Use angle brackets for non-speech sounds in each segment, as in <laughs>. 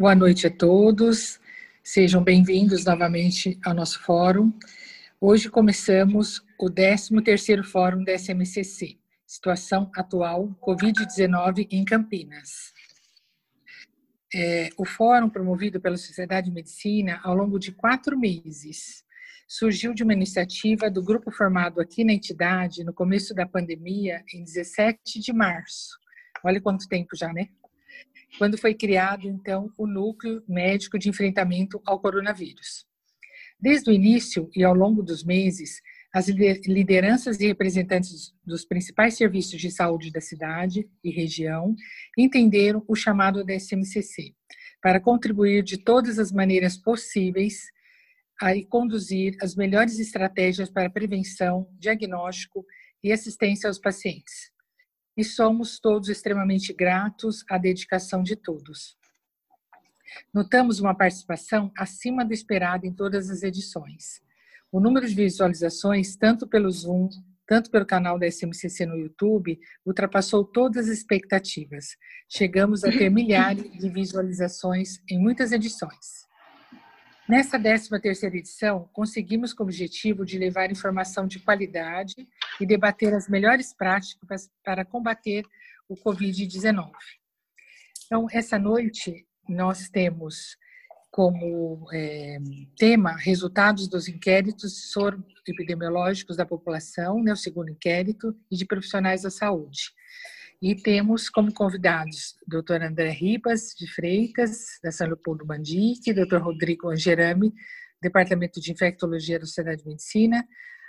Boa noite a todos. Sejam bem-vindos novamente ao nosso fórum. Hoje começamos o 13º Fórum da SMCC, Situação Atual Covid-19 em Campinas. É, o fórum, promovido pela Sociedade de Medicina, ao longo de quatro meses, surgiu de uma iniciativa do grupo formado aqui na entidade no começo da pandemia, em 17 de março. Olha quanto tempo já, né? Quando foi criado, então, o Núcleo Médico de Enfrentamento ao Coronavírus. Desde o início e ao longo dos meses, as lideranças e representantes dos principais serviços de saúde da cidade e região entenderam o chamado da SMCC para contribuir de todas as maneiras possíveis a conduzir as melhores estratégias para prevenção, diagnóstico e assistência aos pacientes, e somos todos extremamente gratos à dedicação de todos. Notamos uma participação acima do esperado em todas as edições. O número de visualizações, tanto pelo Zoom, tanto pelo canal da SMCC no YouTube, ultrapassou todas as expectativas. Chegamos a ter milhares de visualizações em muitas edições. Nessa 13ª edição, conseguimos com o objetivo de levar informação de qualidade e debater as melhores práticas para combater o Covid-19. Então, essa noite, nós temos como é, tema resultados dos inquéritos epidemiológicos da população, né, o segundo inquérito, e de profissionais da saúde. E temos como convidados doutor André Ribas de Freitas, da São Leopoldo Mandique, doutor Rodrigo Angerami, Departamento de Infectologia da Sociedade de Medicina,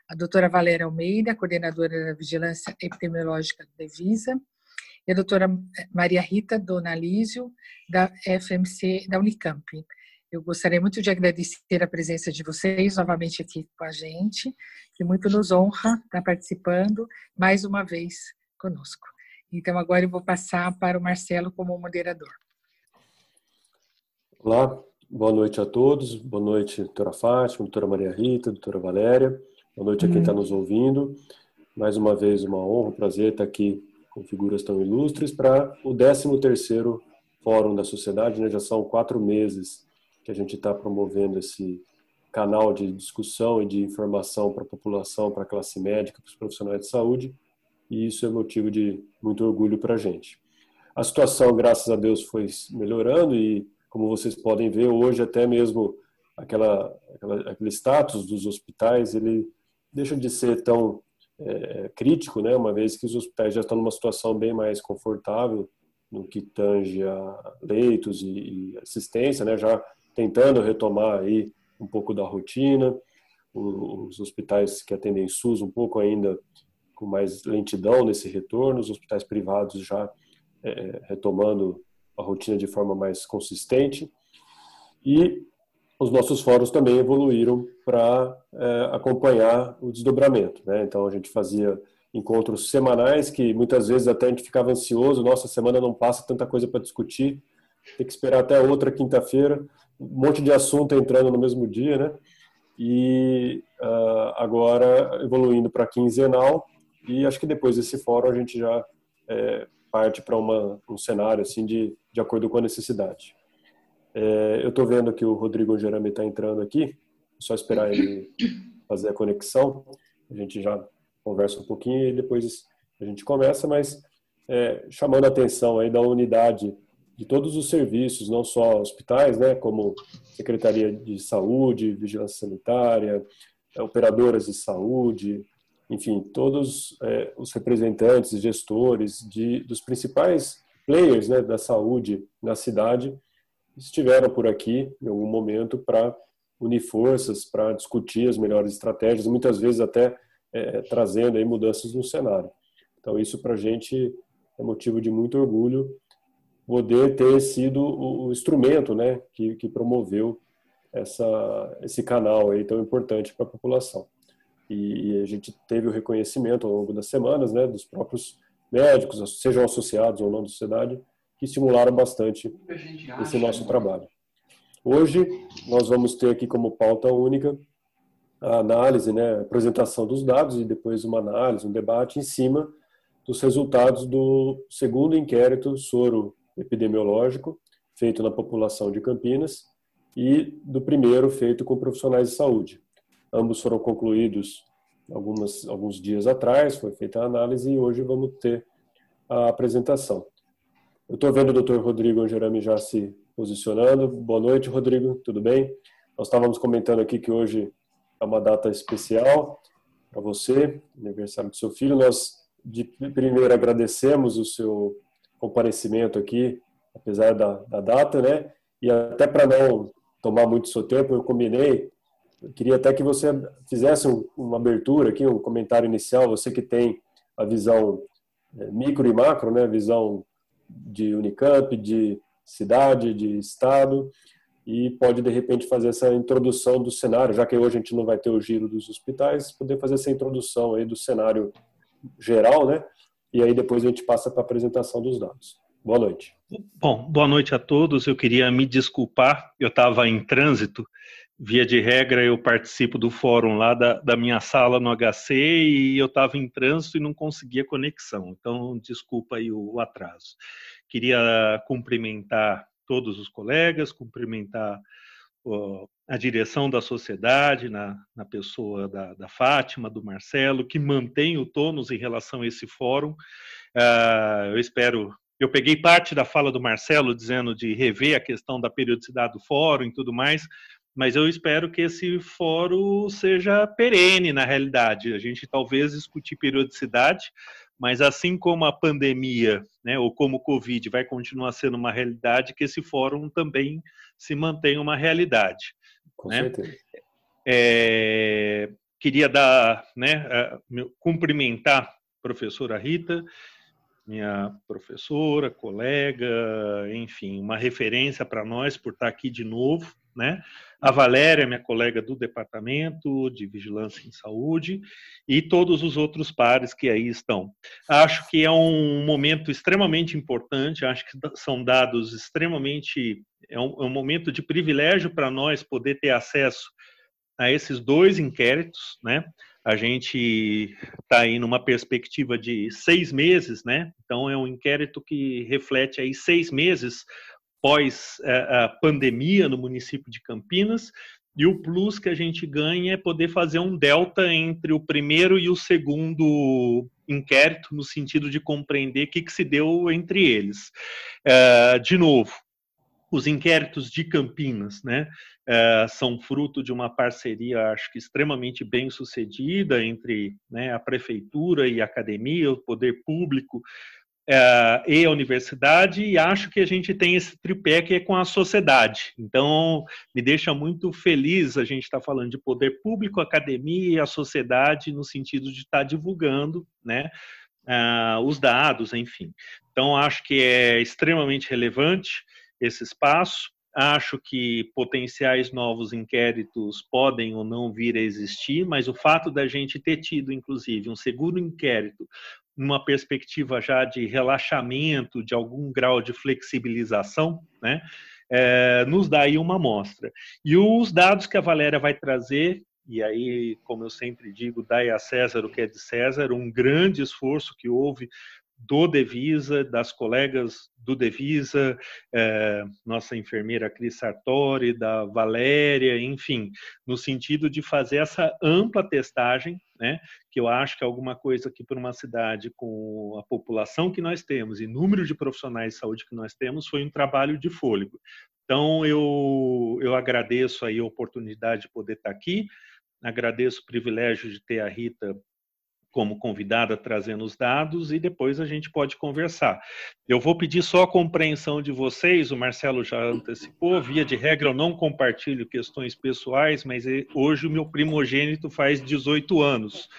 a doutora Valéria Almeida, coordenadora da Vigilância Epidemiológica da Evisa, e a doutora Maria Rita Donalísio, da FMC da Unicamp. Eu gostaria muito de agradecer a presença de vocês novamente aqui com a gente, que muito nos honra estar participando mais uma vez conosco. Então, agora eu vou passar para o Marcelo como moderador. Olá, boa noite a todos. Boa noite, doutora Fátima, doutora Maria Rita, doutora Valéria. Boa noite a quem está uhum. nos ouvindo. Mais uma vez, uma honra, um prazer estar aqui com figuras tão ilustres para o 13º Fórum da Sociedade. Né? Já são quatro meses que a gente está promovendo esse canal de discussão e de informação para a população, para a classe médica, para os profissionais de saúde e isso é motivo de muito orgulho para a gente. A situação, graças a Deus, foi melhorando e, como vocês podem ver, hoje até mesmo aquela, aquela aquele status dos hospitais, ele deixa de ser tão é, crítico, né, uma vez que os hospitais já estão numa situação bem mais confortável no que tange a leitos e, e assistência, né, já tentando retomar aí um pouco da rotina, os hospitais que atendem SUS um pouco ainda com mais lentidão nesse retorno, os hospitais privados já é, é, retomando a rotina de forma mais consistente. E os nossos fóruns também evoluíram para é, acompanhar o desdobramento. Né? Então, a gente fazia encontros semanais que muitas vezes até a gente ficava ansioso, nossa, semana não passa, tanta coisa para discutir, tem que esperar até outra quinta-feira, um monte de assunto entrando no mesmo dia, né? E uh, agora evoluindo para quinzenal, e acho que depois desse fórum a gente já é, parte para um cenário assim de, de acordo com a necessidade. É, eu estou vendo que o Rodrigo Gerami está entrando aqui, é só esperar ele fazer a conexão, a gente já conversa um pouquinho e depois a gente começa, mas é, chamando a atenção aí da unidade de todos os serviços, não só hospitais, né, como Secretaria de Saúde, Vigilância Sanitária, operadoras de saúde, enfim, todos é, os representantes, gestores de, dos principais players né, da saúde na cidade estiveram por aqui em algum momento para unir forças, para discutir as melhores estratégias, muitas vezes até é, trazendo aí mudanças no cenário. Então, isso para a gente é motivo de muito orgulho poder ter sido o instrumento né, que, que promoveu essa, esse canal aí tão importante para a população e, e a gente teve o reconhecimento ao longo das semanas, né, dos próprios médicos, sejam associados ou não da sociedade, que estimularam bastante esse nosso trabalho. Hoje, nós vamos ter aqui como pauta única a análise, né, a apresentação dos dados e depois uma análise, um debate em cima dos resultados do segundo inquérito soro epidemiológico feito na população de Campinas e do primeiro feito com profissionais de saúde. Ambos foram concluídos algumas, alguns dias atrás, foi feita a análise e hoje vamos ter a apresentação. Eu estou vendo o Dr. Rodrigo Angerami já se posicionando. Boa noite, Rodrigo, tudo bem? Nós estávamos comentando aqui que hoje é uma data especial para você, aniversário do seu filho. Nós, de primeiro, agradecemos o seu comparecimento aqui, apesar da, da data, né? E até para não tomar muito seu tempo, eu combinei eu queria até que você fizesse uma abertura aqui, um comentário inicial, você que tem a visão é, micro e macro, né, visão de Unicamp, de cidade, de estado, e pode de repente fazer essa introdução do cenário, já que hoje a gente não vai ter o giro dos hospitais, poder fazer essa introdução aí do cenário geral, né? E aí depois a gente passa para a apresentação dos dados. Boa noite. Bom, boa noite a todos. Eu queria me desculpar, eu estava em trânsito via de regra, eu participo do fórum lá da, da minha sala no HC e eu estava em trânsito e não conseguia conexão. Então, desculpa aí o, o atraso. Queria cumprimentar todos os colegas, cumprimentar ó, a direção da sociedade, na, na pessoa da, da, Fátima, do Marcelo, que mantém o tônus em relação a esse fórum. Uh, eu espero eu peguei parte da fala do Marcelo dizendo de rever a questão da periodicidade do fórum e tudo mais, mas eu espero que esse fórum seja perene na realidade. A gente talvez discutir periodicidade, mas assim como a pandemia, né, ou como o Covid vai continuar sendo uma realidade, que esse fórum também se mantenha uma realidade. Com né? certeza. É, queria dar, né, cumprimentar a professora Rita, minha professora, colega, enfim, uma referência para nós por estar aqui de novo né? A Valéria, minha colega do departamento de vigilância em saúde, e todos os outros pares que aí estão. Acho que é um momento extremamente importante, acho que são dados extremamente. É um, é um momento de privilégio para nós poder ter acesso a esses dois inquéritos, né? A gente está aí numa perspectiva de seis meses, né? Então é um inquérito que reflete aí seis meses pós é, pandemia no município de Campinas. E o plus que a gente ganha é poder fazer um delta entre o primeiro e o segundo inquérito, no sentido de compreender o que, que se deu entre eles. É, de novo, os inquéritos de Campinas, né, é, são fruto de uma parceria, acho que extremamente bem sucedida entre né, a prefeitura e a academia, o poder público, é, e a universidade, e acho que a gente tem esse tripé que é com a sociedade. Então, me deixa muito feliz a gente estar tá falando de poder público, academia e a sociedade, no sentido de estar tá divulgando né, uh, os dados, enfim. Então, acho que é extremamente relevante esse espaço. Acho que potenciais novos inquéritos podem ou não vir a existir, mas o fato da gente ter tido, inclusive, um segundo inquérito numa perspectiva já de relaxamento, de algum grau de flexibilização, né, é, nos dá aí uma amostra. E os dados que a Valéria vai trazer, e aí, como eu sempre digo, dai a César o que é de César, um grande esforço que houve do Devisa, das colegas do Devisa, é, nossa enfermeira Cris Sartori, da Valéria, enfim, no sentido de fazer essa ampla testagem, né, que eu acho que é alguma coisa que para uma cidade com a população que nós temos e número de profissionais de saúde que nós temos, foi um trabalho de fôlego. Então, eu, eu agradeço aí a oportunidade de poder estar aqui, agradeço o privilégio de ter a Rita como convidada trazendo os dados e depois a gente pode conversar. Eu vou pedir só a compreensão de vocês, o Marcelo já antecipou, via de regra eu não compartilho questões pessoais, mas hoje o meu primogênito faz 18 anos.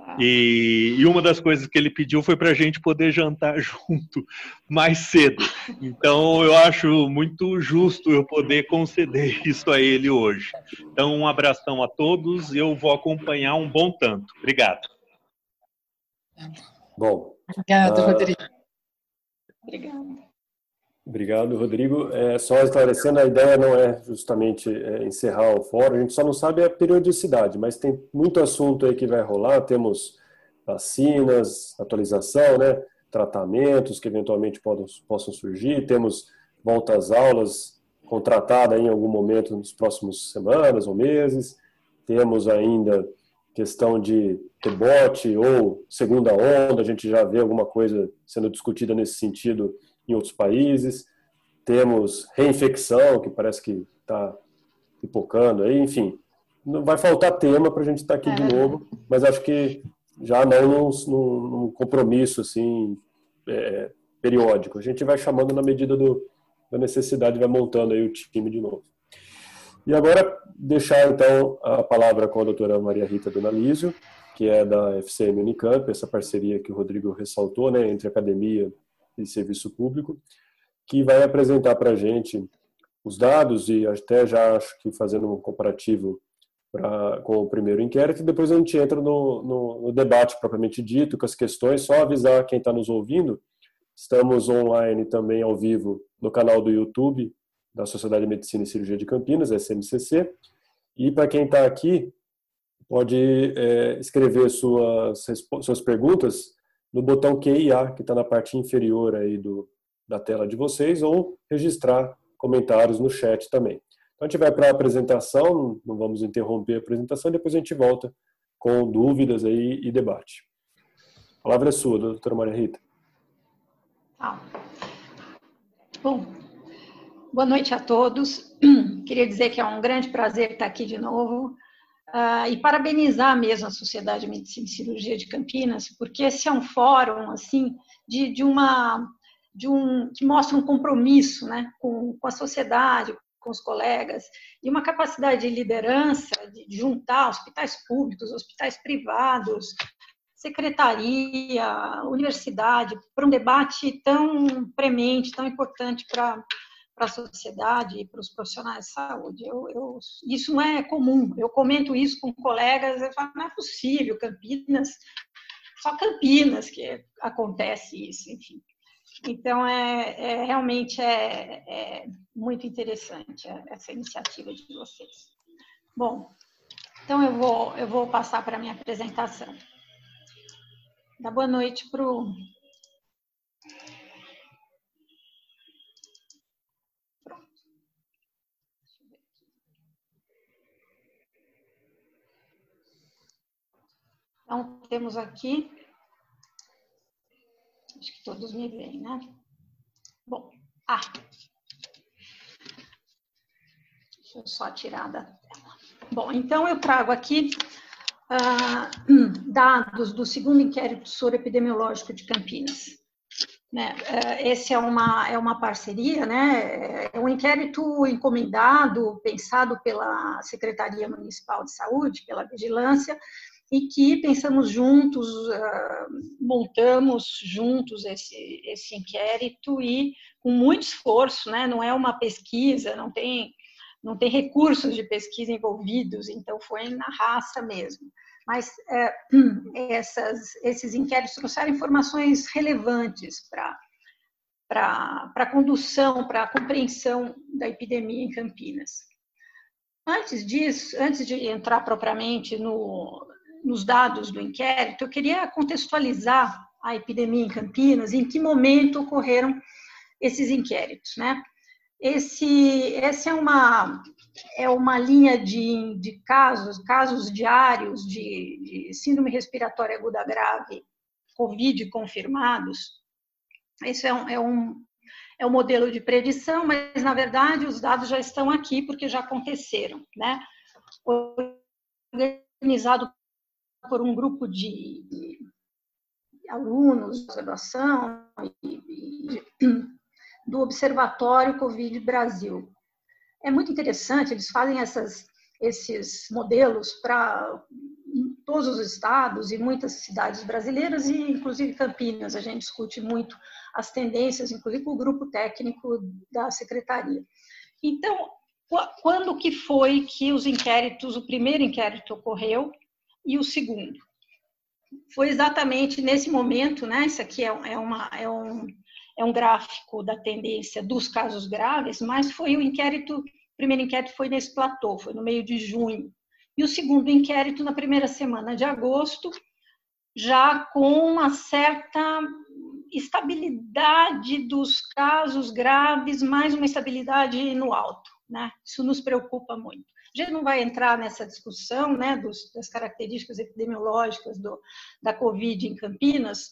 Ah. E, e, uma das coisas que ele pediu foi para a gente poder jantar <laughs> junto mais cedo. Então, eu acho muito justo eu poder conceder isso a ele hoje. Então, um abração a todos. Eu vou acompanhar um bom tanto. Obrigado. Bom. Obrigado, uh, Rodrigo. Obrigada. Obrigado, Rodrigo. É, só esclarecendo, a ideia não é justamente é, encerrar o fórum, a gente só não sabe a periodicidade, mas tem muito assunto aí que vai rolar, temos vacinas, atualização, né, tratamentos que eventualmente podem, possam surgir, temos volta às aulas contratada em algum momento nos próximos semanas ou meses. Temos ainda questão de rebote ou segunda onda, a gente já vê alguma coisa sendo discutida nesse sentido em outros países. Temos reinfecção, que parece que está pipocando aí, enfim. Não vai faltar tema para a gente estar tá aqui é. de novo, mas acho que já não num, num compromisso assim é, periódico. A gente vai chamando na medida do, da necessidade, vai montando aí o time de novo. E agora deixar então a palavra com a doutora Maria Rita Donalísio, que é da FCM Unicamp, essa parceria que o Rodrigo ressaltou, né, entre academia e serviço público, que vai apresentar para a gente os dados e até já acho que fazendo um comparativo pra, com o primeiro inquérito, e depois a gente entra no, no, no debate propriamente dito, com as questões, só avisar quem está nos ouvindo, estamos online também ao vivo no canal do YouTube da Sociedade de Medicina e Cirurgia de Campinas, SMCC, e para quem está aqui, pode é, escrever suas, suas perguntas no botão QIA, que está na parte inferior aí do, da tela de vocês, ou registrar comentários no chat também. Então, a gente vai para a apresentação, não vamos interromper a apresentação, depois a gente volta com dúvidas aí e debate. A palavra é sua, doutora Maria Rita. Tá. Bom, boa noite a todos. <clears throat> Queria dizer que é um grande prazer estar aqui de novo uh, e parabenizar mesmo a Sociedade de Medicina e Cirurgia de Campinas, porque esse é um fórum assim de, de uma de um que mostra um compromisso, né, com, com a sociedade, com os colegas, e uma capacidade de liderança, de juntar hospitais públicos, hospitais privados, secretaria, universidade, para um debate tão premente, tão importante para para a sociedade e para os profissionais de saúde. Eu, eu, isso não é comum. Eu comento isso com colegas, eu falo, não é possível, Campinas, só Campinas que acontece isso, enfim. Então, é, é realmente é, é, muito interessante essa iniciativa de vocês. Bom, então eu vou, eu vou passar para a minha apresentação. Dá boa noite para o Então, temos aqui Acho que todos me veem, né? Bom, ah. Deixa eu só tirar da tela. Bom, então eu trago aqui ah, dados do segundo inquérito epidemiológico de Campinas. Né? Eh, esse é uma, é uma parceria, né? é um inquérito encomendado, pensado pela Secretaria Municipal de Saúde, pela Vigilância, e que pensamos juntos, ah, montamos juntos esse, esse inquérito e com muito esforço, né? não é uma pesquisa, não tem, não tem recursos de pesquisa envolvidos, então foi na raça mesmo. Mas é, <clears throat> essas, esses inquéritos trouxeram informações relevantes para para a condução, para a compreensão da epidemia em Campinas. Antes disso, antes de entrar propriamente no, nos dados do inquérito, eu queria contextualizar a epidemia em Campinas, em que momento ocorreram esses inquéritos, né? Esse, essa é uma, é uma linha de, de casos, casos diários de, de síndrome respiratória aguda grave, COVID confirmados. Esse é um, é um, é um modelo de predição, mas na verdade os dados já estão aqui porque já aconteceram, né? Organizado por um grupo de, de alunos da graduação do Observatório Covid Brasil. É muito interessante, eles fazem essas, esses modelos para todos os estados e muitas cidades brasileiras, e inclusive Campinas, a gente discute muito as tendências, inclusive com o grupo técnico da secretaria. Então, quando que foi que os inquéritos, o primeiro inquérito ocorreu, e o segundo. Foi exatamente nesse momento, né? Isso aqui é, é, uma, é, um, é um gráfico da tendência dos casos graves, mas foi o inquérito, o primeiro inquérito foi nesse platô, foi no meio de junho. E o segundo inquérito na primeira semana de agosto, já com uma certa estabilidade dos casos graves, mais uma estabilidade no alto. Né? Isso nos preocupa muito. A gente não vai entrar nessa discussão né, dos, das características epidemiológicas do, da Covid em Campinas,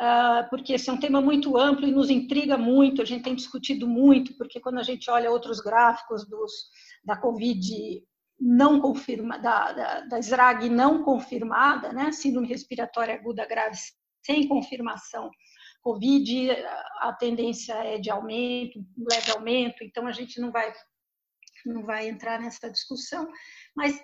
uh, porque esse é um tema muito amplo e nos intriga muito, a gente tem discutido muito, porque quando a gente olha outros gráficos dos, da Covid não confirma, da, da, da SRAG não confirmada, né, síndrome respiratória aguda grave sem confirmação Covid, a tendência é de aumento, leve aumento, então a gente não vai, não vai entrar nessa discussão, mas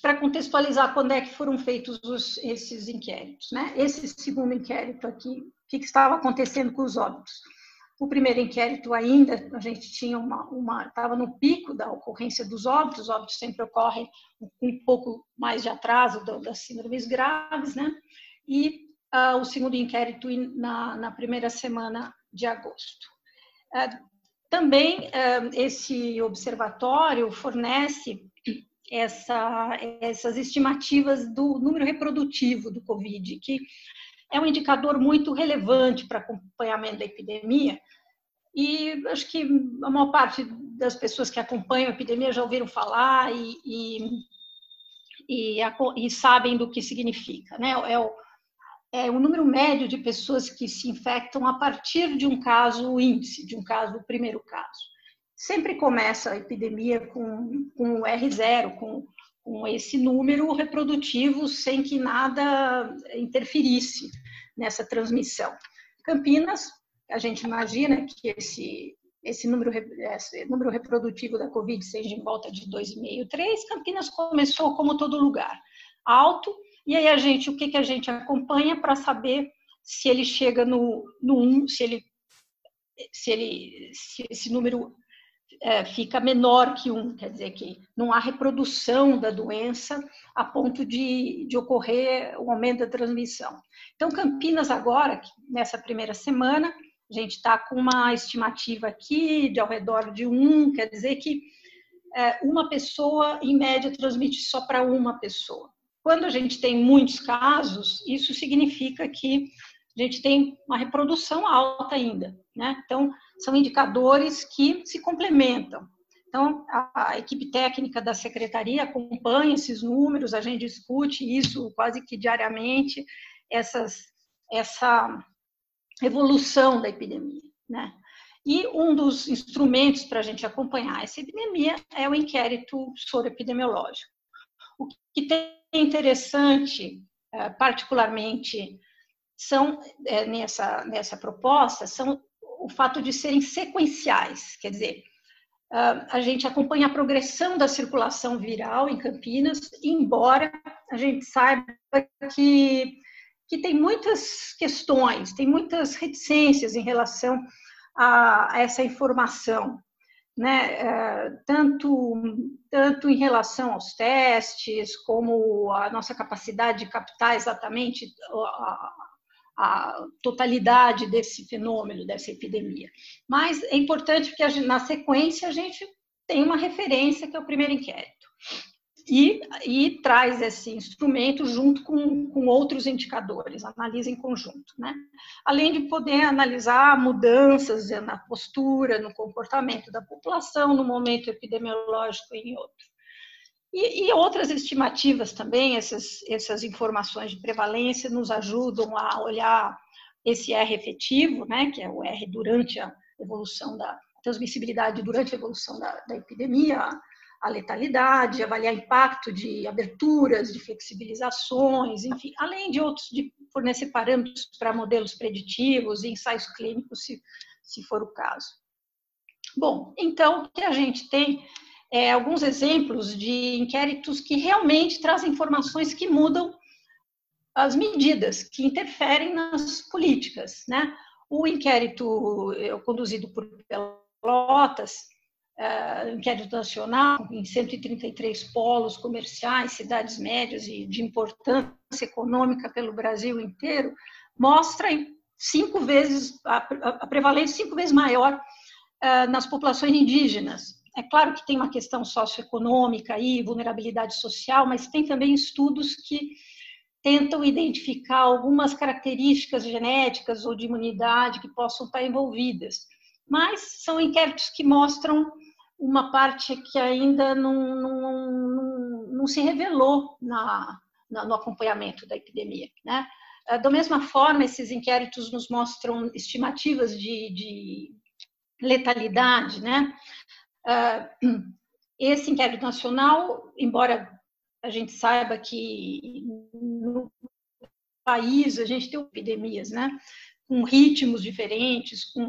para contextualizar quando é que foram feitos os, esses inquéritos. Né? Esse segundo inquérito aqui, o que, que estava acontecendo com os óbitos? O primeiro inquérito ainda, a gente tinha uma, uma estava no pico da ocorrência dos óbitos, os óbitos sempre ocorrem um pouco mais de atraso das síndromes graves, né? E uh, o segundo inquérito na, na, primeira semana de agosto. Uh, também uh, esse observatório fornece essa, essas estimativas do número reprodutivo do Covid, que é um indicador muito relevante para acompanhamento da epidemia. E acho que a maior parte das pessoas que acompanham a epidemia já ouviram falar e, e, e, e sabem do que significa. Né? É, o, é o número médio de pessoas que se infectam a partir de um caso índice, de um caso, o primeiro caso. Sempre começa a epidemia com, com o R0, com com esse número reprodutivo sem que nada interferisse nessa transmissão. Campinas, a gente imagina que esse, esse, número, esse número reprodutivo da Covid seja em volta de 2,5, 3. Campinas começou como todo lugar, alto, e aí a gente, o que, que a gente acompanha para saber se ele chega no, no 1, se ele se, ele, se esse número é, fica menor que um, quer dizer que não há reprodução da doença a ponto de, de ocorrer o aumento da transmissão. Então, Campinas agora, nessa primeira semana, a gente está com uma estimativa aqui de ao redor de um, quer dizer que é, uma pessoa, em média, transmite só para uma pessoa. Quando a gente tem muitos casos, isso significa que a gente tem uma reprodução alta ainda, né? Então, são indicadores que se complementam. Então, a, equipe técnica da secretaria acompanha esses números, a gente discute isso quase que diariamente, essas, essa evolução da epidemia. Né? E um dos instrumentos para a gente acompanhar essa epidemia é o inquérito soroepidemiológico. O que tem interessante, eh, particularmente, são eh, nessa, nessa proposta, são o fato de serem sequenciais, quer dizer, a gente acompanha a progressão da circulação viral em Campinas, embora a gente saiba que, que tem muitas questões, tem muitas reticências em relação a, a essa informação, né? É, tanto, tanto em relação aos testes, como a nossa capacidade de captar exatamente a, a totalidade desse fenômeno, dessa epidemia. Mas é importante que na sequência a gente tem uma referência que é o primeiro inquérito. E, e traz esse instrumento junto com, com outros indicadores, analisa em conjunto. Né? Além de poder analisar mudanças na postura, no comportamento da população, no momento epidemiológico e em outro. E, e, outras estimativas também, essas, essas informações de prevalência nos ajudam a olhar esse R efetivo, né, que é o R durante a evolução da transmissibilidade, durante a evolução da, da epidemia, a letalidade, avaliar impacto de aberturas, de flexibilizações, enfim, além de outros, de fornecer parâmetros para modelos preditivos e ensaios clínicos, se, se for o caso. Bom, então, o que a gente tem é, alguns exemplos de inquéritos que realmente trazem informações que mudam as medidas, que interferem nas políticas. Né? O inquérito conduzido por Pelotas, é, inquérito nacional, em 133 polos comerciais, cidades médias e de importância econômica pelo Brasil inteiro, mostra cinco vezes a, prevalência cinco vezes maior uh, nas populações indígenas, é claro que tem uma questão socioeconômica aí, vulnerabilidade social, mas tem também estudos que, tentam identificar algumas características genéticas ou de imunidade que possam estar envolvidas. Mas são inquéritos que mostram uma parte que ainda não, não, não, não se revelou na, na, no acompanhamento da epidemia. Né? Ah, da mesma forma, esses inquéritos nos mostram estimativas de, de letalidade. Né? Ah, esse inquérito nacional, embora a gente saiba que no país a gente tem epidemias, né? Com ritmos diferentes, com,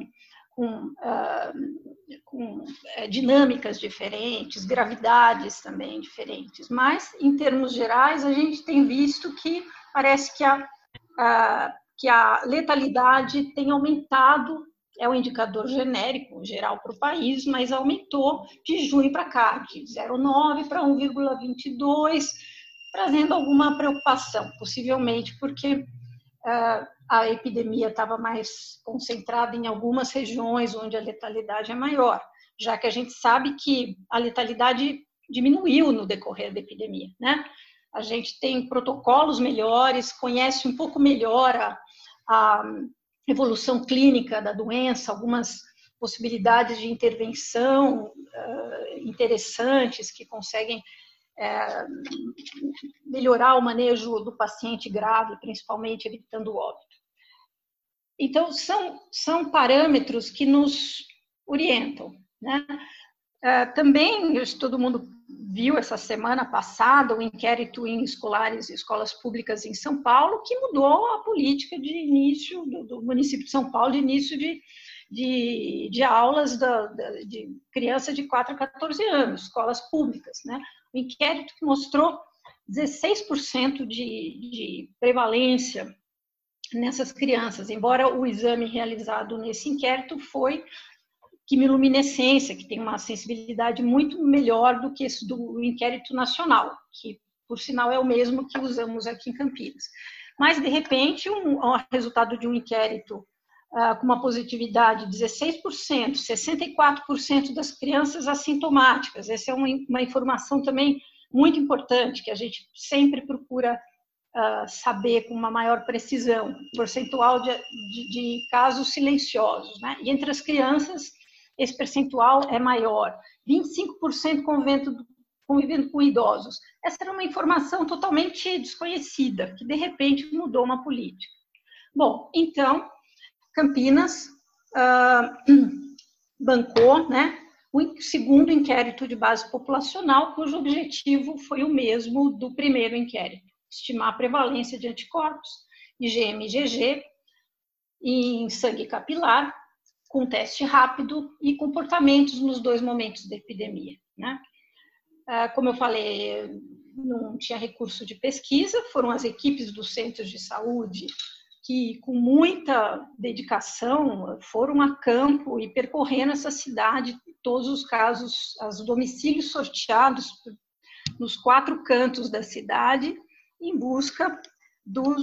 com, uh, com uh, dinâmicas diferentes, gravidades também diferentes. Mas, em termos gerais, a gente tem visto que parece que a, uh, que a letalidade tem aumentado é um indicador genérico, geral para o país, mas aumentou de junho para cá, de 0,9 para 1,22, trazendo alguma preocupação, possivelmente porque a epidemia estava mais concentrada em algumas regiões onde a letalidade é maior, já que a gente sabe que a letalidade diminuiu no decorrer da epidemia, né? A gente tem protocolos melhores, conhece um pouco melhor a, a evolução clínica da doença, algumas possibilidades de intervenção uh, interessantes que conseguem uh, melhorar o manejo do paciente grave, principalmente evitando o óbito. Então, são, são parâmetros que nos orientam. Né? Uh, também, todo mundo viu essa semana passada o inquérito em escolares, escolas públicas em São Paulo, que mudou a política de início do, do município de São Paulo, de início de, de, de aulas da, de criança de 4 a 14 anos, escolas públicas. Né? O inquérito mostrou 16% de, de prevalência nessas crianças, embora o exame realizado nesse inquérito foi quimiluminescência, que tem uma sensibilidade muito melhor do que esse do inquérito nacional, que, por sinal, é o mesmo que usamos aqui em Campinas. Mas, de repente, um, um resultado de um inquérito uh, com uma positividade de 16%, 64% das crianças assintomáticas. Essa é uma, informação também muito importante, que a gente sempre procura uh, saber com uma maior precisão, percentual de, de, de casos silenciosos. Né? E entre as crianças, esse percentual é maior. 25% convivendo, convivendo com idosos. Essa era uma informação totalmente desconhecida, que de repente mudou uma política. Bom, então, Campinas uh, <clears throat> bancou né, o segundo inquérito de base populacional, cujo objetivo foi o mesmo do primeiro inquérito, estimar a prevalência de anticorpos, IgM e IgG, em sangue capilar, com teste rápido e comportamentos nos dois momentos da epidemia. Né? Ah, como eu falei, não tinha recurso de pesquisa, foram as equipes dos centros de saúde que, com muita dedicação, foram a campo e percorrendo essa cidade, todos os casos, os domicílios sorteados nos quatro cantos da cidade, em busca do,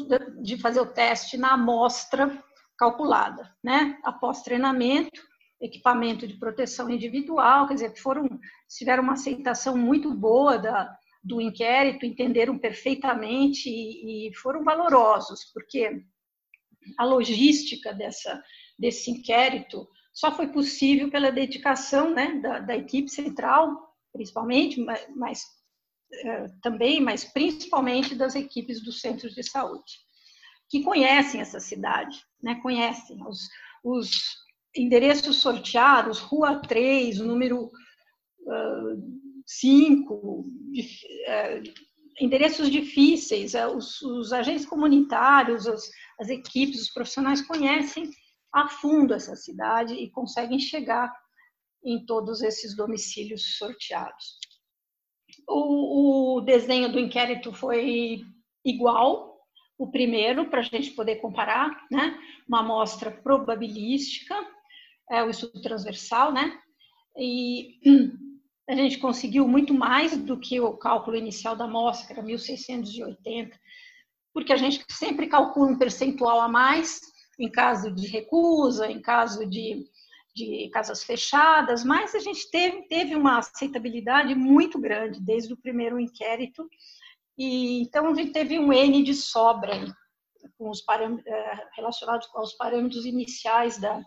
de fazer o teste na amostra calculada, né? Após treinamento, equipamento de proteção individual, quer dizer, foram tiveram uma aceitação muito boa da, do inquérito, entenderam perfeitamente e, e foram valorosos, porque a logística dessa desse inquérito só foi possível pela dedicação, né, da, da equipe central, principalmente, mas, mas uh, também, mas principalmente das equipes dos centros de saúde que conhecem essa cidade, né? conhecem os, os endereços sorteados, Rua 3, número uh, 5, uh, endereços difíceis, uh, os, os, agentes comunitários, as, as equipes, os profissionais conhecem a fundo essa cidade e conseguem chegar em todos esses domicílios sorteados. O, o desenho do inquérito foi igual o primeiro, para a gente poder comparar, né? Uma amostra probabilística, é o estudo transversal, né? E <clears throat> a gente conseguiu muito mais do que o cálculo inicial da amostra, que era 1680, porque a gente sempre calcula um percentual a mais em caso de recusa, em caso de, de casas fechadas, mas a gente teve, teve uma aceitabilidade muito grande desde o primeiro inquérito E, então, a gente teve um N de sobra com os eh, relacionados com os parâmetros iniciais da,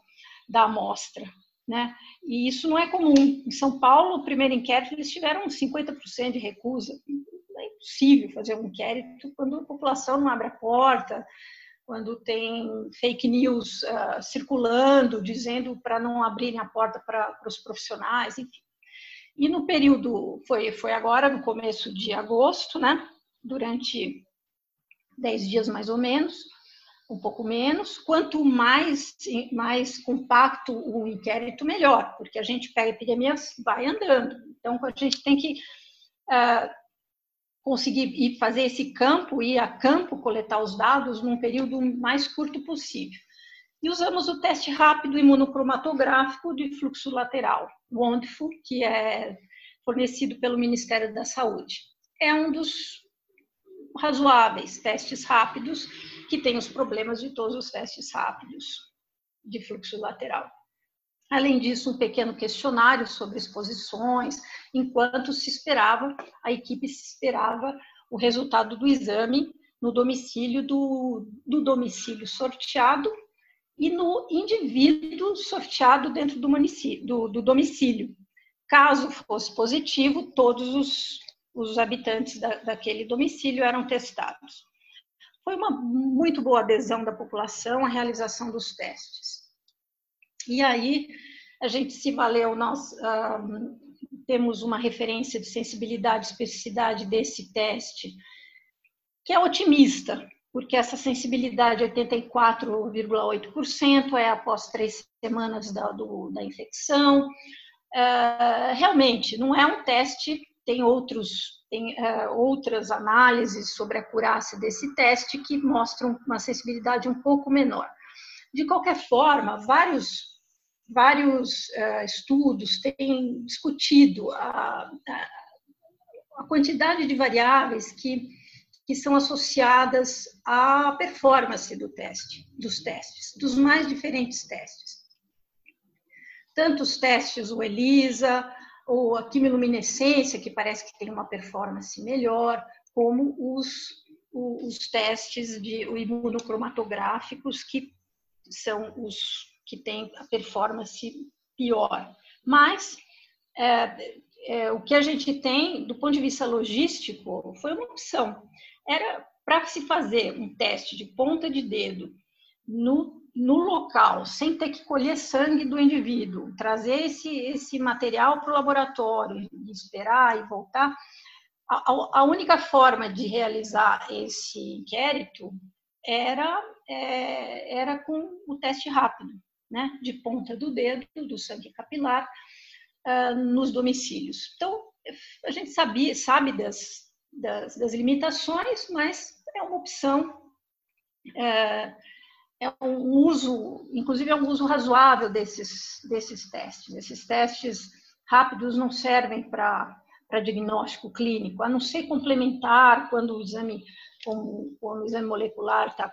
da amostra. Né? E isso não é comum. Em São Paulo, o primeiro inquérito, eles tiveram 50% de recusa. É impossível fazer um inquérito quando a população não abre a porta, quando tem fake news uh, circulando, dizendo para não abrirem a porta para os profissionais, enfim. E no período, foi, foi agora, no começo de agosto, né? durante 10 dias mais ou menos, um pouco menos. Quanto mais, mais compacto o inquérito, melhor, porque a gente pega epidemias, vai andando. Então, a gente tem que uh, conseguir ir fazer esse campo, ir a campo, coletar os dados num período mais curto possível. E usamos o teste rápido imunocromatográfico de fluxo lateral, o ONDFU, que é fornecido pelo Ministério da Saúde. É um dos razoáveis testes rápidos que tem os problemas de todos os testes rápidos de fluxo lateral. Além disso, um pequeno questionário sobre exposições, enquanto se esperava, a equipe se esperava o resultado do exame no domicílio do, do domicílio sorteado e no indivíduo sorteado dentro do, do, do domicílio. Caso fosse positivo, todos os, os habitantes da, daquele domicílio eram testados. Foi uma muito boa adesão da população à realização dos testes. E aí, a gente se valeu, nós uh, temos uma referência de sensibilidade e especificidade desse teste, que é otimista, porque essa sensibilidade 84,8% é após três semanas da, do, da infecção. Uh, realmente, não é um teste, tem outros tem uh, outras análises sobre a acurácia desse teste que mostram uma sensibilidade um pouco menor. De qualquer forma, vários, vários uh, estudos têm discutido a, a, a, quantidade de variáveis que, que são associadas à performance do teste, dos testes, dos mais diferentes testes. Tanto os testes, o ELISA, ou a quimiluminescência, que parece que tem uma performance melhor, como os, os testes de imunocromatográficos, que são os que têm a performance pior. Mas é, é, o que a gente tem, do ponto de vista logístico, foi uma opção. Era para se fazer um teste de ponta de dedo no no local, sem ter que colher sangue do indivíduo, trazer esse, esse material para o laboratório, esperar e voltar, a, a, única forma de realizar esse inquérito era, é, era com o teste rápido, né, de ponta do dedo, do sangue capilar, uh, nos domicílios. Então, a gente sabia, sabe das, das, das limitações, mas é uma opção. Uh, é um uso, inclusive é um uso razoável desses, desses testes. Esses testes rápidos não servem para diagnóstico clínico, a não ser complementar quando o exame, quando o exame molecular está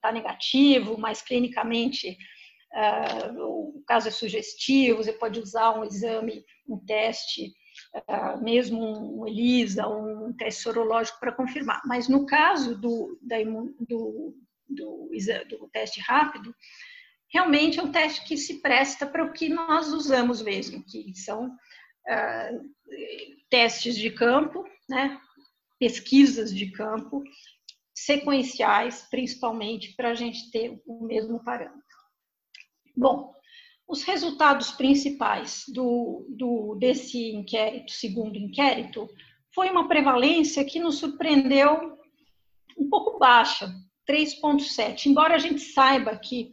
tá negativo, mas clinicamente uh, o caso é sugestivo, você pode usar um exame, um teste, uh, mesmo um ELISA, um teste sorológico para confirmar. Mas no caso do, da, do do, do teste rápido, realmente é um teste que se presta para o que nós usamos mesmo, que são uh, testes de campo, né, pesquisas de campo, sequenciais, principalmente, para a gente ter o mesmo parâmetro. Bom, os resultados principais do, do, desse inquérito, segundo inquérito, foi uma prevalência que nos surpreendeu um pouco baixa, 3,7. Embora a gente saiba que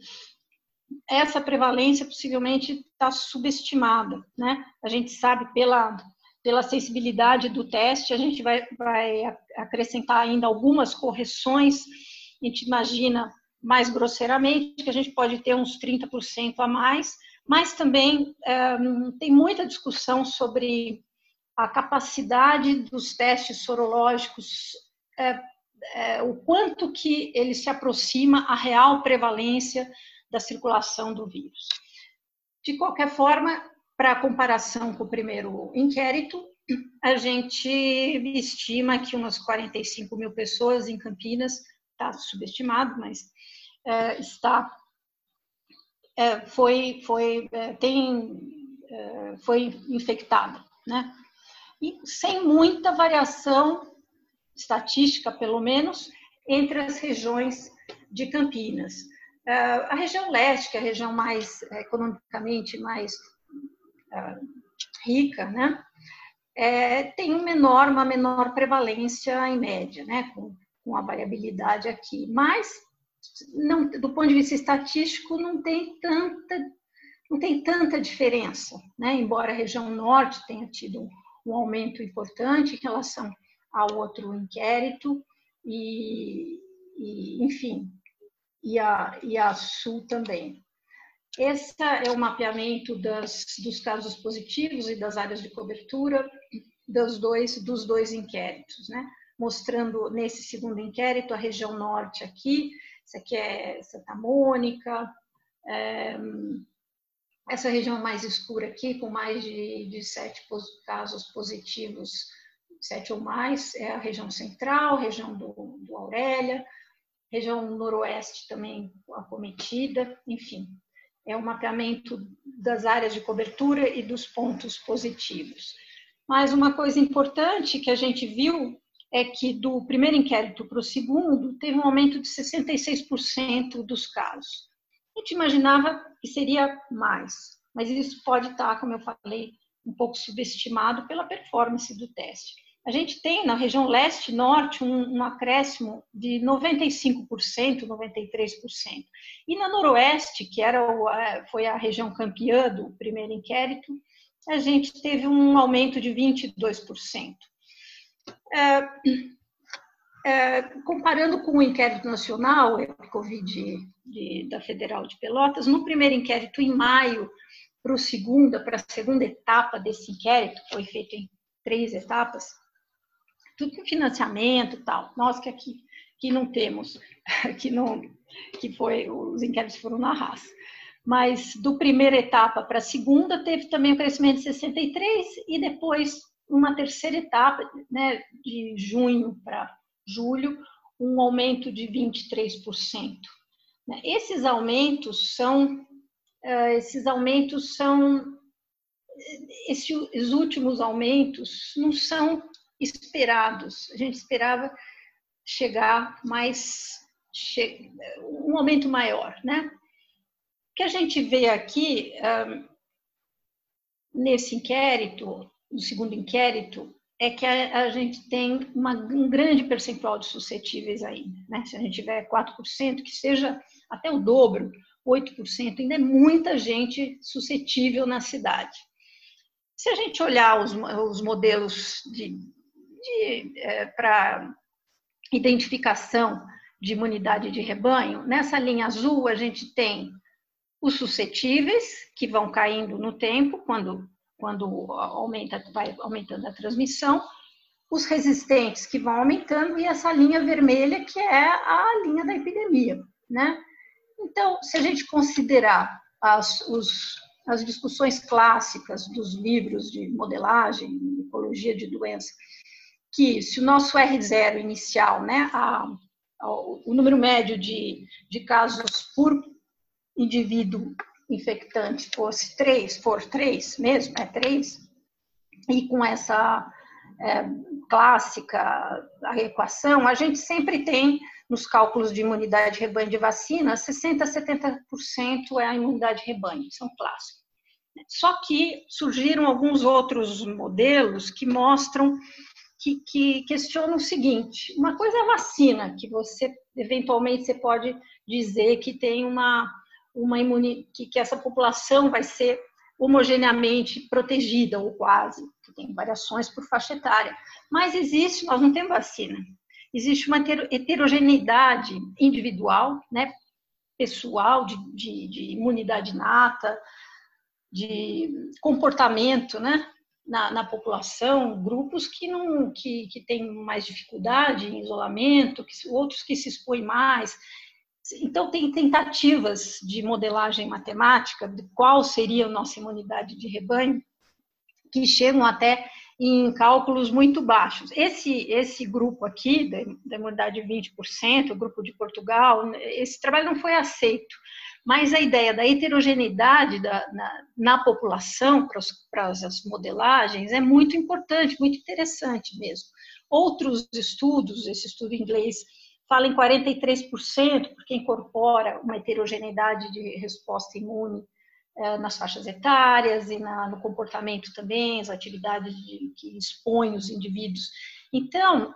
essa prevalência possivelmente está subestimada, né? A gente sabe pela, pela sensibilidade do teste, a gente vai, vai acrescentar ainda algumas correções, a gente imagina mais grosseiramente que a gente pode ter uns 30% a mais, mas também é, tem muita discussão sobre a capacidade dos testes sorológicos é, é, o quanto que ele se aproxima à real prevalência da circulação do vírus. De qualquer forma, para comparação com o primeiro inquérito, a gente estima que umas 45 mil pessoas em Campinas, está subestimado, mas é, está, é, foi, foi, é, tem, é, foi infectado, né? E sem muita variação estatística, pelo menos, entre as regiões de Campinas. É, a região leste, que é a região mais economicamente mais é, rica, né? é, tem um menor, uma menor prevalência em média, né, com, com a variabilidade aqui. Mas, não, do ponto de vista estatístico, não tem tanta, não tem tanta diferença, né, embora a região norte tenha tido um aumento importante em relação ao outro inquérito, e, e enfim, e a, e a sul também. Esse é o mapeamento das, dos casos positivos e das áreas de cobertura dos dois, dos dois inquéritos, né? Mostrando nesse segundo inquérito a região norte aqui, isso aqui é Santa Mônica, é, essa região mais escura aqui, com mais de, de sete casos positivos, sete ou mais, é a região central, região do, do Aurélia, região noroeste também acometida, enfim, é o mapeamento das áreas de cobertura e dos pontos positivos. Mas uma coisa importante que a gente viu é que do primeiro inquérito para o segundo teve um aumento de 66% dos casos. A gente imaginava que seria mais, mas isso pode estar, como eu falei, um pouco subestimado pela performance do teste. A gente tem na região leste-norte um, um, acréscimo de 95%, 93%. E na noroeste, que era o, foi a região campeã do primeiro inquérito, a gente teve um aumento de 22%. É, é, comparando com o inquérito nacional, Covid de, da Federal de Pelotas, no primeiro inquérito, em maio, para, o segunda, para a segunda etapa desse inquérito, foi feito em três etapas, tudo com financiamento e tal. Nós que aqui que não temos, <laughs> que não que foi os inquéritos foram na raça. Mas do primeira etapa para a segunda teve também um crescimento de 63 e depois uma terceira etapa, né, de junho para julho, um aumento de 23%. Né. Esses aumentos são eh, esses aumentos são esses últimos aumentos não são esperados. A gente esperava chegar mais um aumento maior, né? O que a gente vê aqui nesse inquérito, no segundo inquérito, é que a, gente tem uma, um grande percentual de suscetíveis ainda. Né? Se a gente tiver 4%, que seja até o dobro, 8%, ainda é muita gente suscetível na cidade. Se a gente olhar os, os modelos de, é, para identificação de imunidade de rebanho, nessa linha azul a gente tem os suscetíveis, que vão caindo no tempo, quando, quando aumenta, vai aumentando a transmissão, os resistentes, que vão aumentando, e essa linha vermelha, que é a linha da epidemia. Né? Então, se a gente considerar as, os, as discussões clássicas dos livros de modelagem, ecologia de doença, que se o nosso R0 inicial, né, a, a, o número médio de, de casos por indivíduo infectante fosse 3, for 3 mesmo, é 3, e com essa é, clássica a equação, a gente sempre tem nos cálculos de imunidade rebanho de vacina, 60% a 70% é a imunidade rebanho, são clássicos. Só que surgiram alguns outros modelos que mostram que, que questionam o seguinte: uma coisa é a vacina, que você eventualmente você pode dizer que tem uma, uma imuni, que, que essa população vai ser homogeneamente protegida ou quase, que tem variações por faixa etária. Mas existe, nós não temos vacina. Existe uma heterogeneidade individual, né, pessoal, de, de, de imunidade nata, de comportamento, né, na, na, população, grupos que não que, que têm mais dificuldade em isolamento, que, outros que se expõem mais. então, tem tentativas de modelagem matemática de qual seria a nossa imunidade de rebanho, que chegam até em cálculos muito baixos. Esse, esse grupo aqui, da, da imunidade de 20%, o grupo de Portugal, esse trabalho não foi aceito, mas a ideia da heterogeneidade da, na, na população para as modelagens é muito importante, muito interessante mesmo. Outros estudos, esse estudo inglês fala em 43%, porque incorpora uma heterogeneidade de resposta imune é, nas faixas etárias e na, no comportamento também, as atividades de, que expõem os indivíduos. Então,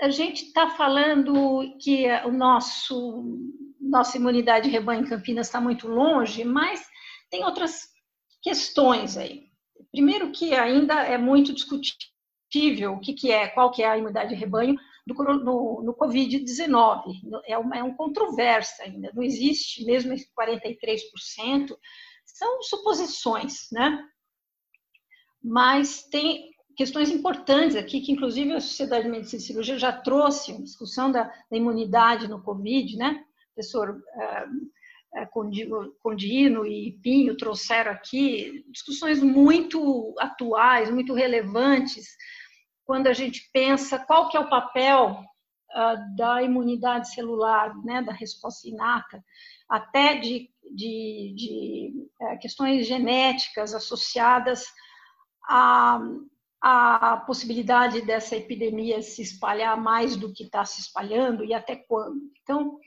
a gente está falando que o nosso nossa imunidade de rebanho em Campinas está muito longe, mas tem outras questões aí. Primeiro que ainda é muito discutível o que, que é, qual que é a imunidade de rebanho do, no, no Covid-19. É uma, é um controverso ainda, não existe, mesmo esse 43%, são suposições, né? Mas tem questões importantes aqui, que inclusive a Sociedade de Medicina e Cirurgia já trouxe, uma discussão da, da imunidade no Covid, né? Professor uh, Condino e Pinho trouxeram aqui discussões muito atuais, muito relevantes, quando a gente pensa qual que é o papel uh, da imunidade celular, né, da resposta inata, até de de, de é, questões genéticas associadas à, à possibilidade dessa epidemia se espalhar mais do que está se espalhando e até quando. Então,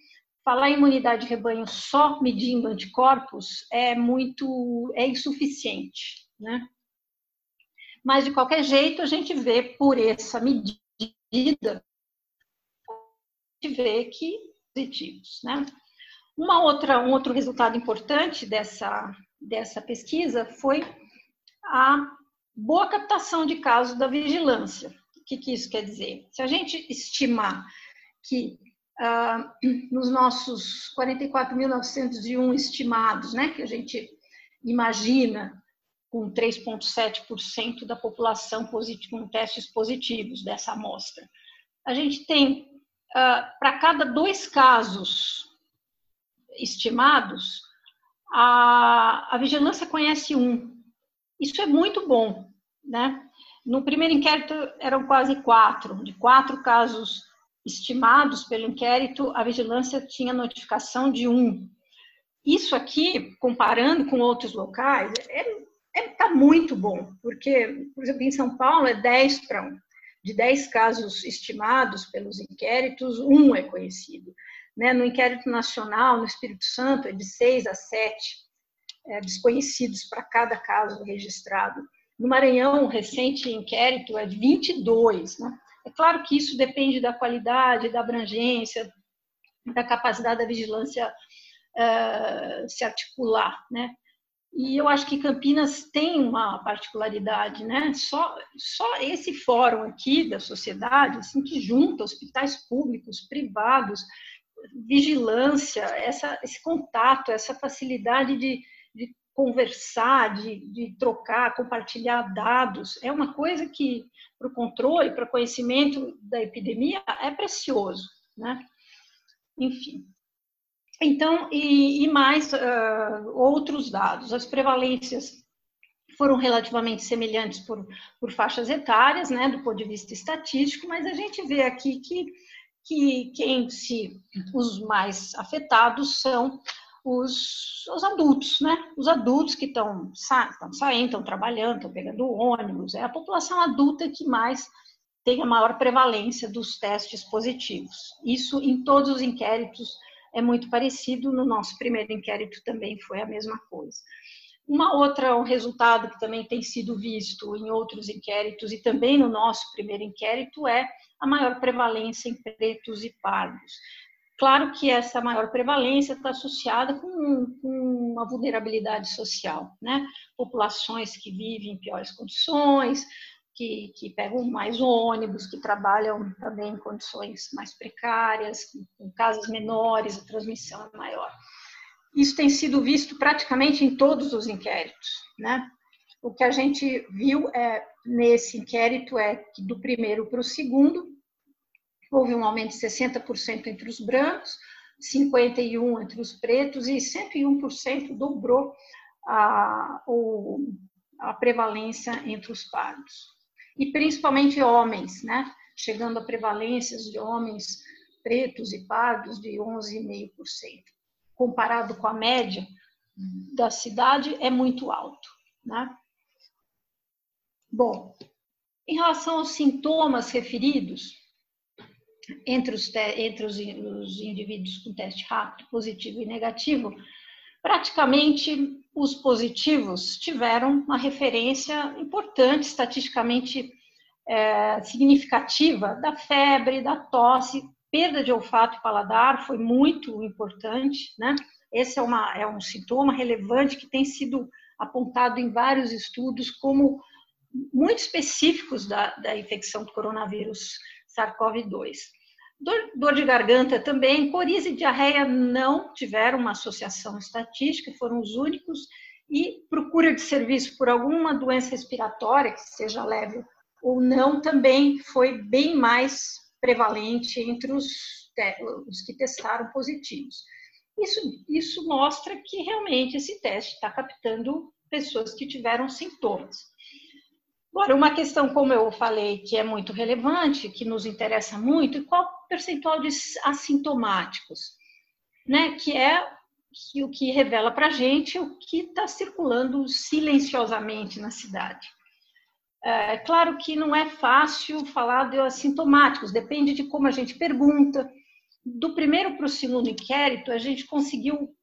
falar em imunidade de rebanho só medindo anticorpos é muito é insuficiente, né? Mas de qualquer jeito a gente vê por essa medida a gente vê que positivos, né? Uma outra, um outro resultado importante dessa, dessa pesquisa foi a boa captação de casos da vigilância. O que, que isso quer dizer? Se a gente estimar que nos nossos 44.901 estimados, né, que a gente imagina com 3,7% da população com testes positivos dessa amostra, a gente tem, ah, para cada dois casos estimados, a, a vigilância conhece um. Isso é muito bom, né? No primeiro inquérito eram quase quatro. De quatro casos estimados pelo inquérito, a vigilância tinha notificação de um. Isso aqui, comparando com outros locais, é, é, tá muito bom, porque, por exemplo, em São Paulo é 10 para 1. De 10 casos estimados pelos inquéritos, um é conhecido. Né? No inquérito nacional, no Espírito Santo, é de seis a sete é, desconhecidos para cada caso registrado. No Maranhão, o recente inquérito é de 22. Né? É claro que isso depende da qualidade, da abrangência, da capacidade da vigilância uh, se articular, né? E eu acho que Campinas tem uma particularidade, né? Só, só esse fórum aqui da sociedade, assim, que junta hospitais públicos, privados, vigilância, essa, esse contato, essa facilidade de, de conversar, de, de, trocar, compartilhar dados, é uma coisa que, para o controle, para o conhecimento da epidemia, é precioso, né? Enfim. Então, e, e mais uh, outros dados. As prevalências foram relativamente semelhantes por, por faixas etárias, né, do ponto de vista estatístico, mas a gente vê aqui que que quem se os mais afetados são os, os adultos, né? Os adultos que estão sa saindo, estão trabalhando, estão pegando ônibus. É a população adulta que mais tem a maior prevalência dos testes positivos. Isso em todos os inquéritos é muito parecido. No nosso primeiro inquérito também foi a mesma coisa. Uma outra, um resultado que também tem sido visto em outros inquéritos e também no nosso primeiro inquérito é a maior prevalência em pretos e pardos. Claro que essa maior prevalência está associada com, com, uma vulnerabilidade social, né? Populações que vivem em piores condições, que, que, pegam mais ônibus, que trabalham também em condições mais precárias, com casas menores, a transmissão é maior. Isso tem sido visto praticamente em todos os inquéritos, né? O que a gente viu é, nesse inquérito é que do primeiro para o segundo houve um aumento de 60% entre os brancos, 51 entre os pretos e 101% dobrou a, a prevalência entre os pardos. E principalmente homens, né? chegando a prevalências de homens pretos e pardos de 11,5%. Comparado com a média da cidade, é muito alto. Né? Bom, em relação aos sintomas referidos, entre os, entre os, os indivíduos com teste rápido, positivo e negativo, praticamente os positivos tiveram uma referência importante, estatisticamente é, significativa, da febre, da tosse, perda de olfato e paladar foi muito importante, né? Esse é, uma, é um sintoma relevante que tem sido apontado em vários estudos como muito específicos da, da infecção do coronavírus SARS-CoV-2. Dor, dor, de garganta também, coriza e diarreia não tiveram uma associação estatística, foram os únicos, e procura de serviço por alguma doença respiratória, que seja leve ou não, também foi bem mais prevalente entre os, os que testaram positivos. Isso, isso mostra que realmente esse teste está captando pessoas que tiveram sintomas. Agora, uma questão, como eu falei, que é muito relevante, que nos interessa muito, é qual o percentual de assintomáticos, né? Que é que, o que revela para a gente o que está circulando silenciosamente na cidade. É claro que não é fácil falar de assintomáticos, depende de como a gente pergunta. Do primeiro para o segundo inquérito, a gente conseguiu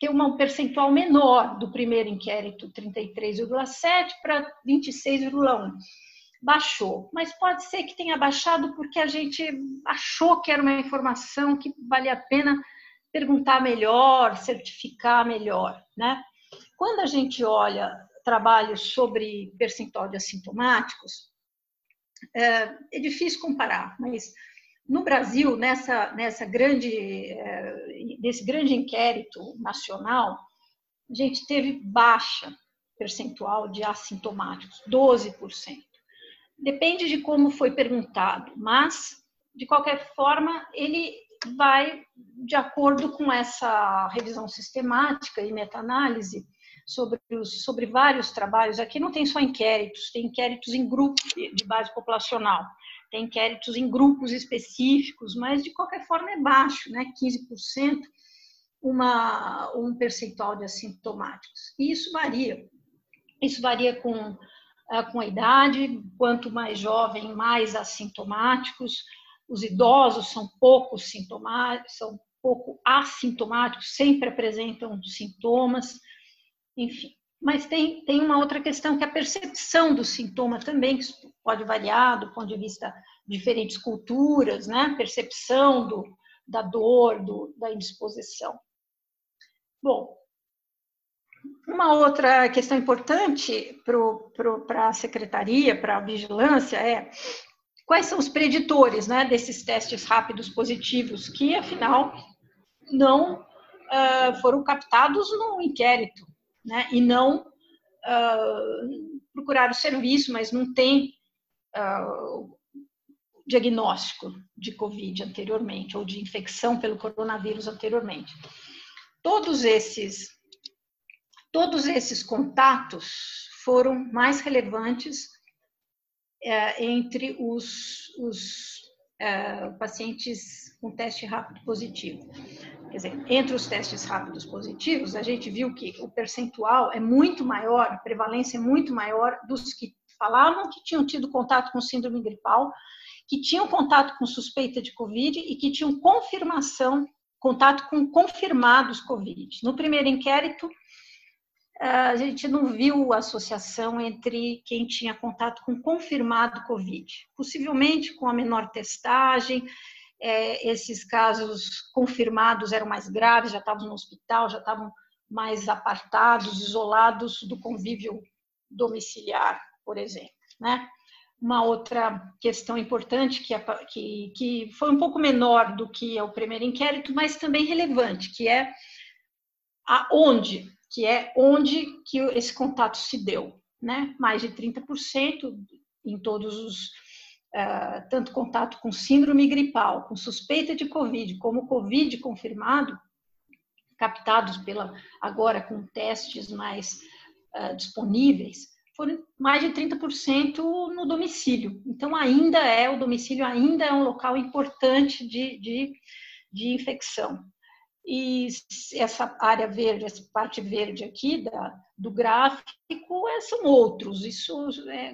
ter um percentual menor do primeiro inquérito, 33,7 para 26,1. Baixou, mas pode ser que tenha baixado porque a gente achou que era uma informação que valia a pena perguntar melhor, certificar melhor, né? Quando a gente olha trabalhos sobre percentual de assintomáticos, é, é difícil comparar, mas no Brasil, nessa, nessa grande, nesse grande inquérito nacional, a gente teve baixa percentual de assintomáticos, 12%. Depende de como foi perguntado, mas, de qualquer forma, ele vai de acordo com essa revisão sistemática e meta-análise sobre, sobre vários trabalhos. Aqui não tem só inquéritos, tem inquéritos em grupo de base populacional tem inquéritos em grupos específicos, mas de qualquer forma é baixo, né? 15%, uma, um percentual de assintomáticos. E isso varia. Isso varia com, eh, com a idade, quanto mais jovem, mais assintomáticos. Os idosos são pouco sintomáticos, são pouco assintomáticos, sempre apresentam sintomas, enfim. Mas tem, tem uma outra questão que é a percepção do sintoma também, que pode variar do ponto de vista de diferentes culturas, né? Percepção do, da dor, do, da indisposição. Bom, uma outra questão importante para a secretaria, para a vigilância, é quais são os preditores né, desses testes rápidos positivos, que afinal não uh, foram captados no inquérito né? e não uh, procurar o serviço, mas não tem uh, diagnóstico de Covid anteriormente, ou de infecção pelo coronavírus anteriormente. Todos esses, todos esses contatos foram mais relevantes uh, entre os, os uh, pacientes com teste rápido positivo. Quer dizer, entre os testes rápidos positivos, a gente viu que o percentual é muito maior, a prevalência é muito maior dos que falavam que tinham tido contato com síndrome gripal, que tinham contato com suspeita de Covid e que tinham confirmação, contato com confirmados Covid. No primeiro inquérito, a gente não viu associação entre quem tinha contato com confirmado Covid. Possivelmente com a menor testagem, é, esses casos confirmados eram mais graves, já estavam no hospital, já estavam mais apartados, isolados do convívio domiciliar, por exemplo. Né? Uma outra questão importante, que, que, que foi um pouco menor do que o primeiro inquérito, mas também relevante, que é aonde que é onde que esse contato se deu, né? Mais de 30% em todos os uh, tanto contato com síndrome gripal, com suspeita de Covid, como Covid confirmado, captados pela agora com testes mais uh, disponíveis, foram mais de 30% no domicílio. Então, ainda é, o domicílio ainda é um local importante de, de, de infecção. E essa área verde, essa parte verde aqui da, do gráfico, é, são outros. Isso é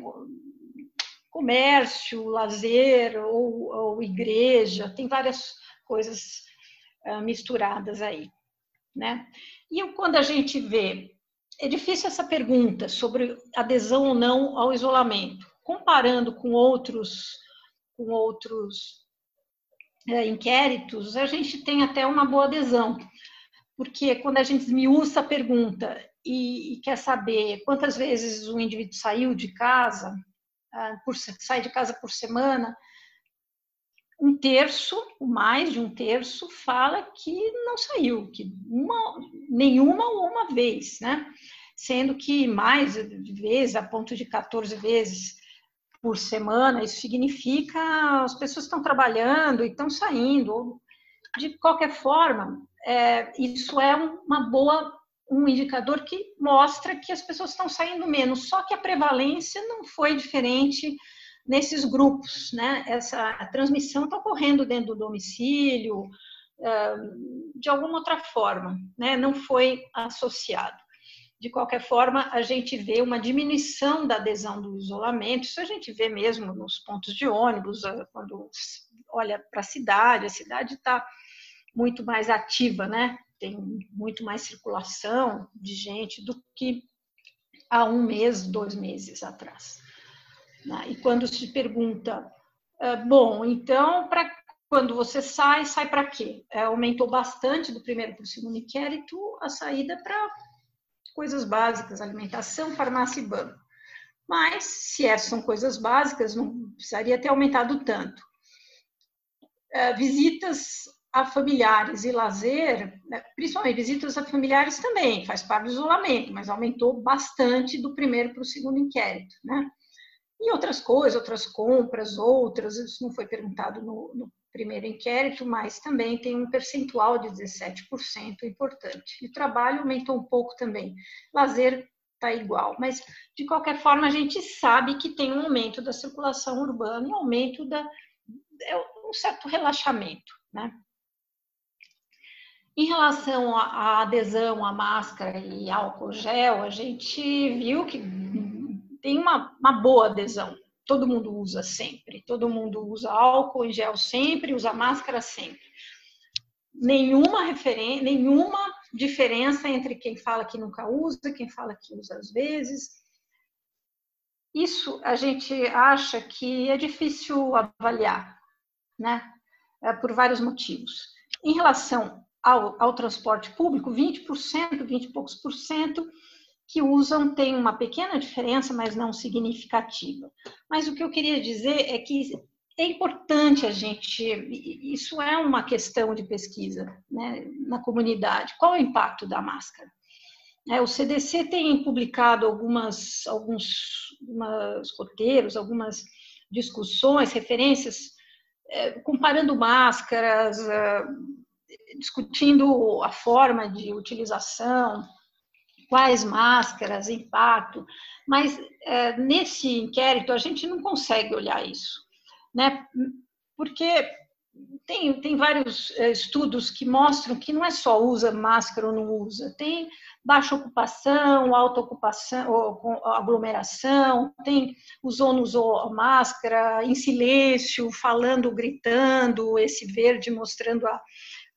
comércio, lazer ou, ou igreja, tem várias coisas uh, misturadas aí, né? E quando a gente vê, é difícil essa pergunta sobre adesão ou não ao isolamento, comparando com outros com outros é, inquéritos, a gente tem até uma boa adesão, porque quando a gente esmiuça a pergunta e, e quer saber quantas vezes o indivíduo saiu de casa, ah, por, sai de casa por semana, um terço, mais de um terço, fala que não saiu, que uma, nenhuma ou uma vez, né? Sendo que mais vezes, a ponto de 14 vezes por semana, isso significa as pessoas estão trabalhando e estão saindo. De qualquer forma, é, isso é uma boa um indicador que mostra que as pessoas estão saindo menos, só que a prevalência não foi diferente nesses grupos, né? Essa transmissão está ocorrendo dentro do domicílio, de alguma outra forma, né? Não foi associado. De qualquer forma, a gente vê uma diminuição da adesão do isolamento, isso a gente vê mesmo nos pontos de ônibus, ah, quando olha para a cidade, a cidade está muito mais ativa, né? Tem muito mais circulação de gente do que há um mês, dois meses atrás. Né? E quando se pergunta, é, bom, então, para quando você sai, sai para quê? É, aumentou bastante do primeiro para o segundo inquérito a saída para coisas básicas, alimentação, farmácia e banco. Mas, se essas são coisas básicas, não precisaria ter aumentado tanto. É, visitas a familiares e lazer, né, principalmente visitas a familiares também, faz parte do isolamento, mas aumentou bastante do primeiro para o segundo inquérito, né? E outras coisas, outras compras, outras, isso não foi perguntado no, no primeiro inquérito, mas também tem um percentual de 17% importante. E trabalho aumentou um pouco também. Lazer está igual, mas de qualquer forma a gente sabe que tem um aumento da circulação urbana e um aumento da é um certo relaxamento, né? Em relação à adesão à máscara e álcool gel, a gente viu que tem uma, uma boa adesão. Todo mundo usa sempre, todo mundo usa álcool em gel sempre, usa máscara sempre. Nenhuma nenhuma diferença entre quem fala que nunca usa, quem fala que usa às vezes. Isso a gente acha que é difícil avaliar, né? É por vários motivos. Em relação ao, ao transporte público, 20%, 20 e poucos por cento que usam tem uma pequena diferença, mas não significativa. Mas o que eu queria dizer é que é importante a gente, isso é uma questão de pesquisa né, na comunidade. Qual é o impacto da máscara? É, o CDC tem publicado algumas, alguns algumas roteiros, algumas discussões, referências, é, comparando máscaras, discutindo a forma de utilização, quais máscaras, impacto, mas é, nesse inquérito a gente não consegue olhar isso, né? Porque tem, tem vários é, estudos que mostram que não é só usa máscara ou não usa, tem baixa ocupação, alta ocupação, aglomeração, tem usou ou não usou máscara, em silêncio, falando, gritando, esse verde mostrando a,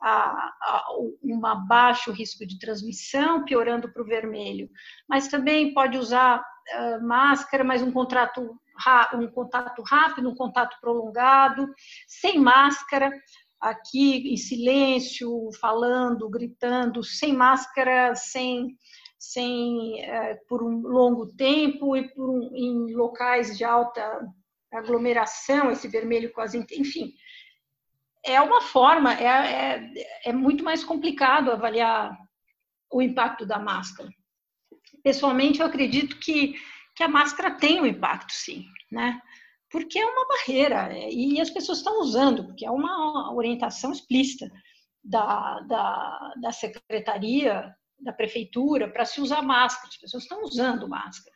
a, a, um baixo risco de transmissão, piorando para o vermelho. Mas também pode usar uh, máscara, mas um contrato um contato rápido, um contato prolongado, sem máscara, aqui em silêncio, falando, gritando, sem máscara, sem, sem é, por um longo tempo e um, em locais de alta aglomeração, esse vermelho quase, enfim, é uma forma, é, é, é muito mais complicado avaliar o impacto da máscara. Pessoalmente, eu acredito que, que a máscara tem um impacto, sim, né? porque é uma barreira e as pessoas estão usando, porque é uma orientação explícita da, da, da secretaria, da prefeitura, para se usar máscara. As pessoas estão usando máscara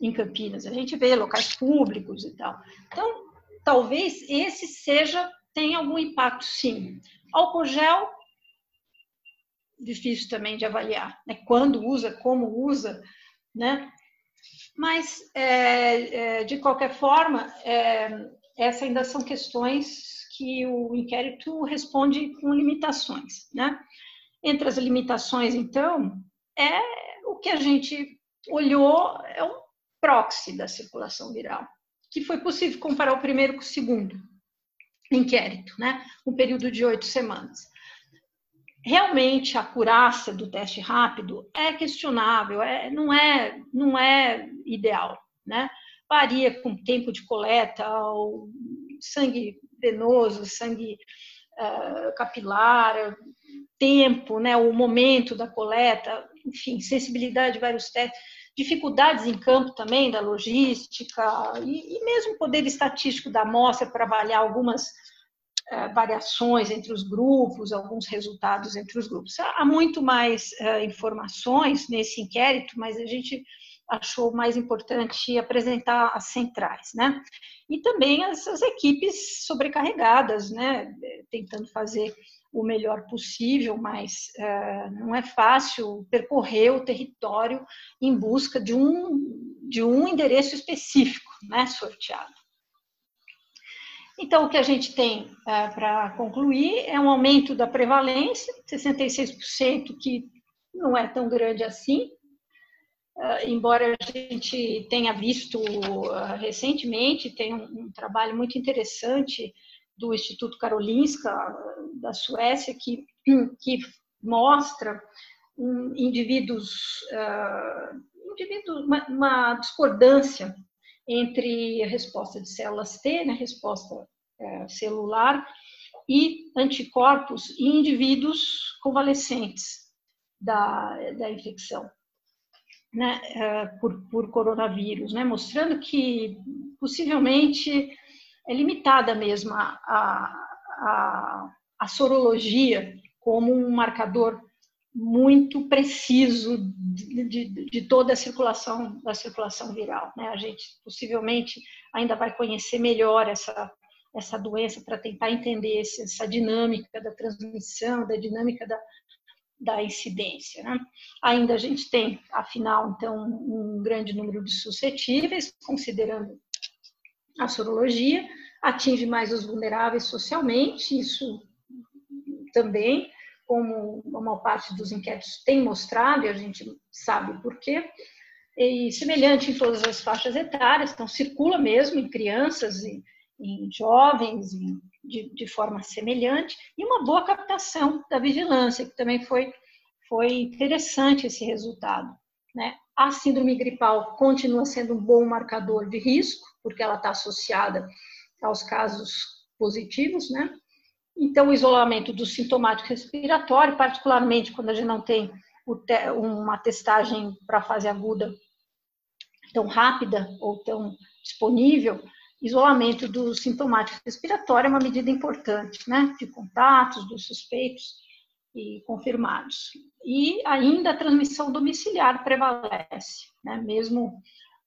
em Campinas. A gente vê locais públicos e tal. Então, talvez esse seja tenha algum impacto, sim. Álcool gel, difícil também de avaliar, né? Quando usa, como usa, né? Mas, é, é, de qualquer forma, é, essas ainda são questões que o inquérito responde com limitações, né? Entre as limitações, então, é o que a gente olhou, é um proxy da circulação viral, que foi possível comparar o primeiro com o segundo inquérito, né? Um período de oito semanas. Realmente a acurácia do teste rápido é questionável, é, não é não é ideal, né? Varia com tempo de coleta, o sangue venoso, sangue uh, capilar, tempo, né, o momento da coleta, enfim, sensibilidade de vários testes, dificuldades em campo também da logística e, e mesmo poder estatístico da amostra para avaliar algumas uh, variações entre os grupos, alguns resultados entre os grupos. Há muito mais uh, informações nesse inquérito, mas a gente achou mais importante apresentar as centrais, né? E também essas equipes sobrecarregadas, né? Tentando fazer o melhor possível, mas uh, não é fácil percorrer o território em busca de um, de um endereço específico, né? Sorteado. Então, o que a gente tem uh, para concluir é um aumento da prevalência, 66%, que não é tão grande assim, Uh, embora a gente tenha visto uh, recentemente, tem um, um, trabalho muito interessante do Instituto Karolinska, da Suécia, que, <clears throat> que mostra um, indivíduos, uh, uma, uma, discordância entre a resposta de células T, né, resposta celular, e anticorpos em indivíduos convalescentes da, da infecção né, eh, por, por coronavírus, né, mostrando que possivelmente é limitada mesmo a, a, a, sorologia como um marcador muito preciso de, de, de, toda a circulação da circulação viral. Né? A gente possivelmente ainda vai conhecer melhor essa essa doença para tentar entender essa dinâmica da transmissão, da dinâmica da, da incidência. Né? Ainda a gente tem, afinal, então, um grande número de suscetíveis, considerando a sorologia, atinge mais os vulneráveis socialmente, isso também, como a maior parte dos inquéritos tem mostrado, e a gente sabe por quê, e semelhante em todas as faixas etárias, então circula mesmo em crianças e em jovens, em de, de forma semelhante, e uma boa captação da vigilância, que também foi, foi interessante esse resultado. Né? A síndrome gripal continua sendo um bom marcador de risco, porque ela está associada aos casos positivos, né? Então, o isolamento do sintomático respiratório, particularmente quando a gente não tem uma testagem para fase aguda tão rápida ou tão disponível, isolamento do sintomático respiratório é uma medida importante, né, de contatos dos suspeitos e confirmados. E ainda a transmissão domiciliar prevalece, né, mesmo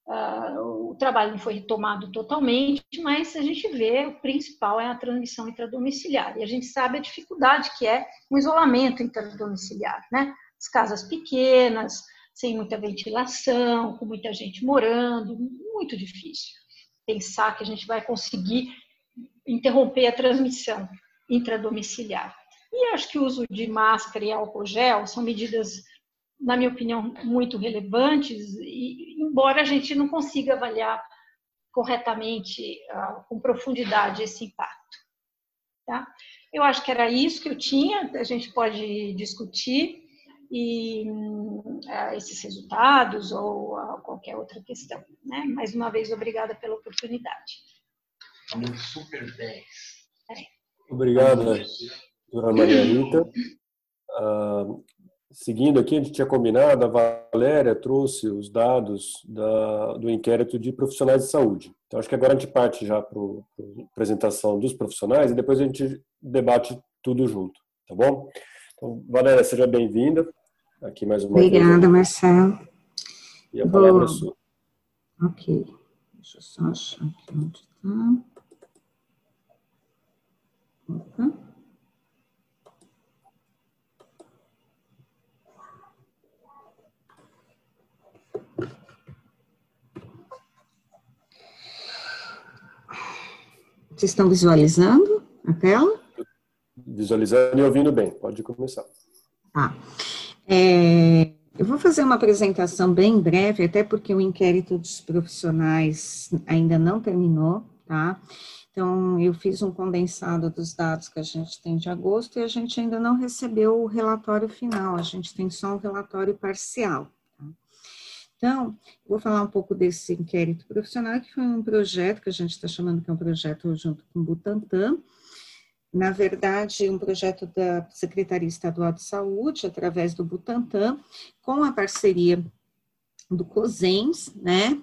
uh, o trabalho não foi retomado totalmente, mas a gente vê o principal é a transmissão intradomiciliar. E a gente sabe a dificuldade que é o isolamento intradomiciliar, né, as casas pequenas, sem muita ventilação, com muita gente morando, muito difícil pensar que a gente vai conseguir interromper a transmissão intradomiciliar. E acho que o uso de máscara e álcool gel são medidas, na minha opinião, muito relevantes, e, embora a gente não consiga avaliar corretamente, uh, com profundidade, esse impacto. Tá? Eu acho que era isso que eu tinha, a gente pode discutir e uh, esses resultados ou uh, qualquer outra questão. Né? Mais uma vez, obrigada pela oportunidade. Super 10. É. Obrigada, doutora Maria Rita. Uh, seguindo aqui, a gente tinha combinado, a Valéria trouxe os dados da, do inquérito de profissionais de saúde. Então, acho que agora a gente parte já para a apresentação dos profissionais e depois a gente debate tudo junto, tá bom? Então, Valéria, seja bem-vinda aqui mais uma Obrigada, vez. Obrigada, Marcelo. E a palavra Vou... é sua. Ok. Deixa eu só achar aqui onde está. Opa. Vocês estão visualizando a tela? Visualizando e ouvindo bem, pode começar. Tá. É, eu vou fazer uma apresentação bem breve, até porque o inquérito dos profissionais ainda não terminou, tá? Então, eu fiz um condensado dos dados que a gente tem de agosto e a gente ainda não recebeu o relatório final, a gente tem só um relatório parcial. Então, vou falar um pouco desse inquérito profissional, que foi um projeto que a gente está chamando que é um projeto junto com o Butantan, na verdade, um projeto da Secretaria Estadual de Saúde, através do Butantan, com a parceria do COSENS, né,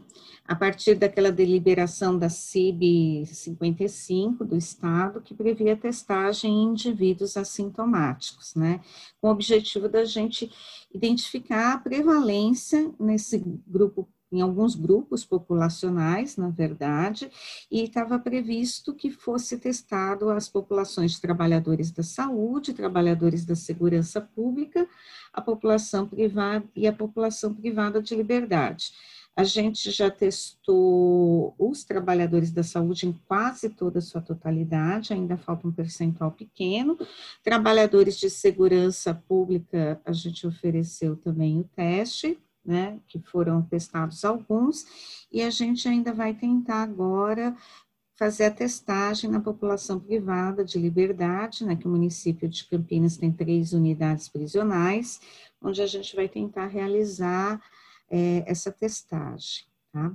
a partir daquela deliberação da CIB 55 do Estado, que previa testagem em indivíduos assintomáticos, né, com o objetivo da gente identificar a prevalência nesse grupo em alguns grupos populacionais, na verdade, e estava previsto que fosse testado as populações de trabalhadores da saúde, trabalhadores da segurança pública, a população privada e a população privada de liberdade. A gente já testou os trabalhadores da saúde em quase toda a sua totalidade, ainda falta um percentual pequeno. Trabalhadores de segurança pública, a gente ofereceu também o teste, né, que foram testados alguns, e a gente ainda vai tentar agora fazer a testagem na população privada de liberdade, né, que o município de Campinas tem três unidades prisionais, onde a gente vai tentar realizar é, essa testagem, tá?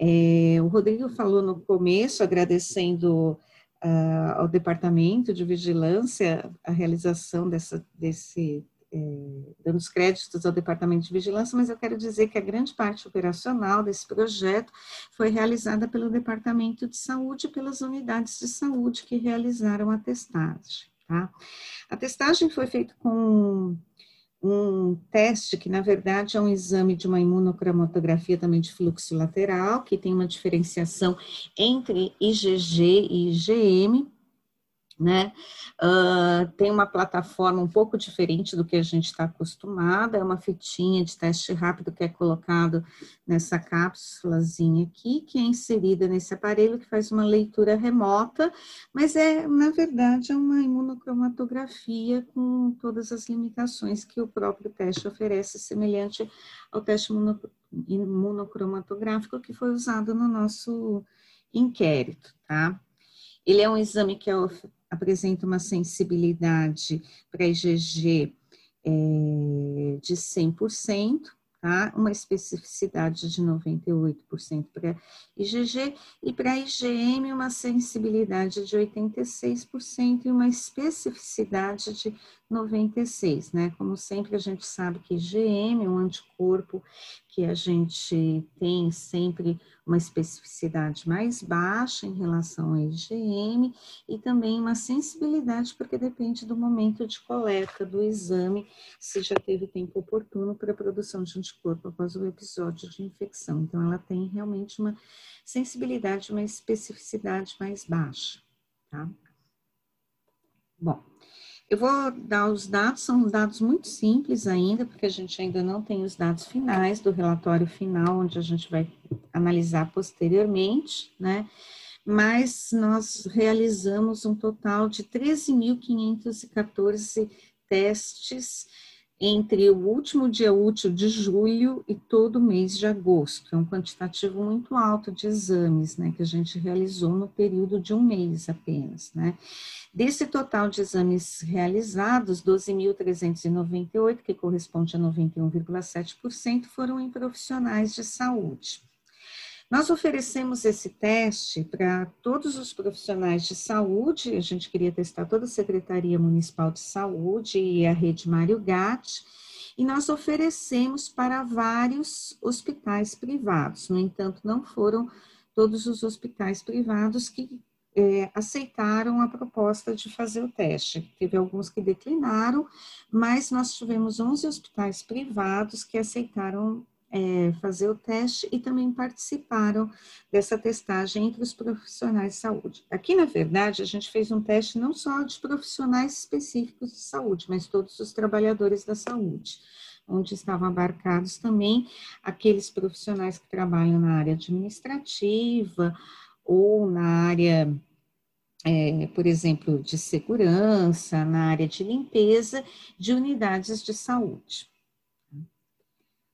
É, o Rodrigo falou no começo, agradecendo uh, ao Departamento de Vigilância a realização dessa, desse é, dando os créditos ao Departamento de Vigilância, mas eu quero dizer que a grande parte operacional desse projeto foi realizada pelo Departamento de Saúde e pelas unidades de saúde que realizaram a testagem. Tá? A testagem foi feita com um teste que, na verdade, é um exame de uma imunocromatografia também de fluxo lateral, que tem uma diferenciação entre IgG e IgM, né? Uh, tem uma plataforma um pouco diferente do que a gente está acostumado, é uma fitinha de teste rápido que é colocado nessa cápsulazinha aqui, que é inserida nesse aparelho que faz uma leitura remota, mas é, na verdade, é uma imunocromatografia com todas as limitações que o próprio teste oferece, semelhante ao teste imunocromatográfico que foi usado no nosso inquérito, tá? Ele é um exame que é apresenta uma sensibilidade para IgG é, de 100%, tá? uma especificidade de 98% para IgG e para IgM uma sensibilidade de 86% e uma especificidade de 96, né? Como sempre a gente sabe que IgM é um anticorpo que a gente tem sempre uma especificidade mais baixa em relação ao IgM e também uma sensibilidade, porque depende do momento de coleta do exame, se já teve tempo oportuno para a produção de anticorpo após o episódio de infecção. Então, ela tem realmente uma sensibilidade, uma especificidade mais baixa, tá? Bom, eu vou dar os dados, são dados muito simples ainda, porque a gente ainda não tem os dados finais do relatório final, onde a gente vai analisar posteriormente, né? Mas nós realizamos um total de 13.514 testes entre o último dia útil de julho e todo o mês de agosto. É um quantitativo muito alto de exames, né, que a gente realizou no período de um mês apenas, né. Desse total de exames realizados, 12.398, que corresponde a 91,7%, foram em profissionais de saúde. Nós oferecemos esse teste para todos os profissionais de saúde, a gente queria testar toda a Secretaria Municipal de Saúde e a Rede Mário Gatti, e nós oferecemos para vários hospitais privados. No entanto, não foram todos os hospitais privados que é, aceitaram a proposta de fazer o teste. Teve alguns que declinaram, mas nós tivemos 11 hospitais privados que aceitaram é, fazer o teste e também participaram dessa testagem entre os profissionais de saúde. Aqui, na verdade, a gente fez um teste não só de profissionais específicos de saúde, mas todos os trabalhadores da saúde, onde estavam abarcados também aqueles profissionais que trabalham na área administrativa ou na área é, por exemplo, de segurança, na área de limpeza de unidades de saúde.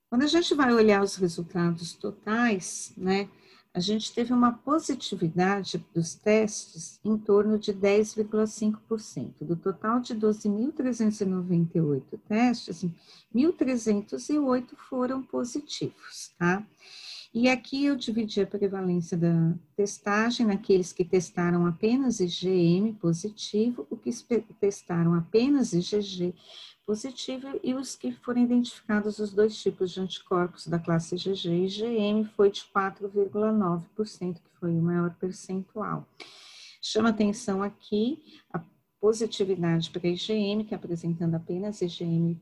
Quando a gente vai olhar os resultados totais, né, a gente teve uma positividade dos testes em torno de 10,5%. Do total de 12.398 testes, 1.308 foram positivos, tá? E aqui eu dividi a prevalência da testagem naqueles que testaram apenas IgM positivo, o que testaram apenas IgG positivo e os que foram identificados os dois tipos de anticorpos da classe IgG e IgM foi de 4,9%, que foi o maior percentual. Chama atenção aqui a positividade para IgM, que apresentando apenas IgM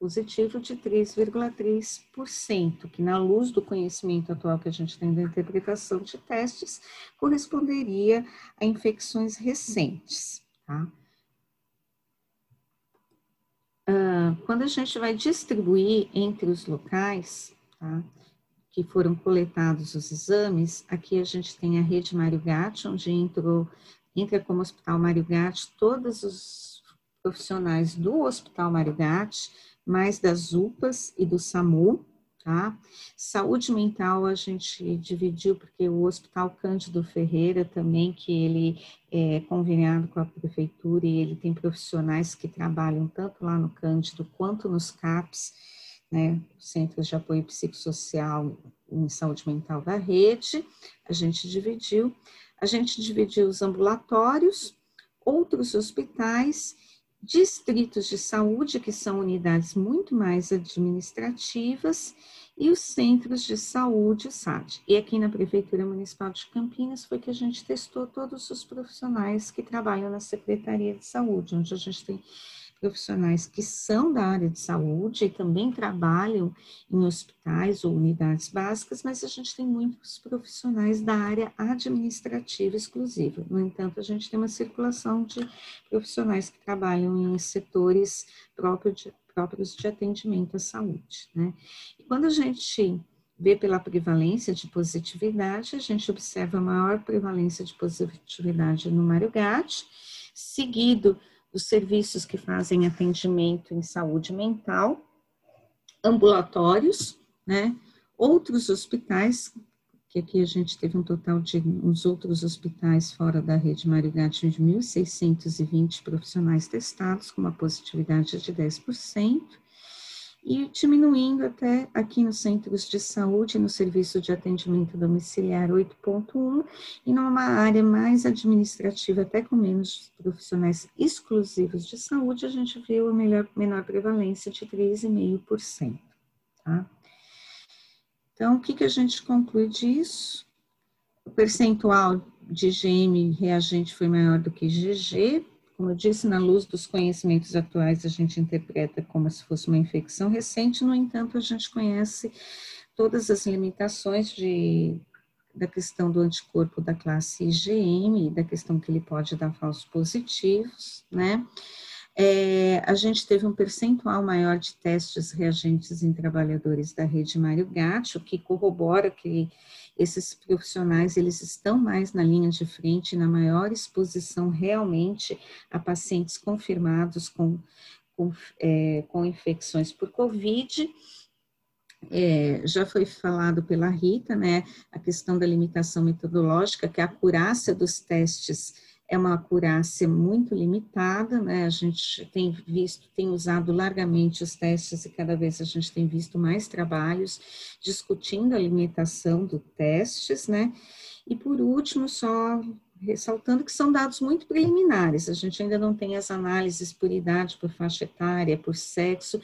positivo de 3,3%, que na luz do conhecimento atual que a gente tem da interpretação de testes, corresponderia a infecções recentes, tá? Uh, quando a gente vai distribuir entre os locais, tá, que foram coletados os exames, aqui a gente tem a rede Mário Gatti, onde entrou, entra como Hospital Mário Gatti todos os profissionais do Hospital Mário Gatti, mais das UPAs e do SAMU, tá? Saúde mental a gente dividiu porque o Hospital Cândido Ferreira também, que ele é conveniado com a prefeitura e ele tem profissionais que trabalham tanto lá no Cândido quanto nos CAPs, né, Centros de Apoio Psicossocial em Saúde Mental da rede, a gente dividiu. A gente dividiu os ambulatórios, outros hospitais distritos de saúde, que são unidades muito mais administrativas, e os centros de saúde, SAD. E aqui na Prefeitura Municipal de Campinas foi que a gente testou todos os profissionais que trabalham na Secretaria de Saúde, onde a gente tem profissionais que são da área de saúde e também trabalham em hospitais ou unidades básicas, mas a gente tem muitos profissionais da área administrativa exclusiva. No entanto, a gente tem uma circulação de profissionais que trabalham em setores próprios de, próprios de atendimento à saúde. Né? E quando a gente vê pela prevalência de positividade, a gente observa a maior prevalência de positividade no Mário Gatti, seguido os serviços que fazem atendimento em saúde mental, ambulatórios, né? Outros hospitais, que aqui a gente teve um total de uns outros hospitais fora da rede Marigatti de 1.620 profissionais testados, com uma positividade de 10%, e diminuindo até aqui nos centros de saúde, no serviço de atendimento domiciliar 8.1 e numa área mais administrativa, até com menos profissionais exclusivos de saúde, a gente viu a melhor, menor prevalência de 3,5%. Tá? Então, o que, que a gente conclui disso? O percentual de IgM reagente foi maior do que IgG, como eu disse, na luz dos conhecimentos atuais, a gente interpreta como se fosse uma infecção recente, no entanto, a gente conhece todas as limitações de, da questão do anticorpo da classe IgM, da questão que ele pode dar falsos positivos, né? É, a gente teve um percentual maior de testes reagentes em trabalhadores da rede Mário Gatti, o que corrobora que esses profissionais eles estão mais na linha de frente, na maior exposição realmente a pacientes confirmados com, com, é, com infecções por Covid. É, já foi falado pela Rita, né, a questão da limitação metodológica, que a acurácia dos testes é uma acurácia muito limitada, né? A gente tem visto, tem usado largamente os testes e cada vez a gente tem visto mais trabalhos discutindo a limitação dos testes, né? E por último, só ressaltando que são dados muito preliminares, a gente ainda não tem as análises por idade, por faixa etária, por sexo,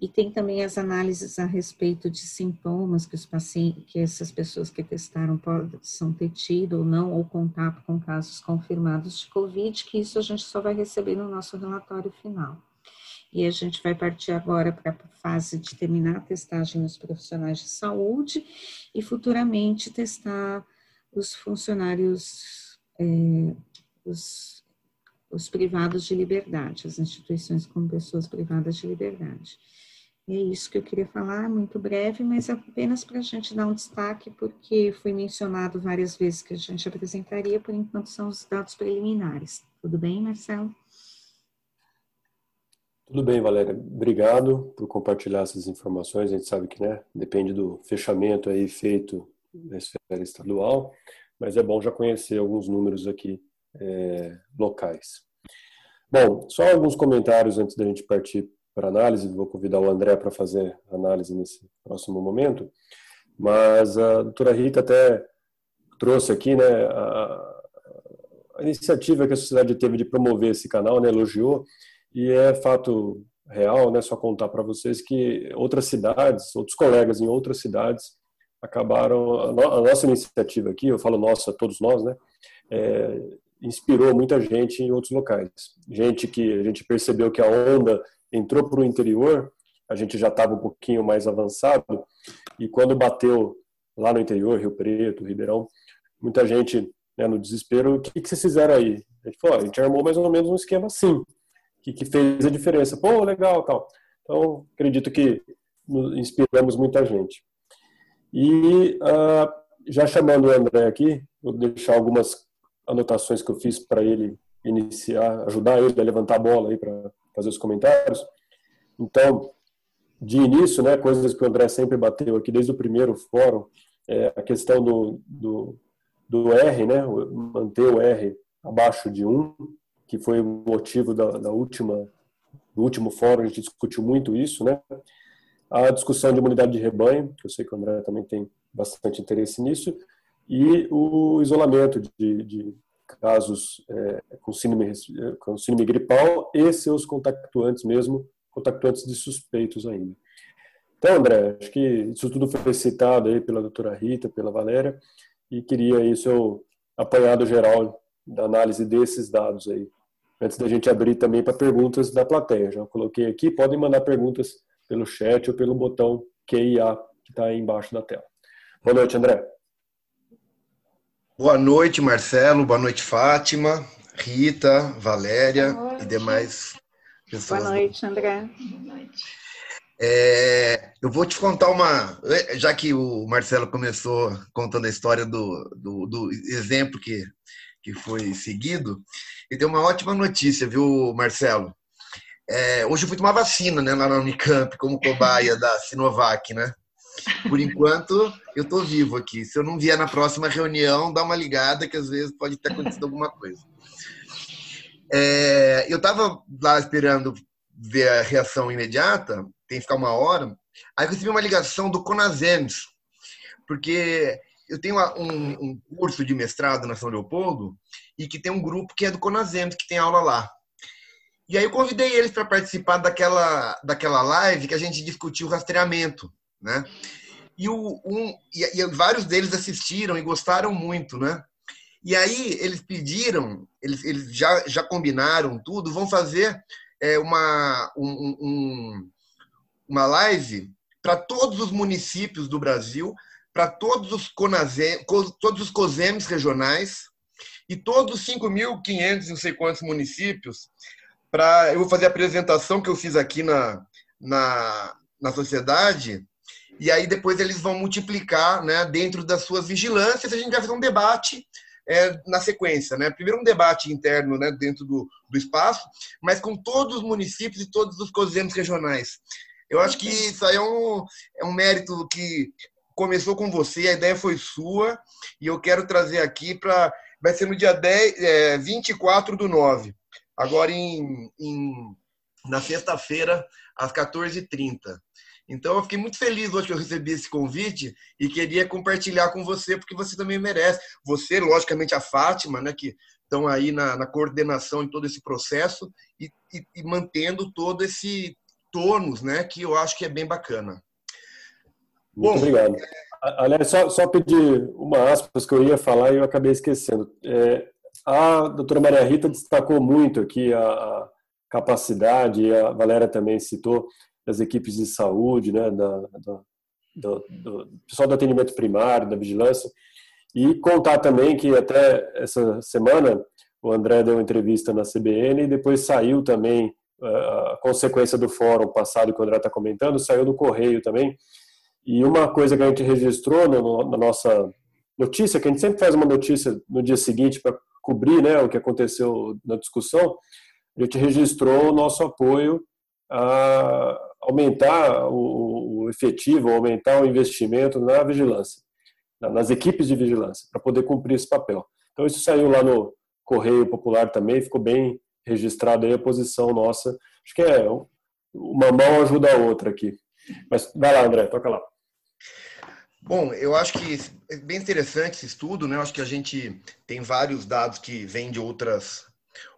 e tem também as análises a respeito de sintomas que os pacientes, que essas pessoas que testaram possam ter tido ou não, ou contato com casos confirmados de Covid, que isso a gente só vai receber no nosso relatório final. E a gente vai partir agora para a fase de terminar a testagem nos profissionais de saúde e futuramente testar os funcionários, é, os, os privados de liberdade, as instituições com pessoas privadas de liberdade. É isso que eu queria falar, muito breve, mas apenas para a gente dar um destaque, porque foi mencionado várias vezes que a gente apresentaria, por enquanto são os dados preliminares. Tudo bem, Marcelo? Tudo bem, Valéria. Obrigado por compartilhar essas informações. A gente sabe que né, depende do fechamento aí feito na esfera estadual, mas é bom já conhecer alguns números aqui é, locais. Bom, só alguns comentários antes da gente partir para análise. Vou convidar o André para fazer análise nesse próximo momento. Mas a doutora Rita até trouxe aqui né, a, a iniciativa que a sociedade teve de promover esse canal, né, elogiou, e é fato real, né, só contar para vocês que outras cidades, outros colegas em outras cidades acabaram a, nossa iniciativa aqui, eu falo nossa, todos nós, né, é, inspirou muita gente em outros locais. Gente que a gente percebeu que a onda entrou para o interior, a gente já estava um pouquinho mais avançado e quando bateu lá no interior, Rio Preto, Ribeirão, muita gente né, no desespero, o que, que vocês fizeram aí? A gente falou, a gente armou mais ou menos um esquema assim, que, que fez a diferença. Pô, legal, tal. Então, acredito que inspiramos muita gente. E uh, já chamando o André aqui, vou deixar algumas anotações que eu fiz para ele iniciar, ajudar ele a levantar a bola aí para fazer os comentários. Então, de início, né, coisas que o André sempre bateu aqui desde o primeiro fórum, é a questão do, do, do R, né, manter o R abaixo de 1, que foi o motivo da, da última do último fórum, a gente discutiu muito isso, né? A discussão de imunidade de rebanho, que eu sei que o André também tem bastante interesse nisso, e o isolamento de, de casos é, com, síndrome, com síndrome gripal e seus contactuantes mesmo, contactuantes de suspeitos ainda. Então, André, acho que isso tudo foi citado aí pela doutora Rita, pela Valéria, e queria aí seu apanhado geral da análise desses dados aí, antes da gente abrir também para perguntas da plateia. Já coloquei aqui, podem mandar perguntas pelo chat ou pelo botão QIA que está aí embaixo da tela. Boa noite, André. Boa noite, Marcelo. Boa noite, Fátima, Rita, Valéria e demais pessoas. Boa noite, André. Boa noite. É, eu vou te contar uma. Já que o Marcelo começou contando a história do, do, do exemplo que, que foi seguido, e tem uma ótima notícia, viu, Marcelo? É, hoje eu fui tomar vacina, né, lá na Unicamp, como cobaia da Sinovac, né? Por enquanto, eu tô vivo aqui. Se eu não vier na próxima reunião, dá uma ligada, que às vezes pode ter acontecido alguma coisa. É, eu tava lá esperando ver a reação imediata, tem que ficar uma hora. Aí eu recebi uma ligação do Conasems, porque eu tenho um, um, curso de mestrado na São Leopoldo e que tem um grupo que é do Conasems, que tem aula lá. E aí eu convidei eles para participar daquela, daquela live que a gente discutiu o rastreamento, né? E, o, um, e, e vários deles assistiram e gostaram muito, né? E aí eles pediram, eles, eles já, já combinaram tudo, vão fazer é, uma, um, um, uma live para todos os municípios do Brasil, para todos os CONASEM, todos os COSEMs regionais e todos os 5.500 não sei quantos municípios para eu vou fazer a apresentação que eu fiz aqui na, na, na sociedade e aí depois eles vão multiplicar né, dentro das suas vigilâncias a gente vai fazer um debate é, na sequência. Né? Primeiro um debate interno né, dentro do, do espaço, mas com todos os municípios e todos os cozenos regionais. Eu acho que isso aí é um, é um mérito que começou com você, a ideia foi sua, e eu quero trazer aqui para. Vai ser no dia 10, é, 24 do 9 agora em, em na sexta-feira, às 14h30. Então eu fiquei muito feliz hoje que eu recebi esse convite e queria compartilhar com você, porque você também merece. Você, logicamente, a Fátima, né, que estão aí na, na coordenação em todo esse processo e, e, e, mantendo todo esse tônus, né, que eu acho que é bem bacana. Muito Bom, obrigado. Aliás, só, só pedir uma aspas que eu ia falar e eu acabei esquecendo. É, a doutora Maria Rita destacou muito aqui a, capacidade, e a Valéria também citou, das equipes de saúde, né, da, da do, do, pessoal do atendimento primário, da vigilância, e contar também que até essa semana o André deu uma entrevista na CBN e depois saiu também eh, a consequência do fórum passado que o André está comentando, saiu no Correio também. E uma coisa que a gente registrou no, na nossa notícia, que a gente sempre faz uma notícia no dia seguinte para cobrir né, o que aconteceu na discussão, a gente registrou o nosso apoio a aumentar o, efetivo, aumentar o investimento na vigilância, nas equipes de vigilância, para poder cumprir esse papel. Então, isso saiu lá no Correio Popular também, ficou bem registrado aí a posição nossa. Acho que é uma mão ajuda a outra aqui. Mas vai lá, André, toca lá. Bom, eu acho que é bem interessante esse estudo, né? Eu acho que a gente tem vários dados que vêm de outras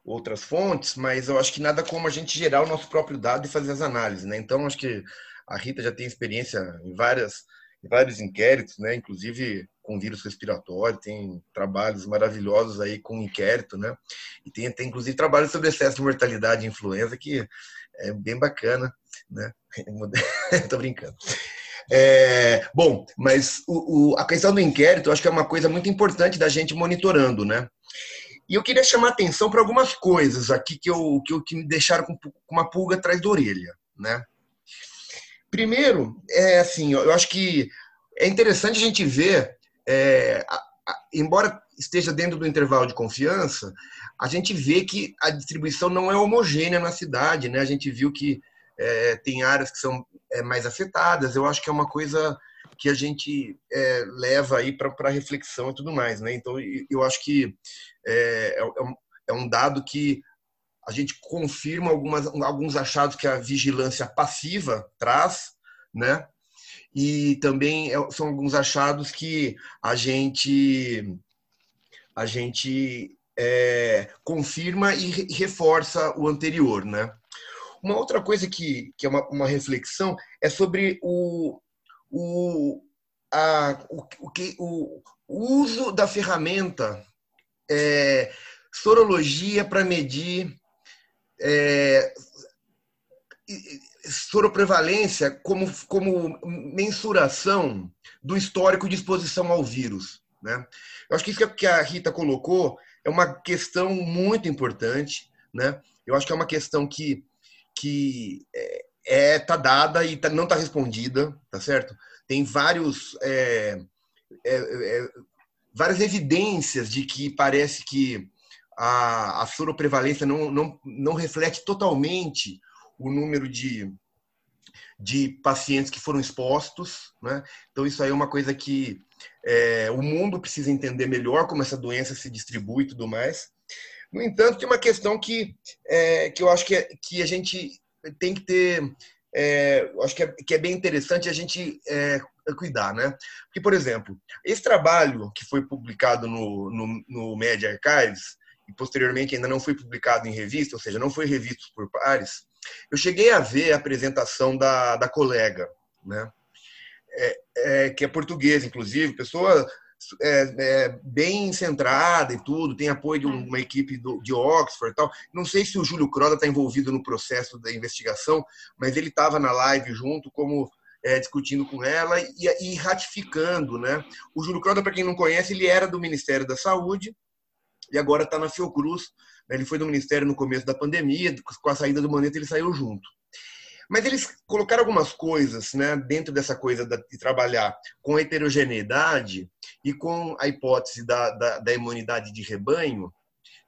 outras fontes, mas eu acho que nada como a gente gerar o nosso próprio dado e fazer as análises, né? Então acho que a Rita já tem experiência em várias em vários inquéritos, né? Inclusive com vírus respiratório, tem trabalhos maravilhosos aí com inquérito, né? E tem, tem inclusive trabalhos sobre excesso de mortalidade e influenza que é bem bacana, né? <laughs> Tô brincando. É, bom, mas o, o, a questão do inquérito, eu acho que é uma coisa muito importante da gente monitorando, né? E eu queria chamar atenção para algumas coisas aqui que, eu, que, eu, que me deixaram com, com uma pulga atrás da orelha, né? Primeiro, é assim, eu acho que é interessante a gente ver, é, a, a, embora esteja dentro do intervalo de confiança, a gente vê que a distribuição não é homogênea na cidade, né? A gente viu que é, tem áreas que são é, mais afetadas. Eu acho que é uma coisa que a gente é, leva aí para reflexão e tudo mais, né? Então, eu acho que é, é, é, um, é um dado que a gente confirma algumas, alguns achados que a vigilância passiva traz, né? E também é, são alguns achados que a gente a gente é, confirma e reforça o anterior, né? Uma outra coisa que, que é uma, uma reflexão é sobre o, o, a, o, o, que, o, uso da ferramenta é, sorologia para medir é, soroprevalência como, como mensuração do histórico de exposição ao vírus. Né? Eu acho que isso que a Rita colocou é uma questão muito importante. Né? Eu acho que é uma questão que, que é, é tá dada e tá, não está respondida, tá certo? Tem vários é, é, é, várias evidências de que parece que a, a soroprevalência não, não, não reflete totalmente o número de, de pacientes que foram expostos. Né? Então, isso aí é uma coisa que é, o mundo precisa entender melhor como essa doença se distribui e tudo mais. No entanto, tem uma questão que, é, que eu acho que, é, que a gente tem que ter. É, acho que é, que é bem interessante a gente é, cuidar, né? Porque, por exemplo, esse trabalho que foi publicado no, no, no Media Archives e posteriormente ainda não foi publicado em revista, ou seja, não foi revisto por pares, eu cheguei a ver a apresentação da, da colega, né? É, é, que é portuguesa, inclusive, pessoa é, é, bem centrada e tudo, tem apoio de uma equipe do, de Oxford e tal. Não sei se o Júlio Croda está envolvido no processo da investigação, mas ele estava na live junto como é, discutindo com ela e, e, ratificando, né? O Júlio Croda, para quem não conhece, ele era do Ministério da Saúde e agora está na Fiocruz. Né? Ele foi do Ministério no começo da pandemia, com a saída do Maneta ele saiu junto. Mas eles colocaram algumas coisas né, dentro dessa coisa de trabalhar com heterogeneidade e com a hipótese da, da, da imunidade de rebanho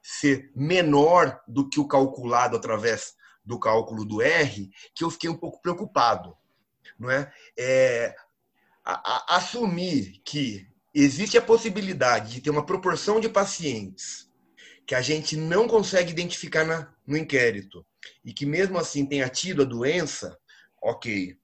ser menor do que o calculado através do cálculo do R, que eu fiquei um pouco preocupado. Não é? é a, a, assumir que existe a possibilidade de ter uma proporção de pacientes que a gente não consegue identificar na, no inquérito e que mesmo assim tenha tido a doença, ok.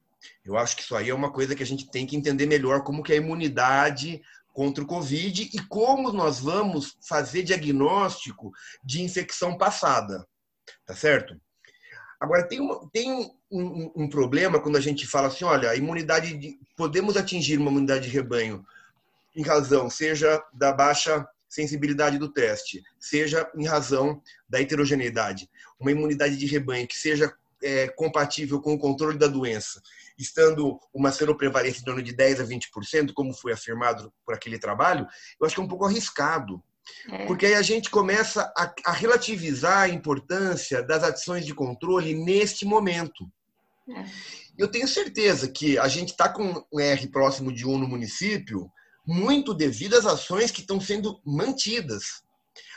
Eu acho que isso aí é uma coisa que a gente tem que entender melhor como que é a imunidade contra o Covid e como nós vamos fazer diagnóstico de infecção passada, tá certo? Agora, tem, uma, tem um, um, problema quando a gente fala assim, olha, a imunidade, de, podemos atingir uma imunidade de rebanho em razão, seja da baixa sensibilidade do teste, seja em razão da heterogeneidade. Uma imunidade de rebanho que seja é, compatível com o controle da doença, estando uma seroprevalência em torno de 10% a 20%, como foi afirmado por aquele trabalho, eu acho que é um pouco arriscado. É. Porque aí a gente começa a, a, relativizar a importância das ações de controle neste momento. É. Eu tenho certeza que a gente está com um R próximo de 1 no município, muito devido às ações que estão sendo mantidas.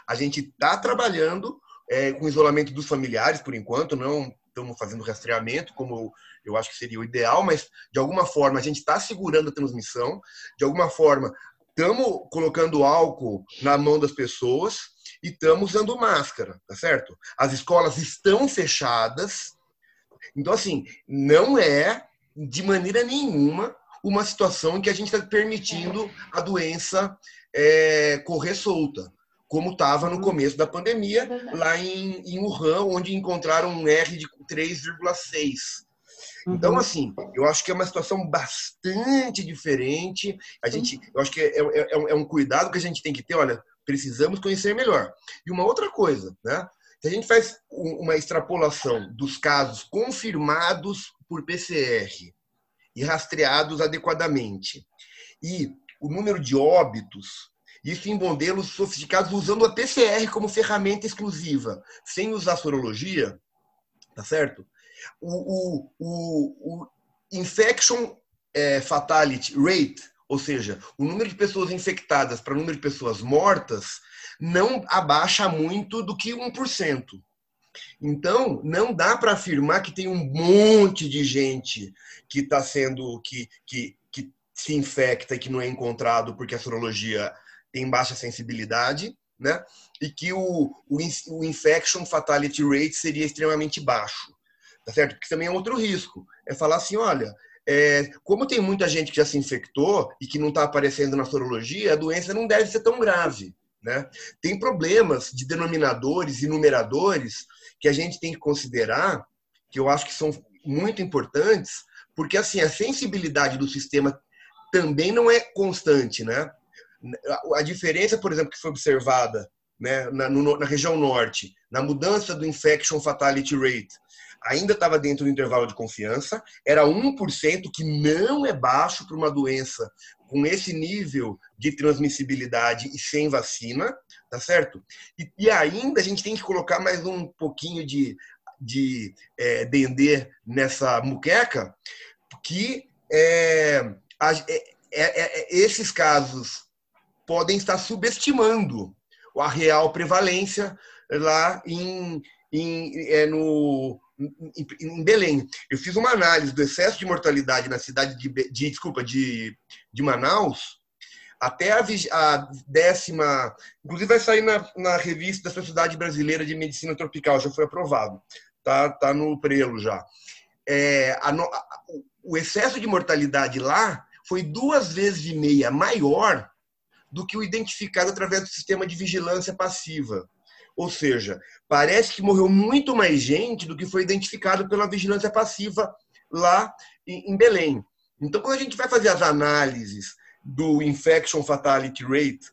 A gente está trabalhando é, com isolamento dos familiares, por enquanto, não estamos fazendo rastreamento, como eu, acho que seria o ideal, mas de alguma forma a gente está segurando a transmissão, de alguma forma estamos colocando álcool na mão das pessoas e estamos usando máscara, tá certo? As escolas estão fechadas. Então, assim, não é de maneira nenhuma uma situação em que a gente está permitindo a doença é, correr solta, como estava no começo da pandemia, lá em, em Wuhan, onde encontraram um R de 3,6. Então, uhum. assim, eu acho que é uma situação bastante diferente. A gente, eu acho que é, é, é, é, um cuidado que a gente tem que ter. Olha, precisamos conhecer melhor. E uma outra coisa, né? Se a gente faz uma extrapolação dos casos confirmados por PCR e rastreados adequadamente, e o número de óbitos, isso em modelos sofisticados usando a PCR como ferramenta exclusiva, sem usar sorologia, tá certo? o, o, o, infection é, fatality rate, ou seja, o número de pessoas infectadas para o número de pessoas mortas, não abaixa muito do que 1%. Então, não dá para afirmar que tem um monte de gente que está sendo, que, que, que se infecta e que não é encontrado porque a sorologia tem baixa sensibilidade, né? E que o, o, o infection fatality rate seria extremamente baixo tá certo? Porque também é outro risco. É falar assim, olha, é, como tem muita gente que já se infectou e que não está aparecendo na sorologia, a doença não deve ser tão grave. Né? Tem problemas de denominadores e numeradores que a gente tem que considerar, que eu acho que são muito importantes, porque assim a sensibilidade do sistema também não é constante, né? A diferença, por exemplo, que foi observada né, na, no, na região norte, na mudança do infection fatality rate ainda estava dentro do intervalo de confiança, era 1%, que não é baixo para uma doença com esse nível de transmissibilidade e sem vacina, tá certo? E, e ainda a gente tem que colocar mais um pouquinho de, de é, dendê nessa muqueca, que é, a, é, é, é esses casos podem estar subestimando a real prevalência lá em, em, é, no, em Belém. Eu fiz uma análise do excesso de mortalidade na cidade de, de desculpa, de, de Manaus, até a, a, décima. Inclusive, vai sair na, na revista da Sociedade Brasileira de Medicina Tropical, já foi aprovado. Tá, tá no prelo já. É, a, a, o excesso de mortalidade lá foi duas vezes e meia maior do que o identificado através do sistema de vigilância passiva. Ou seja, parece que morreu muito mais gente do que foi identificado pela vigilância passiva lá em Belém. Então, quando a gente vai fazer as análises do infection fatality rate,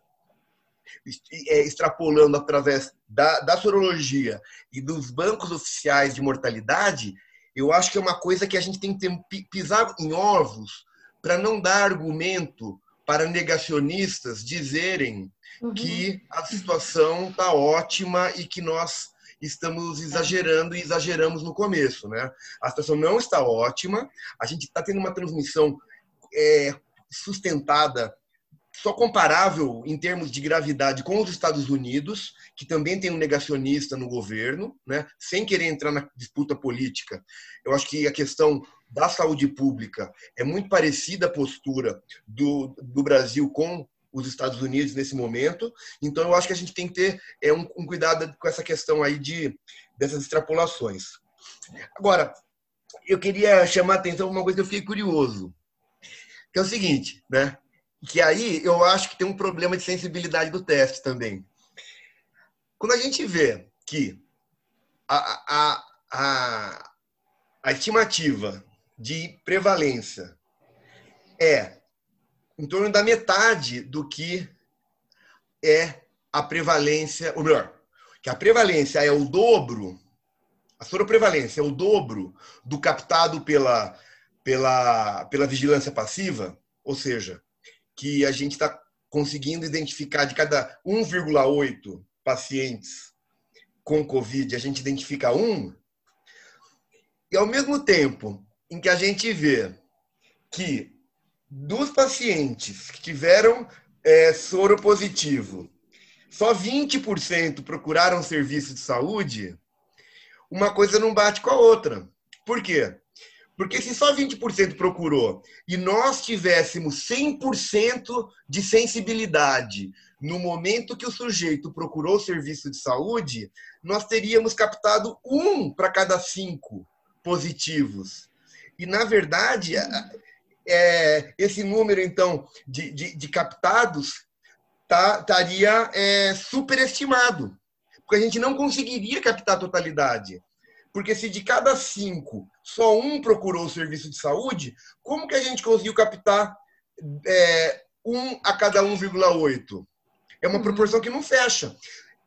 é, extrapolando através da, da sorologia e dos bancos oficiais de mortalidade, eu acho que é uma coisa que a gente tem que pisar em ovos para não dar argumento para negacionistas dizerem uhum. que a situação está ótima e que nós estamos exagerando e exageramos no começo, né? A situação não está ótima, a gente está tendo uma transmissão é, sustentada só comparável em termos de gravidade com os Estados Unidos, que também tem um negacionista no governo, né? sem querer entrar na disputa política. Eu acho que a questão da saúde pública é muito parecida a postura do, do Brasil com os Estados Unidos nesse momento. Então, eu acho que a gente tem que ter é, um, um cuidado com essa questão aí de dessas extrapolações. Agora, eu queria chamar a atenção para uma coisa que eu fiquei curioso. Que é o seguinte, né? Que aí eu acho que tem um problema de sensibilidade do teste também. Quando a gente vê que a, a, a, a estimativa de prevalência. É em torno da metade do que é a prevalência, ou melhor, que a prevalência é o dobro, a soroprevalência é o dobro do captado pela, pela, pela vigilância passiva, ou seja, que a gente está conseguindo identificar de cada 1,8 pacientes com Covid, a gente identifica um, e ao mesmo tempo em que a gente vê que dos pacientes que tiveram é, soro positivo, só 20% procuraram serviço de saúde, uma coisa não bate com a outra. Por quê? Porque se só 20% procurou e nós tivéssemos 100% de sensibilidade no momento que o sujeito procurou o serviço de saúde, nós teríamos captado um para cada cinco positivos. E, na verdade, é, esse número, então, de, de, de captados tá, estaria é, superestimado, porque a gente não conseguiria captar a totalidade. Porque se de cada cinco só um procurou o serviço de saúde, como que a gente conseguiu captar é, um a cada 1,8? É uma uhum. proporção que não fecha.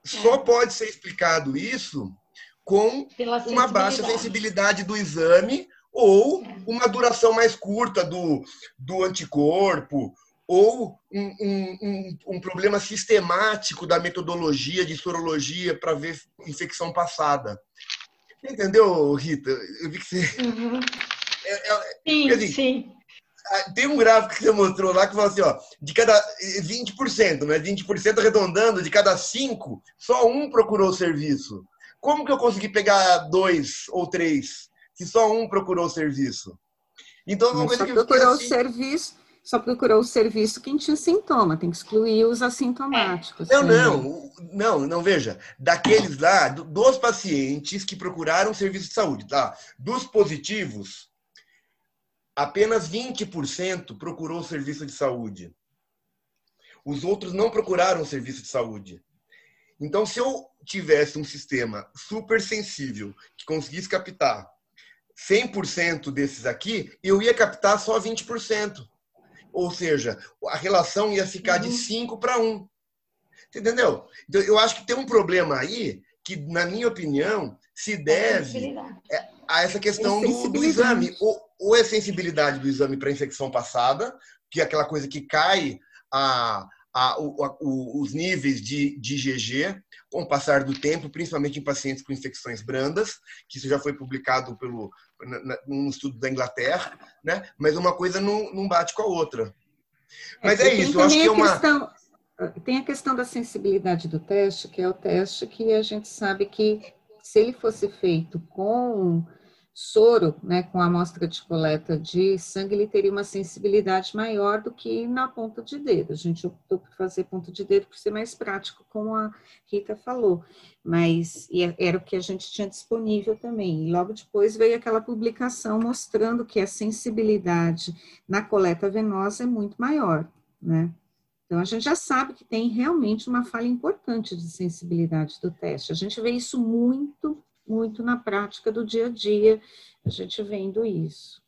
Só é. pode ser explicado isso com uma baixa sensibilidade do exame ou uma duração mais curta do, do anticorpo, ou um, um, um, um problema sistemático da metodologia de sorologia para ver infecção passada. Entendeu, Rita? Eu vi que você. Uhum. É, é, sim, dizer, sim. Tem um gráfico que você mostrou lá que fala assim: ó, de cada 20%, né? 20% arredondando, de cada cinco, só um procurou o serviço. Como que eu consegui pegar dois ou três se só um procurou o serviço? Então, uma coisa só que procurou assim... o serviço, só procurou o serviço quem tinha sintoma, tem que excluir os assintomáticos. Não, não, não, não, veja. Daqueles lá, dos pacientes que procuraram serviço de saúde, tá? Dos positivos, apenas 20% procurou o serviço de saúde. Os outros não procuraram o serviço de saúde. Então, se eu tivesse um sistema super sensível que conseguisse captar 100% desses aqui, eu ia captar só 20%. Ou seja, a relação ia ficar uhum. de 5 para 1. Entendeu? Então, eu acho que tem um problema aí que, na minha opinião, se deve é, a essa questão do, do exame. Ou, ou é sensibilidade do exame para infecção passada, que é aquela coisa que cai a, a, o, os níveis de, de IgG com o passar do tempo, principalmente em pacientes com infecções brandas, que isso já foi publicado pelo num estudo da Inglaterra, né? Mas uma coisa não, não bate com a outra. Mas é, é isso, eu acho que é uma questão, tem a questão da sensibilidade do teste, que é o teste que a gente sabe que se ele fosse feito com soro, né, com a amostra de coleta de sangue, ele teria uma sensibilidade maior do que na ponta de dedo. A gente optou por fazer ponta de dedo por ser mais prático, como a Rita falou, mas é, era o que a gente tinha disponível também. E logo depois veio aquela publicação mostrando que a sensibilidade na coleta venosa é muito maior, né? Então, a gente já sabe que tem realmente uma falha importante de sensibilidade do teste. A gente vê isso muito muito na prática do dia a dia, a gente vendo isso.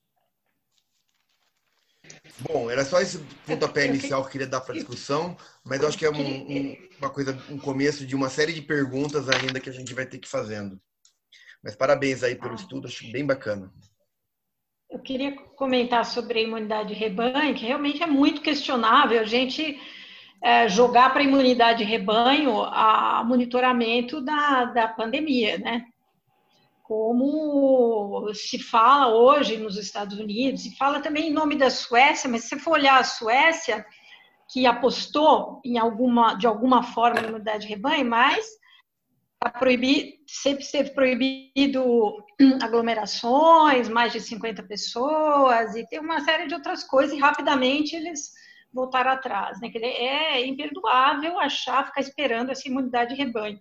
Bom, era só esse pontapé inicial que eu queria dar para a discussão, mas eu acho que é um, um, uma coisa, um começo de uma série de perguntas ainda que a gente vai ter que ir fazendo. Mas parabéns aí pelo estudo, acho bem bacana. Eu queria comentar sobre a imunidade rebanho, que realmente é muito questionável a gente é, jogar para a imunidade rebanho a monitoramento da, da pandemia, né? Como se fala hoje nos Estados Unidos, e fala também em nome da Suécia, mas se você for olhar a Suécia, que apostou em alguma, de alguma forma na imunidade de rebanho, mas tá proibido, sempre esteve proibido aglomerações, mais de 50 pessoas, e tem uma série de outras coisas, e rapidamente eles voltaram atrás. Né? É imperdoável achar, ficar esperando essa imunidade de rebanho.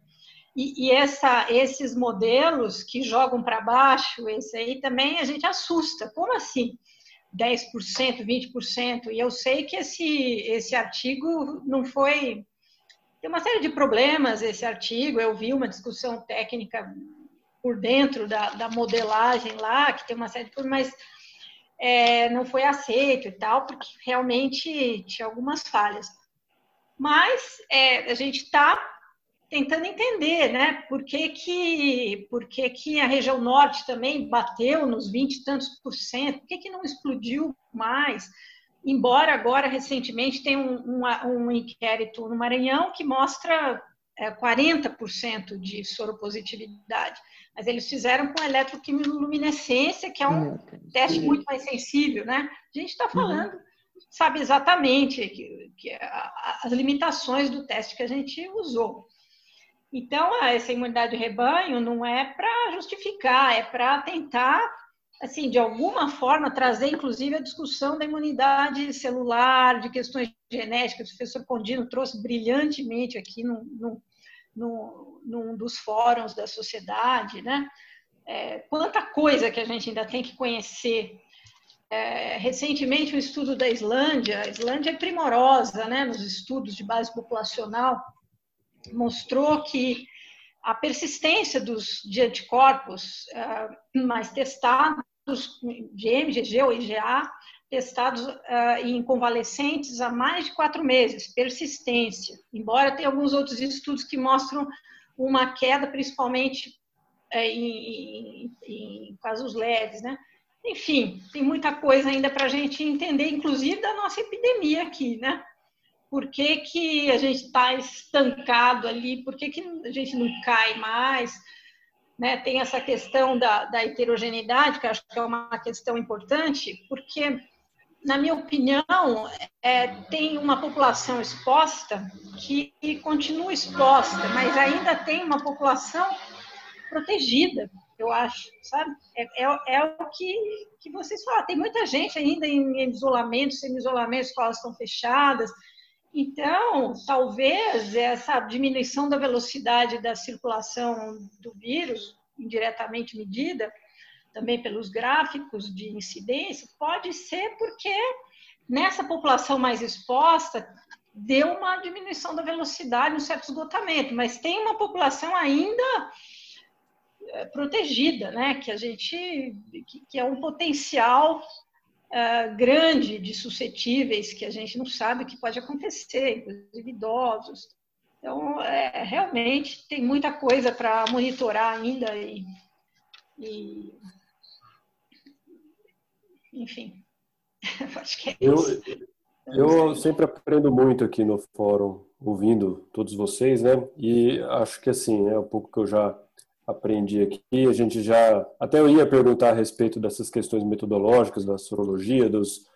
E, e essa, esses modelos que jogam para baixo, esse aí também a gente assusta. Como assim? 10%, 20%? E eu sei que esse, esse artigo não foi. Tem uma série de problemas esse artigo. Eu vi uma discussão técnica por dentro da, da modelagem lá, que tem uma série de problemas, mas é, não foi aceito e tal, porque realmente tinha algumas falhas. Mas é, a gente está tentando entender, né, por que que, por que que a região norte também bateu nos 20 e tantos por cento, por que que não explodiu mais, embora agora, recentemente, tem um, um, um inquérito no Maranhão que mostra é, 40% de soropositividade, mas eles fizeram com eletroquimiluminescência, que é um teste muito mais sensível, né? A gente está uhum. falando, uhum. sabe exatamente que, que as limitações do teste que a gente usou. Então, essa imunidade de rebanho não é para justificar, é para tentar, assim, de alguma forma, trazer, inclusive, a discussão da imunidade celular, de questões genéticas. O professor Condino trouxe brilhantemente aqui no, num dos fóruns da sociedade, né? É, quanta coisa que a gente ainda tem que conhecer. É, recentemente, um estudo da Islândia, a Islândia é primorosa né, nos estudos de base populacional, mostrou que a persistência dos, de anticorpos uh, mais testados, de MGG ou IgA, testados uh, em convalescentes há mais de quatro meses, persistência. Embora tenha alguns outros estudos que mostram uma queda, principalmente uh, em, em, em, casos leves, né? Enfim, tem muita coisa ainda para a gente entender, inclusive da nossa epidemia aqui, né? Por que, que a gente está estancado ali, por que, que a gente não cai mais. Né? Tem essa questão da, da heterogeneidade, que acho que é uma questão importante, porque, na minha opinião, é, tem uma população exposta que continua exposta, mas ainda tem uma população protegida, eu acho, sabe? É, é, é, o que, que vocês falam. Tem muita gente ainda em isolamento, semi-isolamento, escolas estão fechadas, então, talvez essa diminuição da velocidade da circulação do vírus, indiretamente medida, também pelos gráficos de incidência, pode ser porque nessa população mais exposta deu uma diminuição da velocidade, um certo esgotamento, mas tem uma população ainda eh, protegida, né? Que a gente que, é um potencial uh, grande de suscetíveis que a gente não sabe o que pode acontecer, inclusive idosos. Então, é, realmente tem muita coisa para monitorar ainda e, e, enfim, <laughs> acho que é isso. Eu, eu sempre aprendo muito aqui no fórum, ouvindo todos vocês, né? E acho que assim, é um pouco que eu já aprendi aqui. A gente já. Até eu ia perguntar a respeito dessas questões metodológicas da sorologia, dos,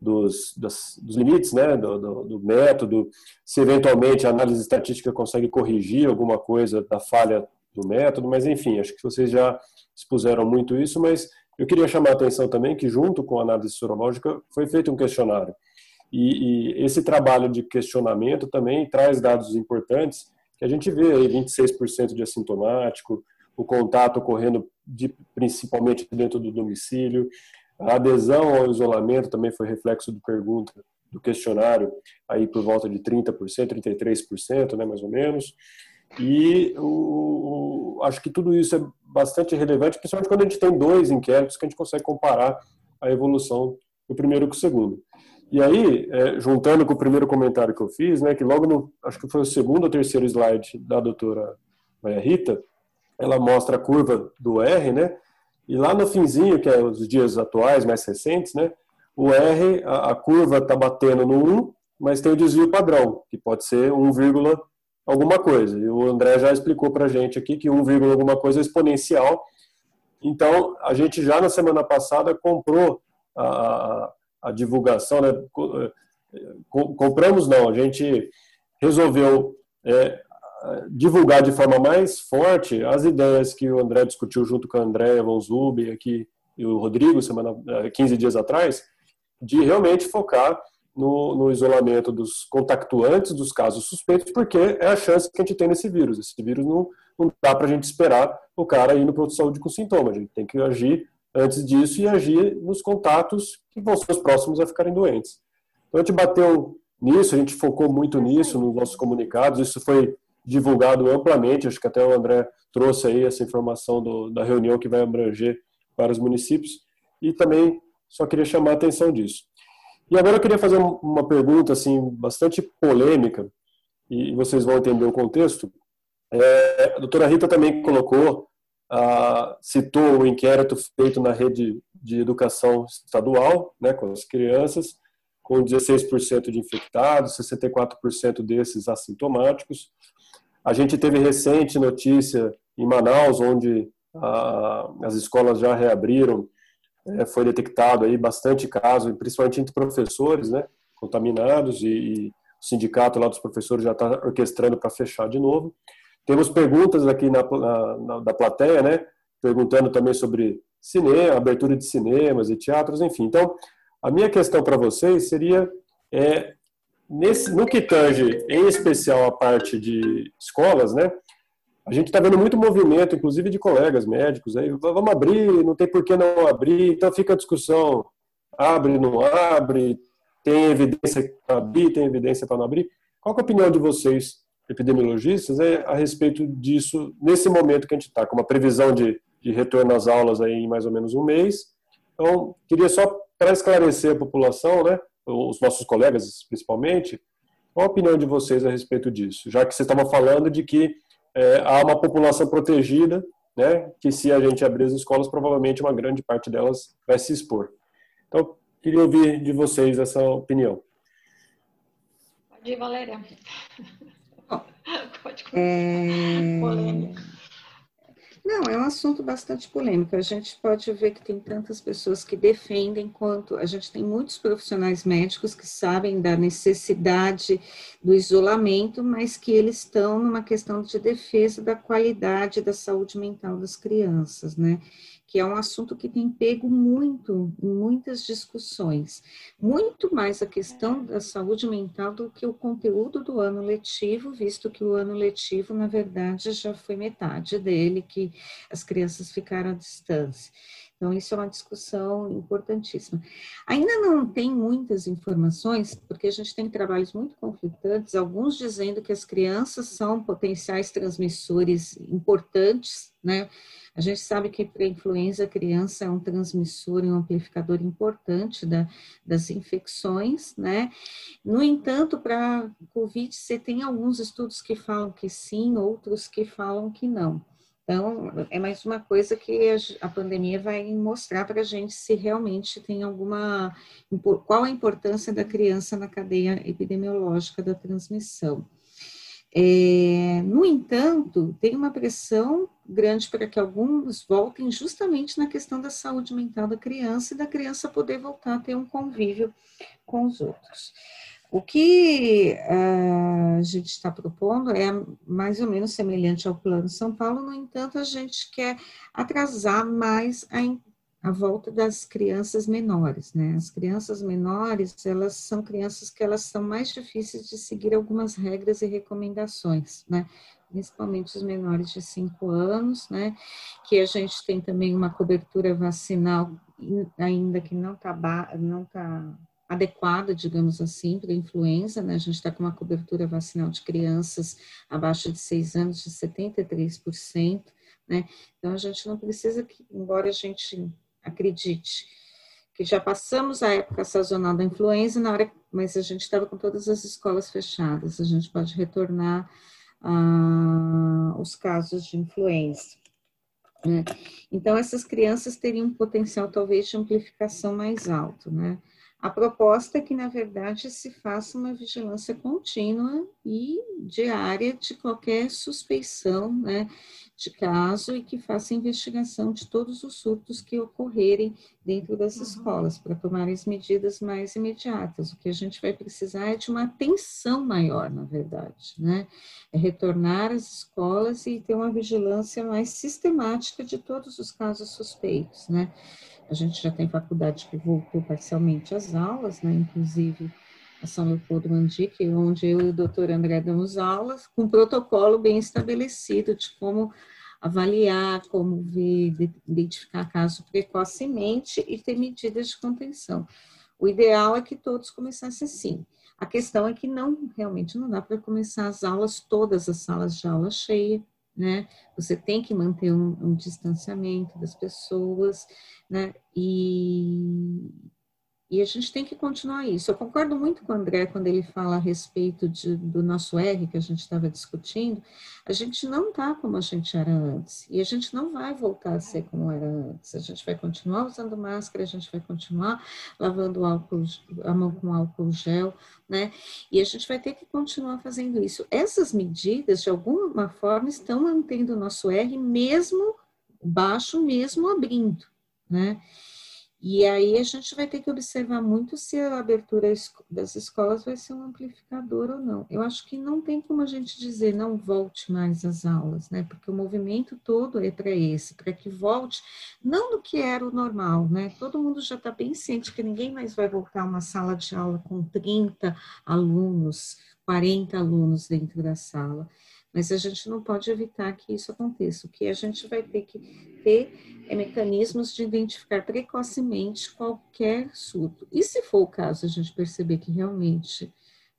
dos, das, dos limites né, do, do, do, método, se eventualmente a análise estatística consegue corrigir alguma coisa da falha do método, mas enfim, acho que vocês já expuseram muito isso, mas eu queria chamar a atenção também que, junto com a análise sorológica, foi feito um questionário. E, e esse trabalho de questionamento também traz dados importantes, que a gente vê aí 26% de assintomático, o contato ocorrendo de, principalmente dentro do domicílio. A adesão ao isolamento também foi reflexo do pergunta do questionário, aí por volta de 30%, 33%, né, mais ou menos. E o, o, acho que tudo isso é bastante relevante, principalmente quando a gente tem dois inquéritos que a gente consegue comparar a evolução do primeiro com o segundo. E aí, é, juntando com o primeiro comentário que eu fiz, né, que logo no, acho que foi o segundo ou terceiro slide da doutora Maria Rita, ela mostra a curva do R, né? E lá no finzinho, que é os dias atuais, mais recentes, né? O R, a, a curva está batendo no 1, mas tem o desvio padrão, que pode ser 1, alguma coisa. E o André já explicou para a gente aqui que 1, alguma coisa é exponencial. Então, a gente já na semana passada comprou a, a divulgação, né? Eh, compramos não, a gente resolveu é, divulgar de forma mais forte as ideias que o André discutiu junto com a Andréa Von Zub aqui e o Rodrigo semana 15 eh, dias atrás, de realmente focar no, no, isolamento dos contactuantes dos casos suspeitos, porque é a chance que a gente tem nesse vírus. Esse vírus não, não dá para a gente esperar o cara no pronto de saúde com sintomas. A gente tem que agir antes disso e agir nos contatos que vão ser os próximos a ficarem doentes. Então a gente bateu nisso, a gente focou muito nisso nos nossos comunicados, isso foi divulgado amplamente, acho que até o André trouxe aí essa informação do, da reunião que vai abranger para os municípios, e também só queria chamar a atenção disso. E agora eu queria fazer uma pergunta assim bastante polêmica e vocês vão entender o contexto. É, a doutora Rita também colocou, ah, citou o inquérito feito na rede de educação estadual, né, com as crianças, com 16% de infectados, 64% desses assintomáticos. A gente teve recente notícia em Manaus, onde ah, as escolas já reabriram é, foi detectado aí bastante casos, principalmente entre professores, né, contaminados, e, e o sindicato lá dos professores já está orquestrando para fechar de novo. Temos perguntas aqui na, na, na, da plateia, né, perguntando também sobre cinema, abertura de cinemas e teatros, enfim. Então, a minha questão para vocês seria, é, nesse, no que tange, em especial a parte de escolas, né, a gente está vendo muito movimento, inclusive de colegas médicos, aí vamos abrir, não tem por que não abrir, então fica a discussão, abre, não abre, tem evidência para abrir, tem evidência para não abrir. Qual é a opinião de vocês, epidemiologistas, é, a respeito disso, nesse momento que a gente está, com uma previsão de, de retorno às aulas aí em mais ou menos um mês? Então, queria só para esclarecer a população, né, os nossos colegas principalmente, qual a opinião de vocês a respeito disso? Já que vocês estavam falando de que é, há uma população protegida, né, que se a gente abrir as escolas, provavelmente uma grande parte delas vai se expor. Então, queria ouvir de vocês essa opinião. Pode ir, Valéria. Pode é... Polêmica. Não, é um assunto bastante polêmico. A gente pode ver que tem tantas pessoas que defendem, quanto a gente tem muitos profissionais médicos que sabem da necessidade do isolamento, mas que eles estão numa questão de defesa da qualidade da saúde mental das crianças, né? Que é um assunto que tem pego muito em muitas discussões, muito mais a questão da saúde mental do que o conteúdo do ano letivo, visto que o ano letivo, na verdade, já foi metade dele, que as crianças ficaram à distância. Então, isso é uma discussão importantíssima. Ainda não tem muitas informações, porque a gente tem trabalhos muito conflitantes, alguns dizendo que as crianças são potenciais transmissores importantes, né? A gente sabe que para a influenza a criança é um transmissor e um amplificador importante da, das infecções, né? No entanto, para a Covid, você tem alguns estudos que falam que sim, outros que falam que não. Então, é mais uma coisa que a pandemia vai mostrar para a gente se realmente tem alguma. qual a importância da criança na cadeia epidemiológica da transmissão. É, no entanto, tem uma pressão grande para que alguns voltem justamente na questão da saúde mental da criança e da criança poder voltar a ter um convívio com os outros. O que uh, a gente está propondo é mais ou menos semelhante ao Plano São Paulo, no entanto, a gente quer atrasar mais a a volta das crianças menores, né? As crianças menores, elas são crianças que elas são mais difíceis de seguir algumas regras e recomendações, né? Principalmente os menores de 5 anos, né? Que a gente tem também uma cobertura vacinal ainda que não está não tá adequada, digamos assim, para a influenza, né? A gente está com uma cobertura vacinal de crianças abaixo de 6 anos de 73%, né? Então a gente não precisa que, embora a gente acredite, que já passamos a época sazonal da influenza, na hora, mas a gente estava com todas as escolas fechadas, a gente pode retornar ah, os casos de influenza. Né? Então, essas crianças teriam um potencial, talvez, de amplificação mais alto, né? A proposta é que, na verdade, se faça uma vigilância contínua e diária de qualquer suspeição né, de caso e que faça investigação de todos os surtos que ocorrerem dentro das uhum. escolas, para tomar as medidas mais imediatas. O que a gente vai precisar é de uma atenção maior, na verdade, né? É retornar às escolas e ter uma vigilância mais sistemática de todos os casos suspeitos, né? A gente já tem faculdade que voltou parcialmente às aulas, né? Inclusive a São Leopoldo Mandique, onde eu e o doutor André damos aulas, com um protocolo bem estabelecido de como avaliar, como ver, identificar caso precocemente e ter medidas de contenção. O ideal é que todos começassem assim. A questão é que não, realmente não dá para começar as aulas, todas as salas de aula cheias, né? Você tem que manter um, um distanciamento das pessoas, né? E, e a gente tem que continuar isso. Eu concordo muito com o André quando ele fala a respeito de, do nosso R que a gente estava discutindo. A gente não está como a gente era antes. E a gente não vai voltar a ser como era antes. A gente vai continuar usando máscara, a gente vai continuar lavando álcool, a mão com álcool gel, né? E a gente vai ter que continuar fazendo isso. Essas medidas, de alguma forma, estão mantendo o nosso R mesmo baixo, mesmo abrindo, né? E aí a gente vai ter que observar muito se a abertura das escolas vai ser um amplificador ou não. Eu acho que não tem como a gente dizer não volte mais às aulas, né? Porque o movimento todo é para esse, para que volte, não do que era o normal, né? Todo mundo já está bem ciente que ninguém mais vai voltar a uma sala de aula com 30 alunos, 40 alunos dentro da sala mas a gente não pode evitar que isso aconteça. O que a gente vai ter que ter é mecanismos de identificar precocemente qualquer surto. E se for o caso, a gente perceber que realmente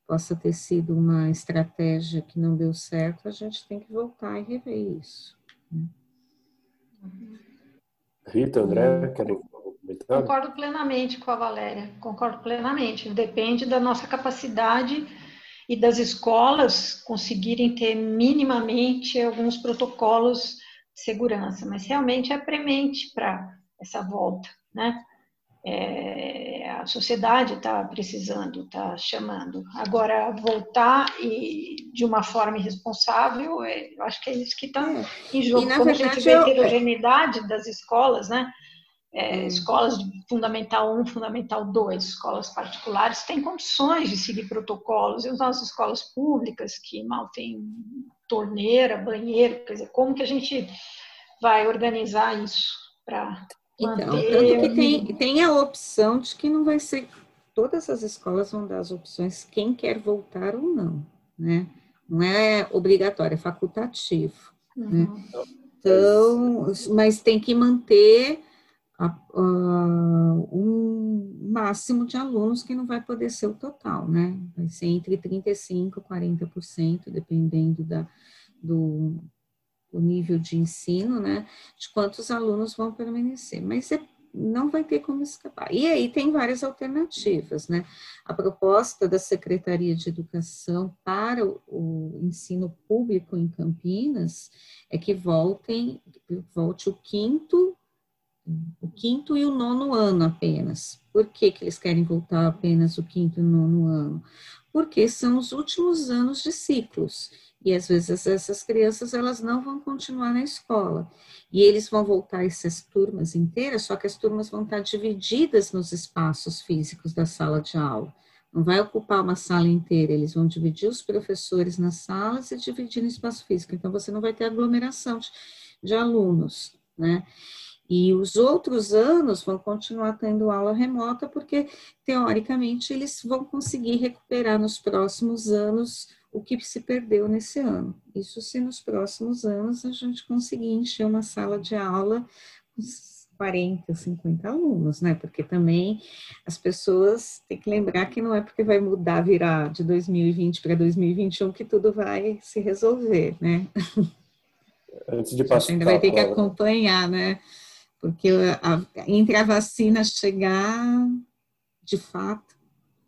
possa ter sido uma estratégia que não deu certo, a gente tem que voltar e rever isso. Né? Rita, André, querem comentar? Concordo plenamente com a Valéria, concordo plenamente. Depende da nossa capacidade e das escolas conseguirem ter minimamente alguns protocolos de segurança, mas realmente é premente para essa volta, né? É, a sociedade está precisando, está chamando. Agora, voltar e de uma forma irresponsável, é, eu acho que é isso que está em jogo. E, Como verdade, a gente vê a heterogeneidade das escolas, né? É, escolas de Fundamental 1, Fundamental 2, escolas particulares, têm condições de seguir protocolos, e as nossas escolas públicas, que mal têm torneira, banheiro, quer dizer, como que a gente vai organizar isso para então, tanto que tem, tem a opção de que não vai ser, todas as escolas vão dar as opções quem quer voltar ou não, né? Não é obrigatório, é facultativo, né? uhum. né? Então, mas tem que manter um máximo de alunos que não vai poder ser o total, né? Vai ser entre 35% e 40%, dependendo da, do, do nível de ensino, né? De quantos alunos vão permanecer. Mas é não vai ter como escapar. E aí tem várias alternativas, né? A proposta da Secretaria de Educação para o, o ensino público em Campinas é que voltem, volte o quinto o quinto e o nono ano apenas. Por que, que eles querem voltar apenas o quinto e o nono ano? Porque são os últimos anos de ciclos. E às vezes essas crianças elas não vão continuar na escola. E eles vão voltar essas turmas inteiras, só que as turmas vão estar divididas nos espaços físicos da sala de aula. Não vai ocupar uma sala inteira, eles vão dividir os professores nas salas e dividir no espaço físico. Então você não vai ter aglomeração de, de alunos, né? E os outros anos vão continuar tendo aula remota, porque, teoricamente, eles vão conseguir recuperar nos próximos anos o que se perdeu nesse ano. Isso se nos próximos anos a gente conseguir encher uma sala de aula com 40, 50 alunos, né? Porque também as pessoas têm que lembrar que não é porque vai mudar, virar de 2020 para 2021 que tudo vai se resolver, né? Antes de passar. ainda vai ter que acompanhar, né? Porque a, entre a vacina chegar, de fato,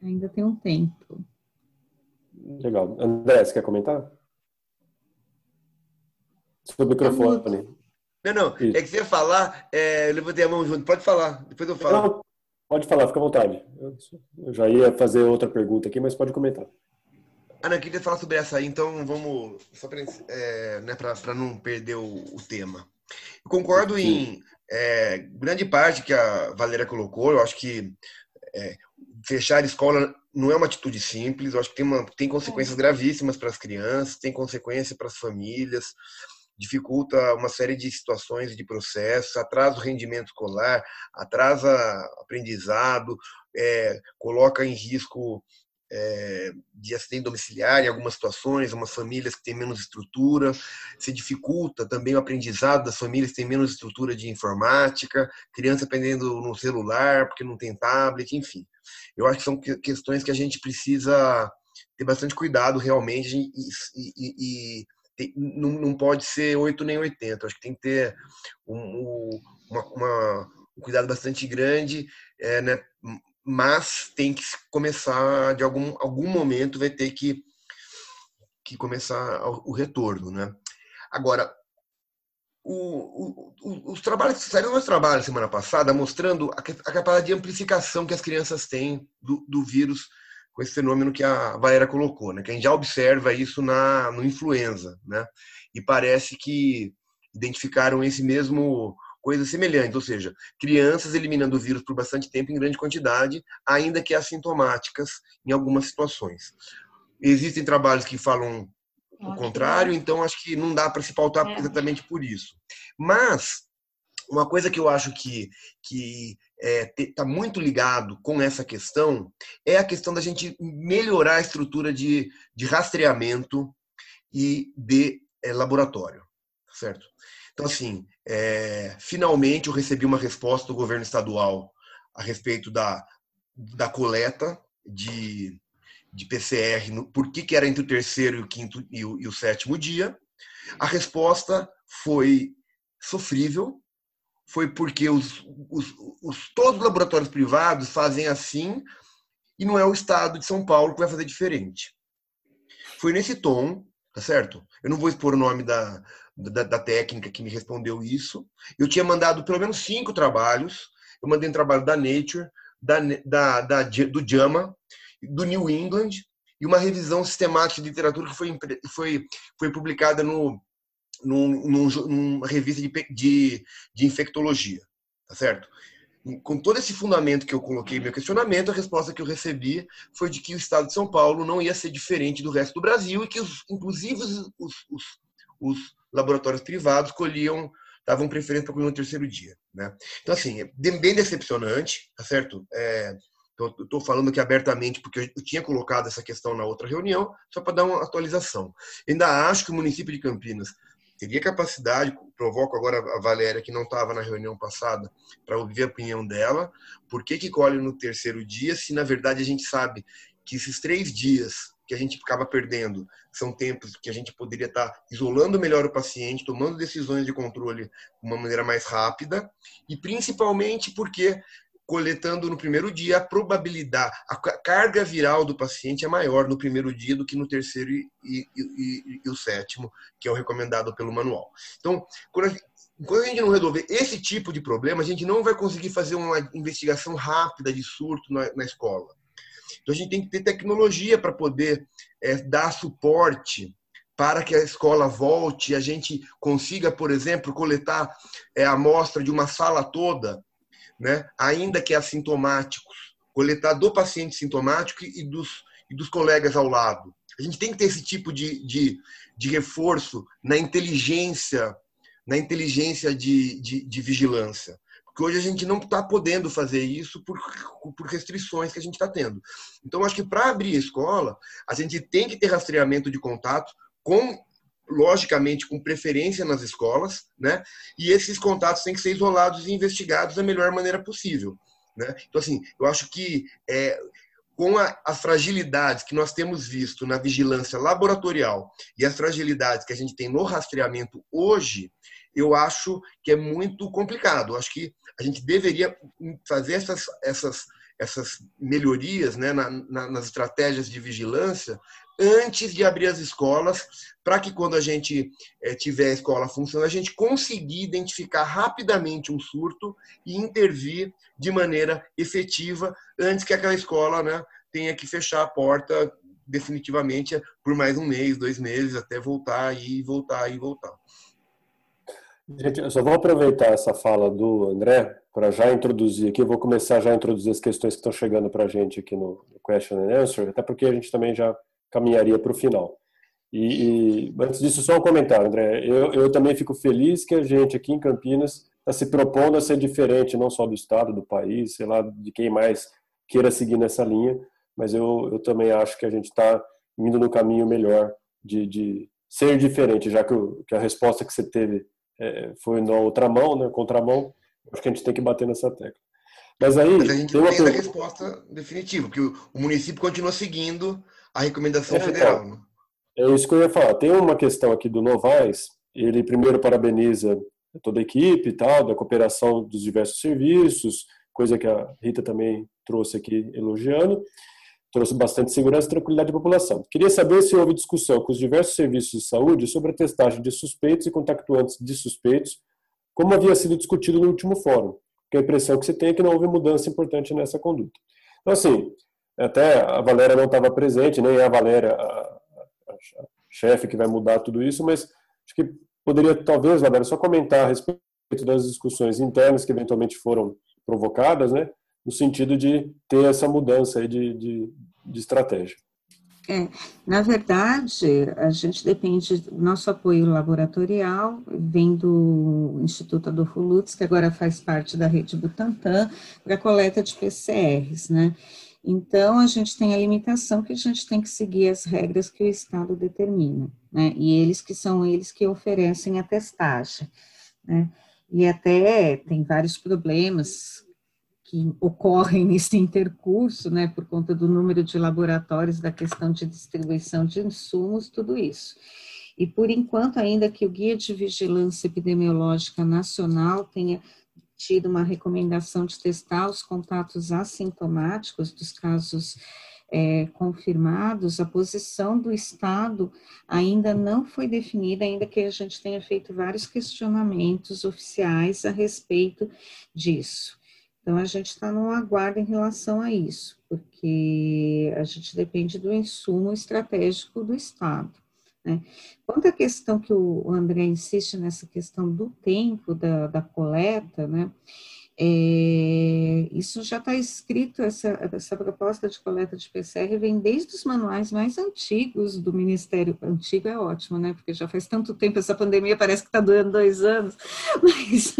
ainda tem um tempo. Legal. André, você quer comentar? Seu microfone. Não, não, Isso. é que você ia falar, é, eu levantei a mão junto, pode falar, depois eu falo. Não, pode falar, fica à vontade. Eu já ia fazer outra pergunta aqui, mas pode comentar. Ah, não, eu queria falar sobre essa aí, então vamos, só para é, né, não perder o, o tema. Eu concordo Sim. em é, grande parte que a Valéria colocou, eu acho que é, fechar a escola não é uma atitude simples, eu acho que tem, uma, tem consequências gravíssimas para as crianças, tem consequência para as famílias, dificulta uma série de situações e de processos, atrasa o rendimento escolar, atrasa aprendizado, é, coloca em risco é, de assistente domiciliar em algumas situações, algumas famílias que têm menos estrutura, se dificulta também o aprendizado das famílias que têm menos estrutura de informática, criança aprendendo no celular porque não tem tablet, enfim. Eu acho que são questões que a gente precisa ter bastante cuidado realmente e, e, e tem, não, não pode ser 8 nem 80. Acho que tem que ter um, uma, uma, um cuidado bastante grande, é, né? Mas tem que começar, de algum, algum momento, vai ter que, que começar o retorno. Né? Agora, o, o, os trabalhos, saíram os trabalhos semana passada mostrando a, a, capacidade de amplificação que as crianças têm do, do vírus com esse fenômeno que a Valéria colocou, né? Que a gente já observa isso na no influenza, né? E parece que identificaram esse mesmo coisa semelhante, ou seja, crianças eliminando o vírus por bastante tempo em grande quantidade, ainda que assintomáticas em algumas situações. Existem trabalhos que falam o contrário, então acho que não dá para se pautar é. exatamente por isso. Mas uma coisa que eu acho que, que está é, tá muito ligado com essa questão é a questão da gente melhorar a estrutura de, de rastreamento e de é, laboratório, certo? Então, assim, é, finalmente eu recebi uma resposta do governo estadual a respeito da, da coleta de, de PCR, no, por que, que era entre o terceiro e o quinto e o, e o sétimo dia. A resposta foi sofrível, foi porque os, os, os, todos os laboratórios privados fazem assim e não é o Estado de São Paulo que vai fazer diferente. Foi nesse tom, tá certo? Eu não vou expor o nome da, da, da técnica que me respondeu isso. Eu tinha mandado pelo menos cinco trabalhos. Eu mandei um trabalho da Nature, da, da, da do JAMA, do New England e uma revisão sistemática de literatura que foi, foi, foi publicada no num, num, numa revista de, de, de infectologia, tá certo? com todo esse fundamento que eu coloquei no meu questionamento, a resposta que eu recebi foi de que o Estado de São Paulo não ia ser diferente do resto do Brasil e que, os, inclusive, os, os, os laboratórios privados colhiam, davam preferência para colher no terceiro dia. Né? Então, assim, é bem decepcionante, tá certo? É, Estou falando aqui abertamente porque eu tinha colocado essa questão na outra reunião, só para dar uma atualização. Ainda acho que o município de Campinas teria capacidade, provoco agora a Valéria, que não estava na reunião passada, para ouvir a opinião dela, por que, que colhe no terceiro dia, se na verdade a gente sabe que esses três dias que a gente acaba perdendo são tempos que a gente poderia estar isolando melhor o paciente, tomando decisões de controle de uma maneira mais rápida, e principalmente porque coletando no primeiro dia, a probabilidade, a carga viral do paciente é maior no primeiro dia do que no terceiro e, e, e, e o sétimo, que é o recomendado pelo manual. Então, quando a, gente, a gente não resolver esse tipo de problema, a gente não vai conseguir fazer uma investigação rápida de surto na, na escola. Então, a gente tem que ter tecnologia para poder é, dar suporte para que a escola volte e a gente consiga, por exemplo, coletar é, a amostra de uma sala toda né, ainda que assintomáticos, coletar do paciente sintomático e dos, e dos colegas ao lado. A gente tem que ter esse tipo de, de, de reforço na inteligência, na inteligência de, de, de vigilância. Porque hoje a gente não está podendo fazer isso por, por restrições que a gente está tendo. Então, acho que para abrir a escola, a gente tem que ter rastreamento de contato com logicamente com preferência nas escolas, né? E esses contatos têm que ser isolados e investigados da melhor maneira possível, né? Então assim, eu acho que é, com a, as fragilidades que nós temos visto na vigilância laboratorial e as fragilidades que a gente tem no rastreamento hoje, eu acho que é muito complicado. Eu acho que a gente deveria fazer essas, essas, essas melhorias né, na, na, nas estratégias de vigilância antes de abrir as escolas, para que quando a gente é, tiver a escola funcionando, a gente conseguir identificar rapidamente um surto e intervir de maneira efetiva antes que aquela escola né, tenha que fechar a porta definitivamente por mais um mês, dois meses, até voltar e voltar e voltar. Gente, eu só vou aproveitar essa fala do André para já introduzir aqui, eu vou começar já a introduzir as questões que estão chegando para a gente aqui no Question and Answer, até porque a gente também já caminharia para o final. E, e, antes disso, só um comentário, André. Eu, eu também fico feliz que a gente aqui em Campinas está se propondo a ser diferente, não só do Estado, do país, sei lá, de quem mais queira seguir nessa linha, mas eu, eu também acho que a gente está indo no caminho melhor de, de ser diferente, já que, o, que, a resposta que você teve é, foi na outra mão, né, contramão, acho que a gente tem que bater nessa tecla. Mas aí. Mas a gente tem não tem a resposta definitiva, porque o, o, município continua seguindo a recomendação é, federal. Então, é isso que eu ia falar. Tem uma questão aqui do Novaes, ele primeiro parabeniza toda a equipe e tal, da cooperação dos diversos serviços, coisa que a Rita também trouxe aqui elogiando, trouxe bastante segurança e tranquilidade à população. Queria saber se houve discussão com os diversos serviços de saúde sobre a testagem de suspeitos e contactuantes de suspeitos, como havia sido discutido no último fórum, que a impressão que se tem é que não houve mudança importante nessa conduta. Então, assim, até a Valéria não estava presente, nem a Valéria, a, a chefe que vai mudar tudo isso, mas acho que poderia, talvez, Valéria, só comentar a respeito das discussões internas que eventualmente foram provocadas, né, no sentido de ter essa mudança de, de, de estratégia. É, na verdade, a gente depende nosso apoio laboratorial, vem do Instituto Adolfo Lutz, que agora faz parte da rede Butantan, para coleta de PCRs, né? Então, a gente tem a limitação que a gente tem que seguir as regras que o Estado determina, né? E eles que são eles que oferecem a testagem, né? E até tem vários problemas que ocorrem nesse intercurso, né, por conta do número de laboratórios, da questão de distribuição de insumos, tudo isso. E por enquanto, ainda que o Guia de Vigilância Epidemiológica Nacional tenha tido uma recomendação de testar os contatos assintomáticos dos casos é, confirmados, a posição do Estado ainda não foi definida, ainda que a gente tenha feito vários questionamentos oficiais a respeito disso. Então, a gente está no aguardo em relação a isso, porque a gente depende do insumo estratégico do Estado. Né? Quanto à questão que o André insiste nessa questão do tempo da, da coleta, né? É, isso já está escrito, essa, essa proposta de coleta de PCR vem desde os manuais mais antigos do Ministério. Antigo é ótimo, né? Porque já faz tanto tempo, essa pandemia parece que está durando dois anos, <laughs> mas,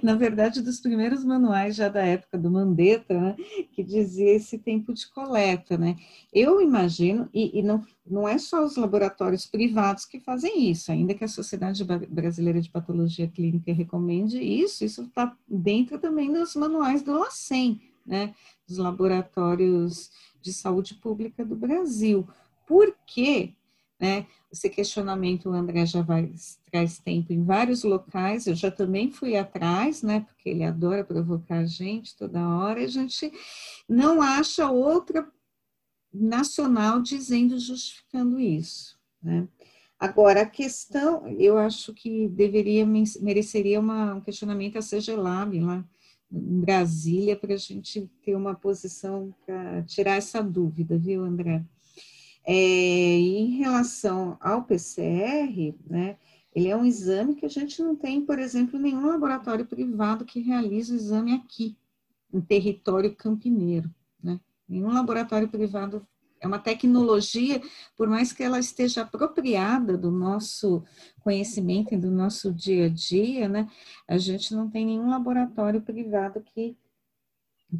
na verdade, dos primeiros manuais já da época do Mandetta, né, que dizia esse tempo de coleta, né? Eu imagino, e, e não não é só os laboratórios privados que fazem isso, ainda que a Sociedade Brasileira de Patologia Clínica recomende isso, isso está dentro também dos manuais do LACEN, né, dos laboratórios de saúde pública do Brasil. Por quê? Né, esse questionamento o André já vai, traz tempo em vários locais, eu já também fui atrás, né, porque ele adora provocar a gente toda hora, a gente não acha outra nacional dizendo, justificando isso. Né? Agora, a questão, eu acho que deveria, mereceria uma, um questionamento a CGLAB lá Brasília, para a gente ter uma posição para tirar essa dúvida, viu, André? É, em relação ao PCR, né, ele é um exame que a gente não tem, por exemplo, nenhum laboratório privado que realiza o exame aqui, em território campineiro. Nenhum laboratório privado é uma tecnologia, por mais que ela esteja apropriada do nosso conhecimento e do nosso dia a dia, né? A gente não tem nenhum laboratório privado que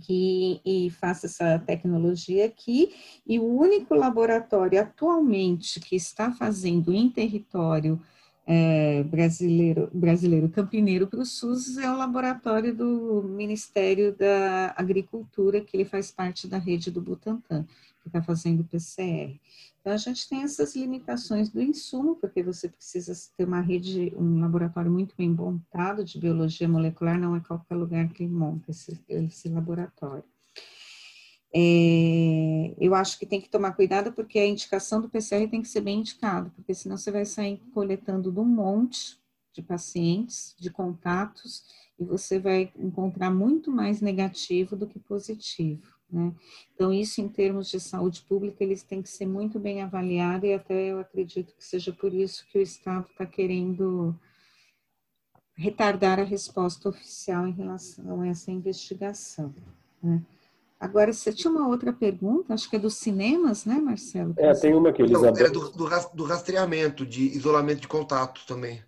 que faça essa tecnologia aqui, e o único laboratório atualmente que está fazendo em território é, brasileiro, brasileiro campineiro para o SUS é o laboratório do Ministério da Agricultura, que ele faz parte da rede do Butantan, que está fazendo PCR. Então, a gente tem essas limitações do insumo, porque você precisa ter uma rede, um laboratório muito bem montado de biologia molecular, não é qualquer lugar que monta esse, esse laboratório. É, eu acho que tem que tomar cuidado porque a indicação do PCR tem que ser bem indicada, porque senão você vai sair coletando de um monte de pacientes, de contatos, e você vai encontrar muito mais negativo do que positivo. Né? Então, isso em termos de saúde pública, eles têm que ser muito bem avaliados, e até eu acredito que seja por isso que o Estado está querendo retardar a resposta oficial em relação a essa investigação. Né? Agora, você tinha uma outra pergunta, acho que é dos cinemas, né, Marcelo? É, tem uma aqui, Elizabeth. Não, era do, do, rastreamento, de isolamento de contato também.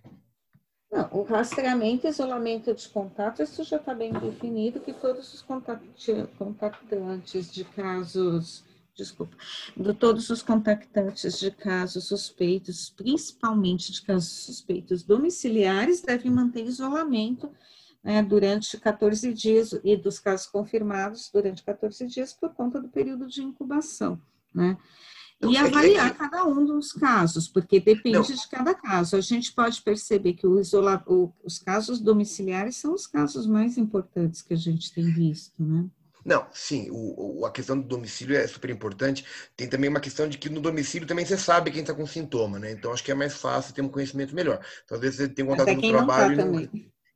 Não, o rastreamento e isolamento de contato, isso já está bem definido, que todos os contactantes de casos desculpa, de todos os contactantes de casos suspeitos, principalmente de casos suspeitos domiciliares, devem manter isolamento né, durante 14 dias e dos casos confirmados durante 14 dias por conta do período de incubação, né? E avaliar cada um dos casos, porque depende Não. de cada caso. A gente pode perceber que o isola, o, os casos domiciliares são os casos mais importantes que a gente tem visto, né? Não, sim, o, o, a questão do domicílio é super importante. Tem também uma questão de que no domicílio também você sabe quem está com sintoma, né? Então acho que é mais fácil ter um conhecimento melhor. Então, às vezes você tem um contato no tá trabalho tá e, não,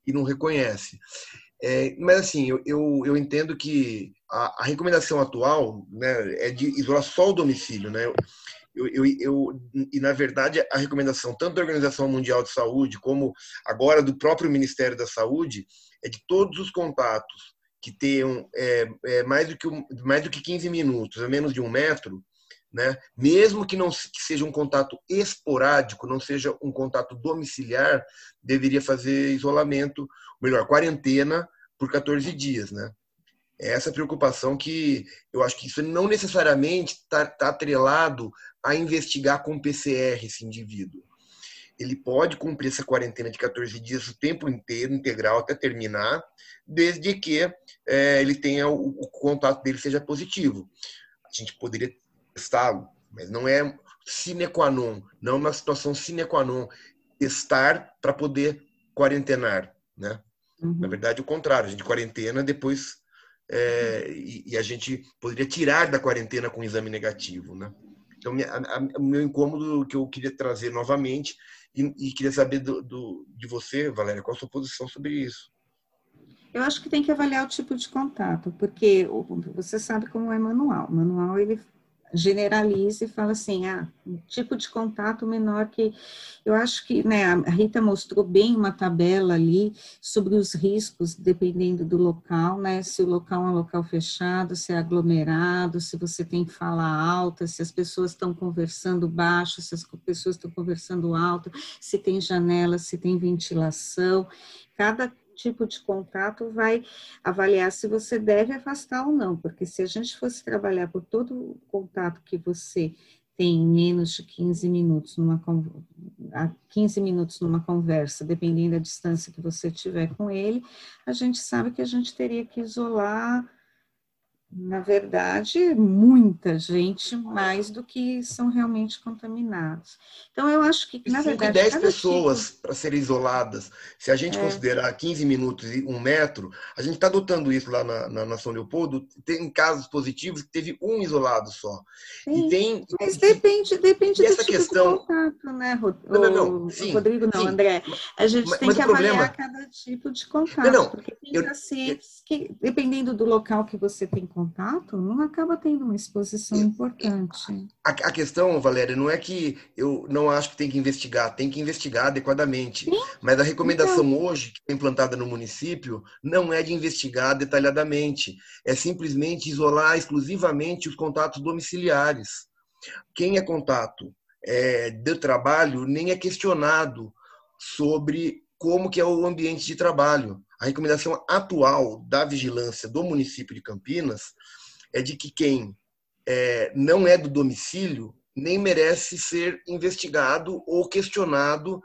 e, não, reconhece. É, mas assim, eu, eu, eu, entendo que a, a, recomendação atual né, é de isolar só o domicílio, né? Eu, eu, eu, e na verdade a recomendação tanto da Organização Mundial de Saúde como agora do próprio Ministério da Saúde é de todos os contatos que tenham é, é, mais, do que, mais do que 15 minutos, a menos de um metro, né? mesmo que não que seja um contato esporádico, não seja um contato domiciliar, deveria fazer isolamento, melhor, quarentena por 14 dias. Né? É essa preocupação que eu acho que isso não necessariamente está tá atrelado a investigar com PCR esse indivíduo. Ele pode cumprir essa quarentena de 14 dias o tempo inteiro, integral, até terminar, desde que é, ele tenha o, o, contato dele seja positivo. A gente poderia testá-lo, mas não é sine qua non, não é uma situação sine qua non estar para poder quarentenar, né? Uhum. Na verdade, o contrário, a gente quarentena depois é, e, e, a gente poderia tirar da quarentena com um exame negativo, né? Então, o meu incômodo que eu queria trazer novamente e, e queria saber do, do, de você, Valéria, qual a sua posição sobre isso? Eu acho que tem que avaliar o tipo de contato, porque você sabe como é manual. O manual ele generaliza e fala assim, ah, um tipo de contato menor que eu acho que, né, a Rita mostrou bem uma tabela ali sobre os riscos dependendo do local, né, se o local é um local fechado, se é aglomerado, se você tem fala alta, se as pessoas estão conversando baixo, se as pessoas estão conversando alto, se tem janela, se tem ventilação, cada tipo de contato vai avaliar se você deve afastar ou não, porque se a gente fosse trabalhar por todo o contato que você tem menos de 15 minutos numa 15 minutos numa conversa, dependendo da distância que você tiver com ele, a gente sabe que a gente teria que isolar na verdade, muita gente mais do que são realmente contaminados. Então, eu acho que, na verdade. 10 pessoas tipo... para serem isoladas. Se a gente é. considerar 15 minutos e um metro, a gente está adotando isso lá na, na, na, São Leopoldo. Tem casos positivos que teve um isolado só. Sim, e tem, mas depende, depende do tipo questão... de contato, né, Rodrigo? Não, não, não. Sim, Rodrigo, não, sim. André. A gente mas, tem mas que avaliar problema... cada tipo de contato. Não, não. Porque tem eu, pacientes que, dependendo do local que você tem contato, não acaba tendo uma exposição importante. A, a, questão, Valéria, não é que eu não acho que tem que investigar, tem que investigar adequadamente. Sim? Mas a recomendação então... hoje, que é implantada no município, não é de investigar detalhadamente, é simplesmente isolar exclusivamente os contatos domiciliares. Quem é contato é, de trabalho nem é questionado sobre como que é o ambiente de trabalho. A recomendação atual da vigilância do município de Campinas é de que quem é, não é do domicílio nem merece ser investigado ou questionado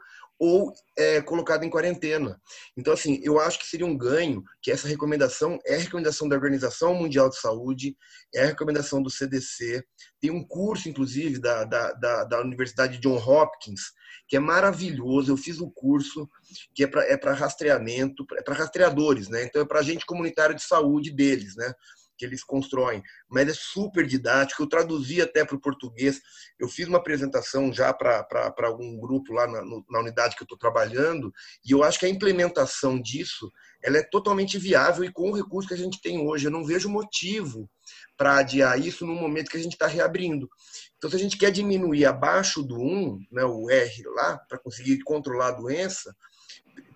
ou é, colocado em quarentena. Então, assim, eu acho que seria um ganho que essa recomendação é recomendação da Organização Mundial de Saúde, é recomendação do CDC, tem um curso, inclusive, da, da, da, da Universidade John Hopkins, que é maravilhoso. Eu fiz um curso que é para é rastreamento, é para rastreadores, né? Então, é para agente comunitário de saúde deles, né? Que eles constroem, mas é super didático. Eu traduzi até para o português. Eu fiz uma apresentação já para algum grupo lá na, no, na unidade que eu estou trabalhando, e eu acho que a implementação disso ela é totalmente viável e com o recurso que a gente tem hoje. Eu não vejo motivo para adiar isso no momento que a gente está reabrindo. Então, se a gente quer diminuir abaixo do 1, né, o R lá, para conseguir controlar a doença,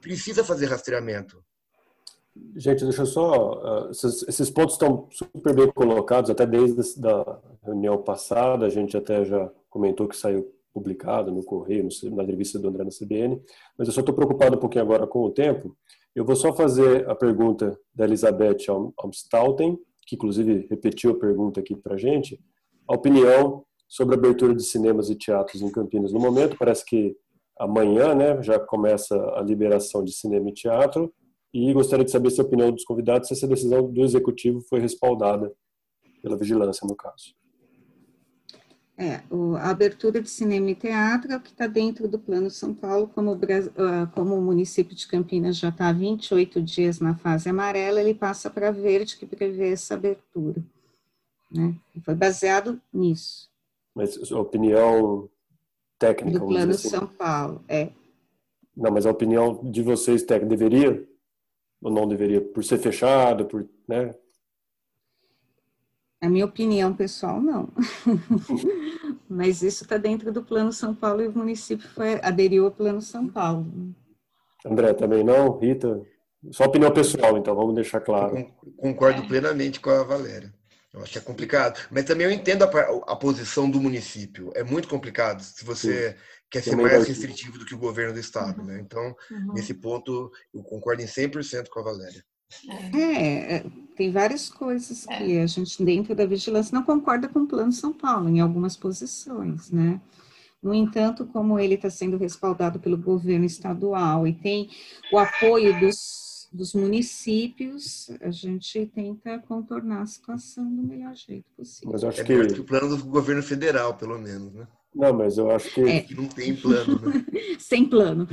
precisa fazer rastreamento. Gente, deixa eu só. Uh, esses, esses, pontos estão super bem colocados, até desde a reunião passada, a gente até já comentou que saiu publicado no Correio, no, na revista do André na CBN, mas eu só estou preocupado um pouquinho agora com o tempo. Eu vou só fazer a pergunta da Elizabeth Amstalten, que inclusive repetiu a pergunta aqui para a gente. a opinião sobre a abertura de cinemas e teatros em Campinas. No momento, parece que amanhã né, já começa a liberação de cinema e teatro, e gostaria de saber se a opinião dos convidados, se essa decisão do executivo foi respaldada pela vigilância, no caso. É, a abertura de cinema e teatro é o que está dentro do Plano São Paulo, como o, ah, como o município de Campinas já está há 28 dias na fase amarela, ele passa para verde, que prevê essa abertura. Né? Foi baseado nisso. Mas a opinião técnica... Do Plano assim. São Paulo, é. Não, mas a opinião de vocês técnica deveria ou não deveria? Por ser fechado, por... Né? A minha opinião pessoal, não. <laughs> Mas isso está dentro do Plano São Paulo e o município foi, aderiu ao Plano São Paulo. André, também não? Rita? Só opinião pessoal, então, vamos deixar claro. Eu concordo plenamente com a Valéria. Eu acho que é complicado. Mas também eu entendo a, a posição do município. É muito complicado se você Sim. Quer ser mais restritivo do que o governo do Estado. Né? Então, uhum. nesse ponto, eu concordo em 100% com a Valéria. É, é, tem várias coisas que a gente, dentro da vigilância, não concorda com o Plano São Paulo, em algumas posições, né? No entanto, como ele está sendo respaldado pelo governo estadual e tem o apoio dos, dos municípios, a gente tenta contornar a situação do melhor jeito possível. Mas acho é que... o plano do governo federal, pelo menos, né? Não, mas eu acho que. É. Não tem plano, né? <laughs> Sem plano.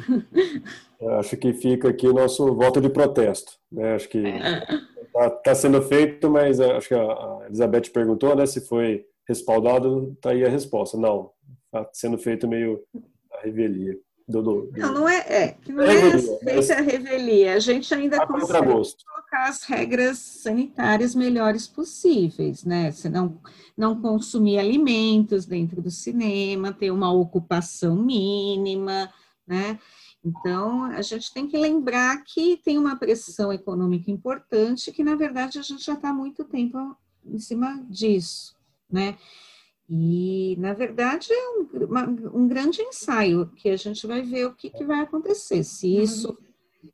Eu acho que fica aqui o nosso voto de protesto. Né? Acho que está é. tá sendo feito, mas acho que a Elizabeth perguntou né, se foi respaldado, está aí a resposta. Não, está sendo feito meio a revelia. Do, do, Não, não é, é que não é, é feita a revelia. A gente ainda consegue colocar as regras sanitárias melhores possíveis, né? Se não, não consumir alimentos dentro do cinema, ter uma ocupação mínima, né? Então, a gente tem que lembrar que tem uma pressão econômica importante, que na verdade a gente já está há muito tempo em cima disso, né? E, na verdade, é um, uma, um grande ensaio, que a gente vai ver o que, que vai acontecer. Se uhum. isso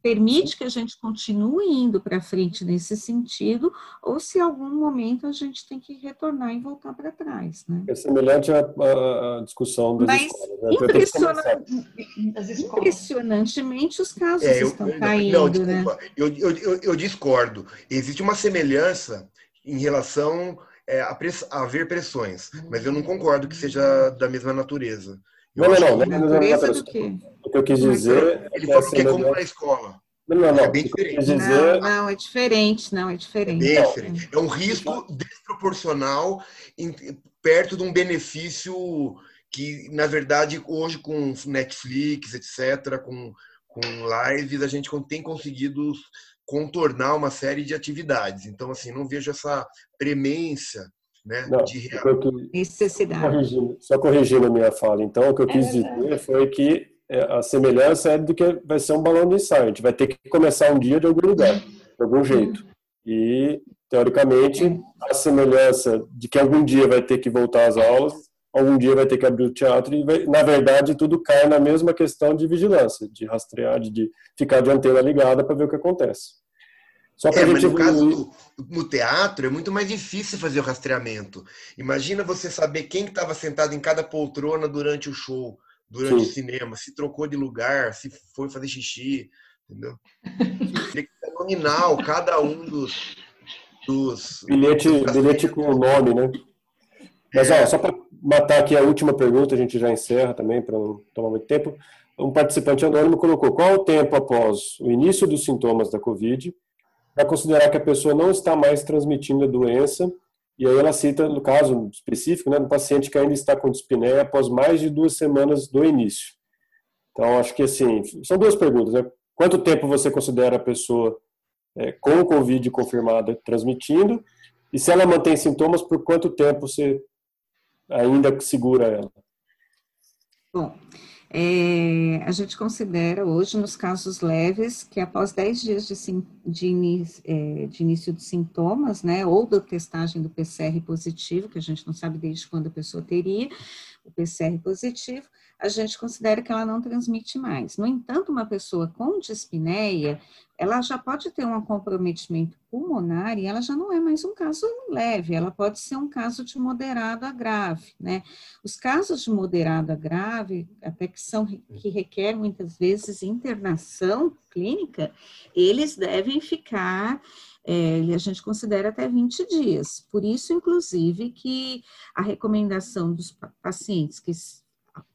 permite que a gente continue indo para frente nesse sentido, ou se em algum momento a gente tem que retornar e voltar para trás. Né? É semelhante à, à discussão das Mas, escolas. Né? Impressiona... Impressionantemente, os casos é, eu, estão eu, caindo. Não, né? eu, eu, eu discordo. Existe uma semelhança em relação é, a, press, a haver pressões, mas eu não concordo que seja da mesma natureza. Eu não, não, não, não, natureza do quê? O que eu quis dizer. Ele falou que é como na escola. Não, não, não. É bem diferente. Dizer... Não, não, é diferente, não, é diferente. É, diferente. é um risco desproporcional em, perto de um benefício que, na verdade, hoje com Netflix, etc., com, com lives, a gente tem conseguido contornar uma série de atividades. Então, assim, não vejo essa premência né, não, de necessidade. Corrigindo, só corrigindo a minha fala, então, o que eu quis é dizer foi que é, a semelhança é do que vai ser um balão de ensaio. A gente vai ter que começar um dia de algum lugar, de algum jeito. E, teoricamente, a semelhança de que algum dia vai ter que voltar às aulas, algum dia vai ter que abrir o teatro, e, vai, na verdade, tudo cai na mesma questão de vigilância, de rastrear, de, de ficar de antena ligada para ver o que acontece. Só é, mas no caso no teatro é muito mais difícil fazer o rastreamento. Imagina você saber quem estava sentado em cada poltrona durante o show, durante Sim. o cinema, se trocou de lugar, se foi fazer xixi, entendeu? <laughs> É nominal cada um dos, dos bilhete, dos bilhete com o nome, né? Mas é. ó, só para matar aqui a última pergunta, a gente já encerra também para não tomar muito tempo. Um participante anônimo colocou qual o tempo após o início dos sintomas da Covid para considerar que a pessoa não está mais transmitindo a doença, e aí ela cita, no caso específico, né, do paciente que ainda está com dispneia após mais de duas semanas do início. Então, acho que assim, são duas perguntas, né? Quanto tempo você considera a pessoa é, com Covid confirmada transmitindo? E se ela mantém sintomas, por quanto tempo você ainda segura ela? Bom, é, a gente considera hoje, nos casos leves, que após 10 dias de, de, é, de, início de sintomas, né, ou da testagem do PCR positivo, que a gente não sabe desde quando a pessoa teria, o PCR positivo, a gente considera que ela não transmite mais. No entanto, uma pessoa com dispneia, ela já pode ter um comprometimento pulmonar e ela já não é mais um caso leve, ela pode ser um caso de moderado a grave, né? Os casos de moderado a grave, até que são que requer muitas vezes internação clínica, eles devem ficar é, a gente considera até 20 dias. Por isso, inclusive, que a recomendação dos pacientes que,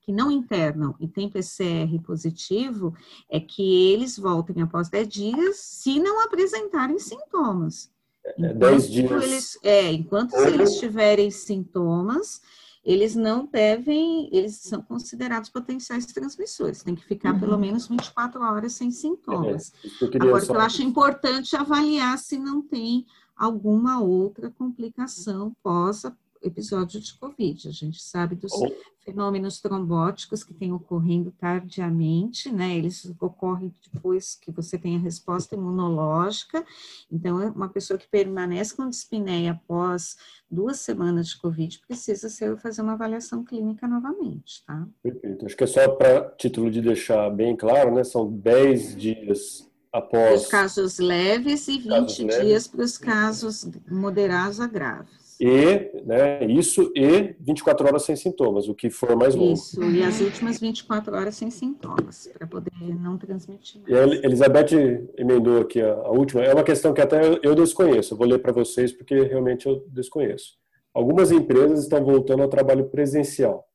que não internam e têm PCR positivo é que eles voltem após 10 dias se não apresentarem sintomas. É, enquanto 10 dias. Eles, é, enquanto se eles tiverem sintomas, eles não devem, eles são considerados potenciais transmissores, tem que ficar uhum. pelo menos 24 horas sem sintomas. É, Agora, só... eu acho importante avaliar se não tem alguma outra complicação pós episódio de Covid. A gente sabe dos oh. fenômenos trombóticos que têm ocorrendo tardiamente, né? Eles ocorrem depois que você tem a resposta imunológica. Então, uma pessoa que permanece com dispneia após duas semanas de Covid precisa ser, fazer uma avaliação clínica novamente, tá? Perfeito. Acho que é só para título de deixar bem claro, né? São 10 dias após... Os casos leves e 20 dias para os casos moderados a graves. E, né, isso e 24 horas sem sintomas, o que for mais longo. Isso, e as últimas 24 horas sem sintomas, para poder não transmitir. Mais. E a Elizabeth emendou aqui a, a, última, é uma questão que até eu, eu desconheço, eu vou ler para vocês porque realmente eu desconheço. Algumas empresas estão voltando ao trabalho presencial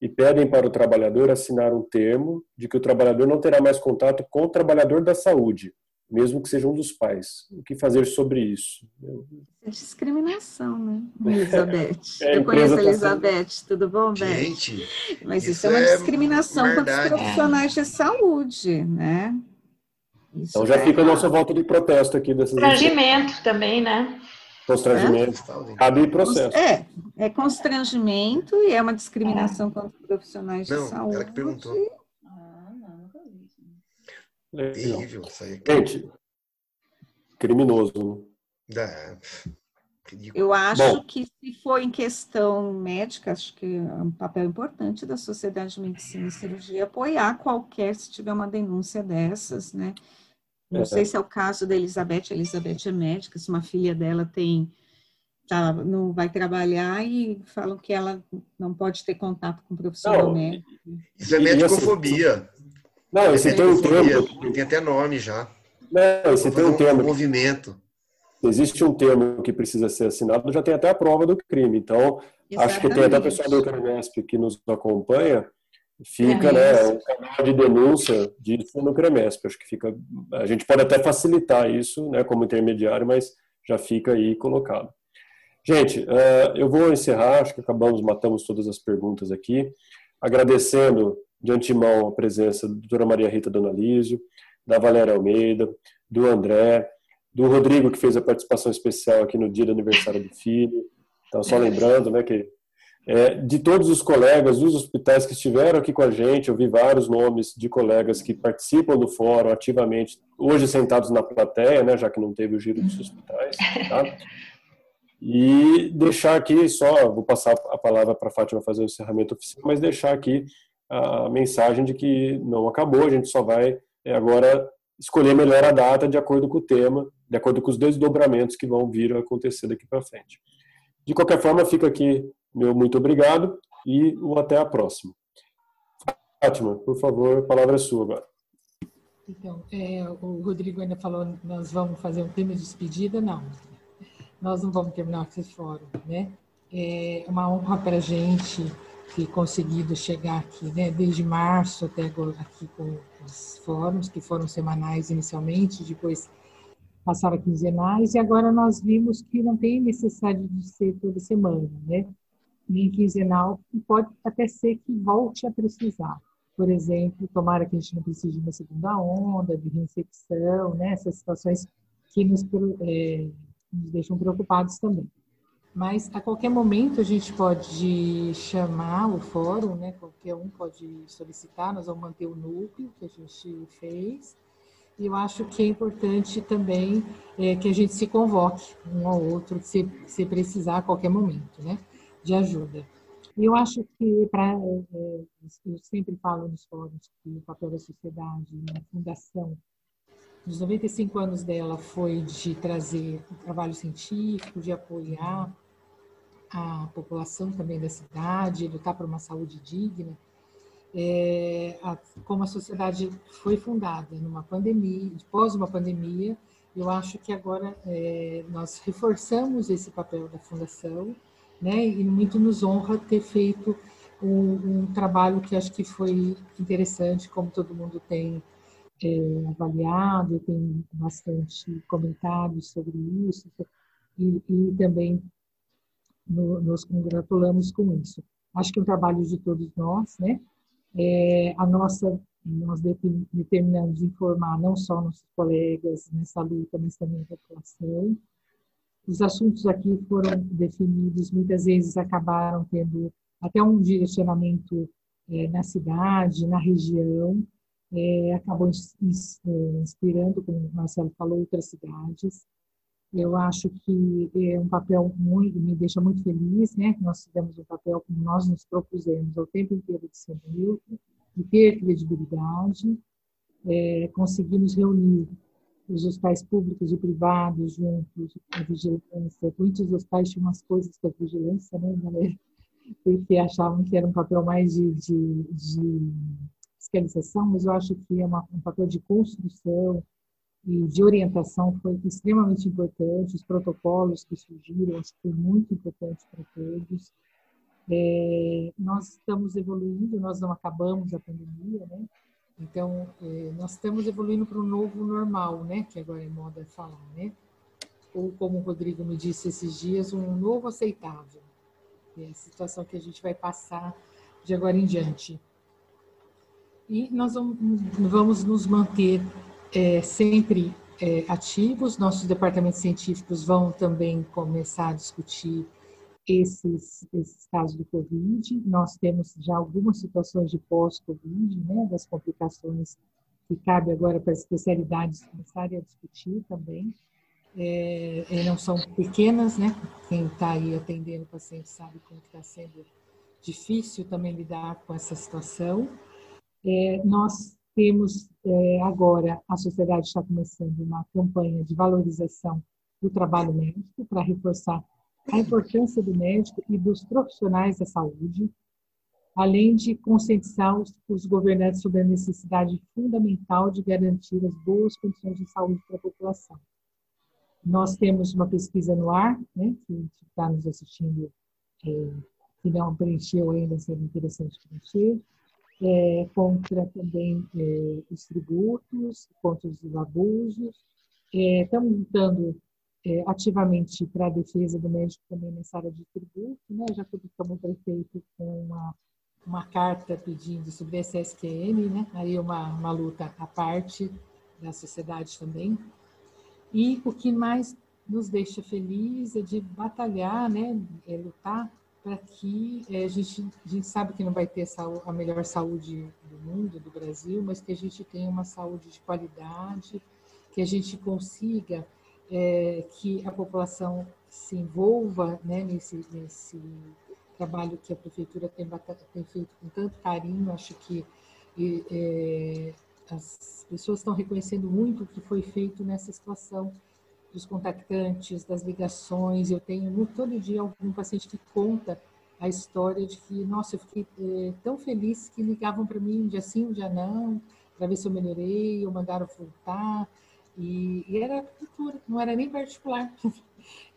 e pedem para o trabalhador assinar um termo de que o trabalhador não terá mais contato com o trabalhador da saúde, mesmo que seja um dos pais. O que fazer sobre isso? É discriminação, né, <laughs> Elizabeth? É, Eu conheço a Elizabeth, tá tudo bom, Beth? Gente, Mas isso, isso é uma é discriminação contra os profissionais de saúde, né? Isso então já é fica a nossa volta de protesto aqui dessas Constrangimento também, né? Constrangimento. É? Cabe processo. É, é constrangimento e é uma discriminação contra profissionais Não, de saúde. Ela que perguntou. Terrível isso aí. Gente, criminoso. Né? É. Eu acho Bom, que se for em questão médica, acho que é um papel importante da Sociedade de Medicina e Cirurgia apoiar qualquer, se tiver uma denúncia dessas, né? Não é. sei se é o caso da Elizabeth, a Elizabeth é médica, se uma filha dela tem, tá, não vai trabalhar e falam que ela não pode ter contato com o profissional não, médico. Isso é medicofobia. Não, esse tem um termo. Tem até nome já. Não, esse tem um termo. movimento. Existe um termo que precisa ser assinado, já tem até a prova do crime. Então, Exatamente. acho que tem até o pessoal do CREMESP que nos acompanha, fica, né, um canal de denúncia disso no CREMESP. Acho que fica, a gente pode até facilitar isso, né, como intermediário, mas já fica aí colocado. Gente, uh, eu vou encerrar, acho que acabamos, matamos todas as perguntas aqui, agradecendo de antemão a presença da doutora Maria Rita Donalísio, da Valéria Almeida, do André, do Rodrigo, que fez a participação especial aqui no dia do aniversário do filho. Então, só lembrando, né, que é, de todos os colegas dos hospitais que estiveram aqui com a gente, eu vi vários nomes de colegas que participam do fórum ativamente, hoje sentados na plateia, né, já que não teve o giro dos hospitais. Tá? <laughs> E deixar aqui só, vou passar a palavra para a Fátima fazer o encerramento oficial, mas deixar aqui a mensagem de que não acabou, a gente só vai é, agora escolher melhor a data de acordo com o tema, de acordo com os desdobramentos que vão vir a acontecer daqui para frente. De qualquer forma, fica aqui meu muito obrigado e o até a próxima. Fátima, por favor, a palavra é sua agora. Então, é, o Rodrigo ainda falou, nós vamos fazer um tema de despedida? Não, nós não vamos terminar esse fórum, né? É uma honra para a gente ter conseguido chegar aqui, né, desde março até agora aqui com os fóruns, que foram semanais inicialmente, depois passaram a quinzenais, e agora nós vimos que não tem necessidade de ser toda semana, né, nem quinzenal, e pode até ser que volte a precisar. Por exemplo, tomara que a gente não precise de uma segunda onda, de reinfecção, né, essas situações que nos, é, nos deixam preocupados também. Mas a qualquer momento a gente pode chamar o fórum, né? Qualquer um pode solicitar, nós vamos manter o núcleo que a gente fez. E eu acho que é importante também é, que a gente se convoque um ao outro, se, se precisar a qualquer momento, né? De ajuda. Eu acho que, para é, eu sempre falo nos fóruns que o papel da sociedade, na fundação, nos 95 anos dela foi de trazer o trabalho científico, de apoiar a população também da cidade, lutar por uma saúde digna. É, a, como a sociedade foi fundada numa pandemia, de uma pandemia, eu acho que agora é, nós reforçamos esse papel da fundação, né? E muito nos honra ter feito um, um trabalho que acho que foi interessante, como todo mundo tem é, avaliado, tem bastante comentários sobre isso, e, e também no, nos congratulamos com isso. Acho que é um trabalho de todos nós, né? É, a nossa, nós determinamos informar não só nossos colegas nessa luta, mas também a população. Os assuntos aqui foram definidos, muitas vezes acabaram tendo até um direcionamento é, na cidade, na região, é, acabou é, inspirando, como o Marcelo falou, outras cidades. Eu acho que é um papel muito, me deixa muito feliz, né? Que nós fizemos um papel como nós nos propusemos ao tempo inteiro de ser neutro, de ter credibilidade, é, conseguimos reunir os hospitais públicos e privados juntos, a vigilância. Muitos hospitais tinham umas coisas com a vigilância, né, galera? Porque achavam que era um papel mais de, de, de fiscalização, mas eu acho que é uma, um papel de construção, e de orientação foi extremamente importante, os protocolos que surgiram, acho que foi muito importante para todos. É, nós estamos evoluindo, nós não acabamos a pandemia, né? Então, é, nós estamos evoluindo para um novo normal, né? Que agora é moda falar, né? Ou como o Rodrigo me disse esses dias, um novo aceitável. É a situação que a gente vai passar de agora em diante. E nós vamos, vamos nos manter é, sempre é, ativos. Nossos departamentos científicos vão também começar a discutir esses, esses casos do Covid. Nós temos já algumas situações de pós-Covid, né, das complicações que cabe agora para as especialidades começarem a discutir também. É, não são pequenas, né? Quem está aí atendendo o paciente sabe como está sendo difícil também lidar com essa situação. É, nós temos é, agora, a sociedade está começando uma campanha de valorização do trabalho médico para reforçar a importância do médico e dos profissionais da saúde, além de conscientizar os, os governantes sobre a necessidade fundamental de garantir as boas condições de saúde para a população. Nós temos uma pesquisa no ar, né, que está nos assistindo, é, que não preencheu ainda, seria interessante preencher, é, contra também é, os tributos, contra os abusos. É, estamos lutando é, ativamente para a defesa do médico também nessa área de tributo, né? já publicamos um prefeito com uma, uma carta pedindo sobre SSQM, né? aí uma, uma luta à parte da sociedade também. E o que mais nos deixa feliz é de batalhar, né? é lutar para que é, a, gente, a gente sabe que não vai ter a melhor saúde do mundo, do Brasil, mas que a gente tenha uma saúde de qualidade, que a gente consiga é, que a população se envolva né, nesse, nesse trabalho que a prefeitura tem, tem feito com tanto carinho. Acho que é, as pessoas estão reconhecendo muito o que foi feito nessa situação dos contactantes, das ligações. Eu tenho todo dia algum paciente que conta a história de que, nossa, eu fiquei é, tão feliz que ligavam para mim um dia sim, um dia não, para ver se eu melhorei, ou mandaram voltar. E, e era cultura, não era nem particular. <laughs>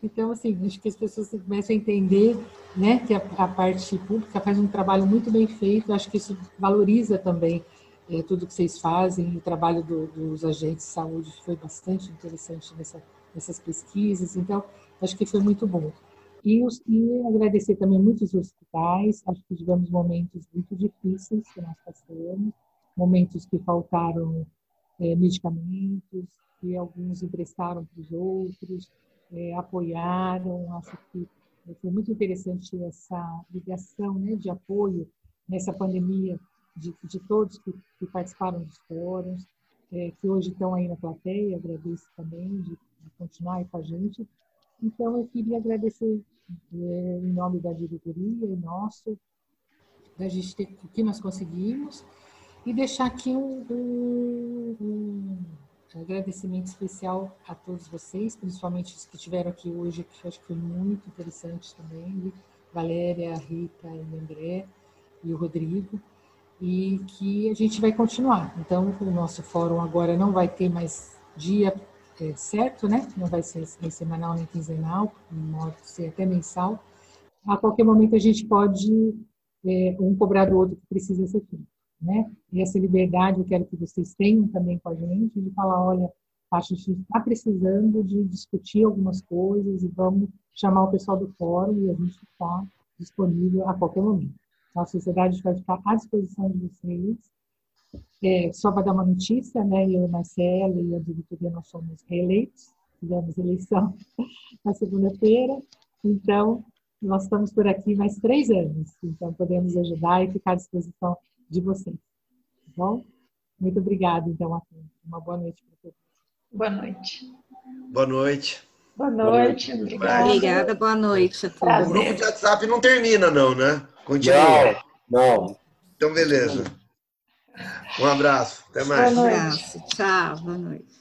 Então, assim, acho que as pessoas começam a entender né, que a, a parte pública faz um trabalho muito bem feito. Acho que isso valoriza também é, tudo que vocês fazem. O trabalho do, dos agentes de saúde foi bastante interessante nessa nessas pesquisas, então acho que foi muito bom. E, os, e agradecer também muitos hospitais, acho que tivemos momentos muito difíceis que nós passamos, momentos que faltaram é, medicamentos, que alguns emprestaram para os outros, é, apoiaram, acho que foi muito interessante essa ligação né, de apoio nessa pandemia de, de todos que, que participaram dos fóruns, é, que hoje estão aí na plateia, agradeço também de continuar aí com a gente. Então, eu queria agradecer é, em nome da diretoria e nosso, da gente ter o que nós conseguimos e deixar aqui um, um, um agradecimento especial a todos vocês, principalmente os que estiveram aqui hoje, que eu acho que foi muito interessante também, Valéria, Rita e André e o Rodrigo, e que a gente vai continuar. Então, o nosso fórum agora não vai ter mais dia é, certo, né? Não vai ser nem semanal nem quinzenal, pode ser até mensal. A qualquer momento a gente pode é, um cobrar do outro que precisa ser feito, né? E essa liberdade eu quero que vocês tenham também com a gente, de falar, olha, a gente está precisando de discutir algumas coisas e vamos chamar o pessoal do fórum e a gente está disponível a qualquer momento. Então, a sociedade vai ficar à disposição de vocês é, só para dar uma notícia, né? Eu, Marcela e a diretoria nós somos reeleitos, tivemos eleição <laughs> na segunda-feira, então nós estamos por aqui mais três anos, então podemos ajudar e ficar à disposição de vocês. Tá bom? Muito obrigada, então, a todos. Uma boa noite para todos. Boa noite. Boa noite. Boa noite. Obrigada. Obrigada, boa noite a todos. O grupo de WhatsApp não termina, não, né? Continua. Não, não. Então, beleza. Um abraço. Até mais. Um abraço. Tchau. Boa noite.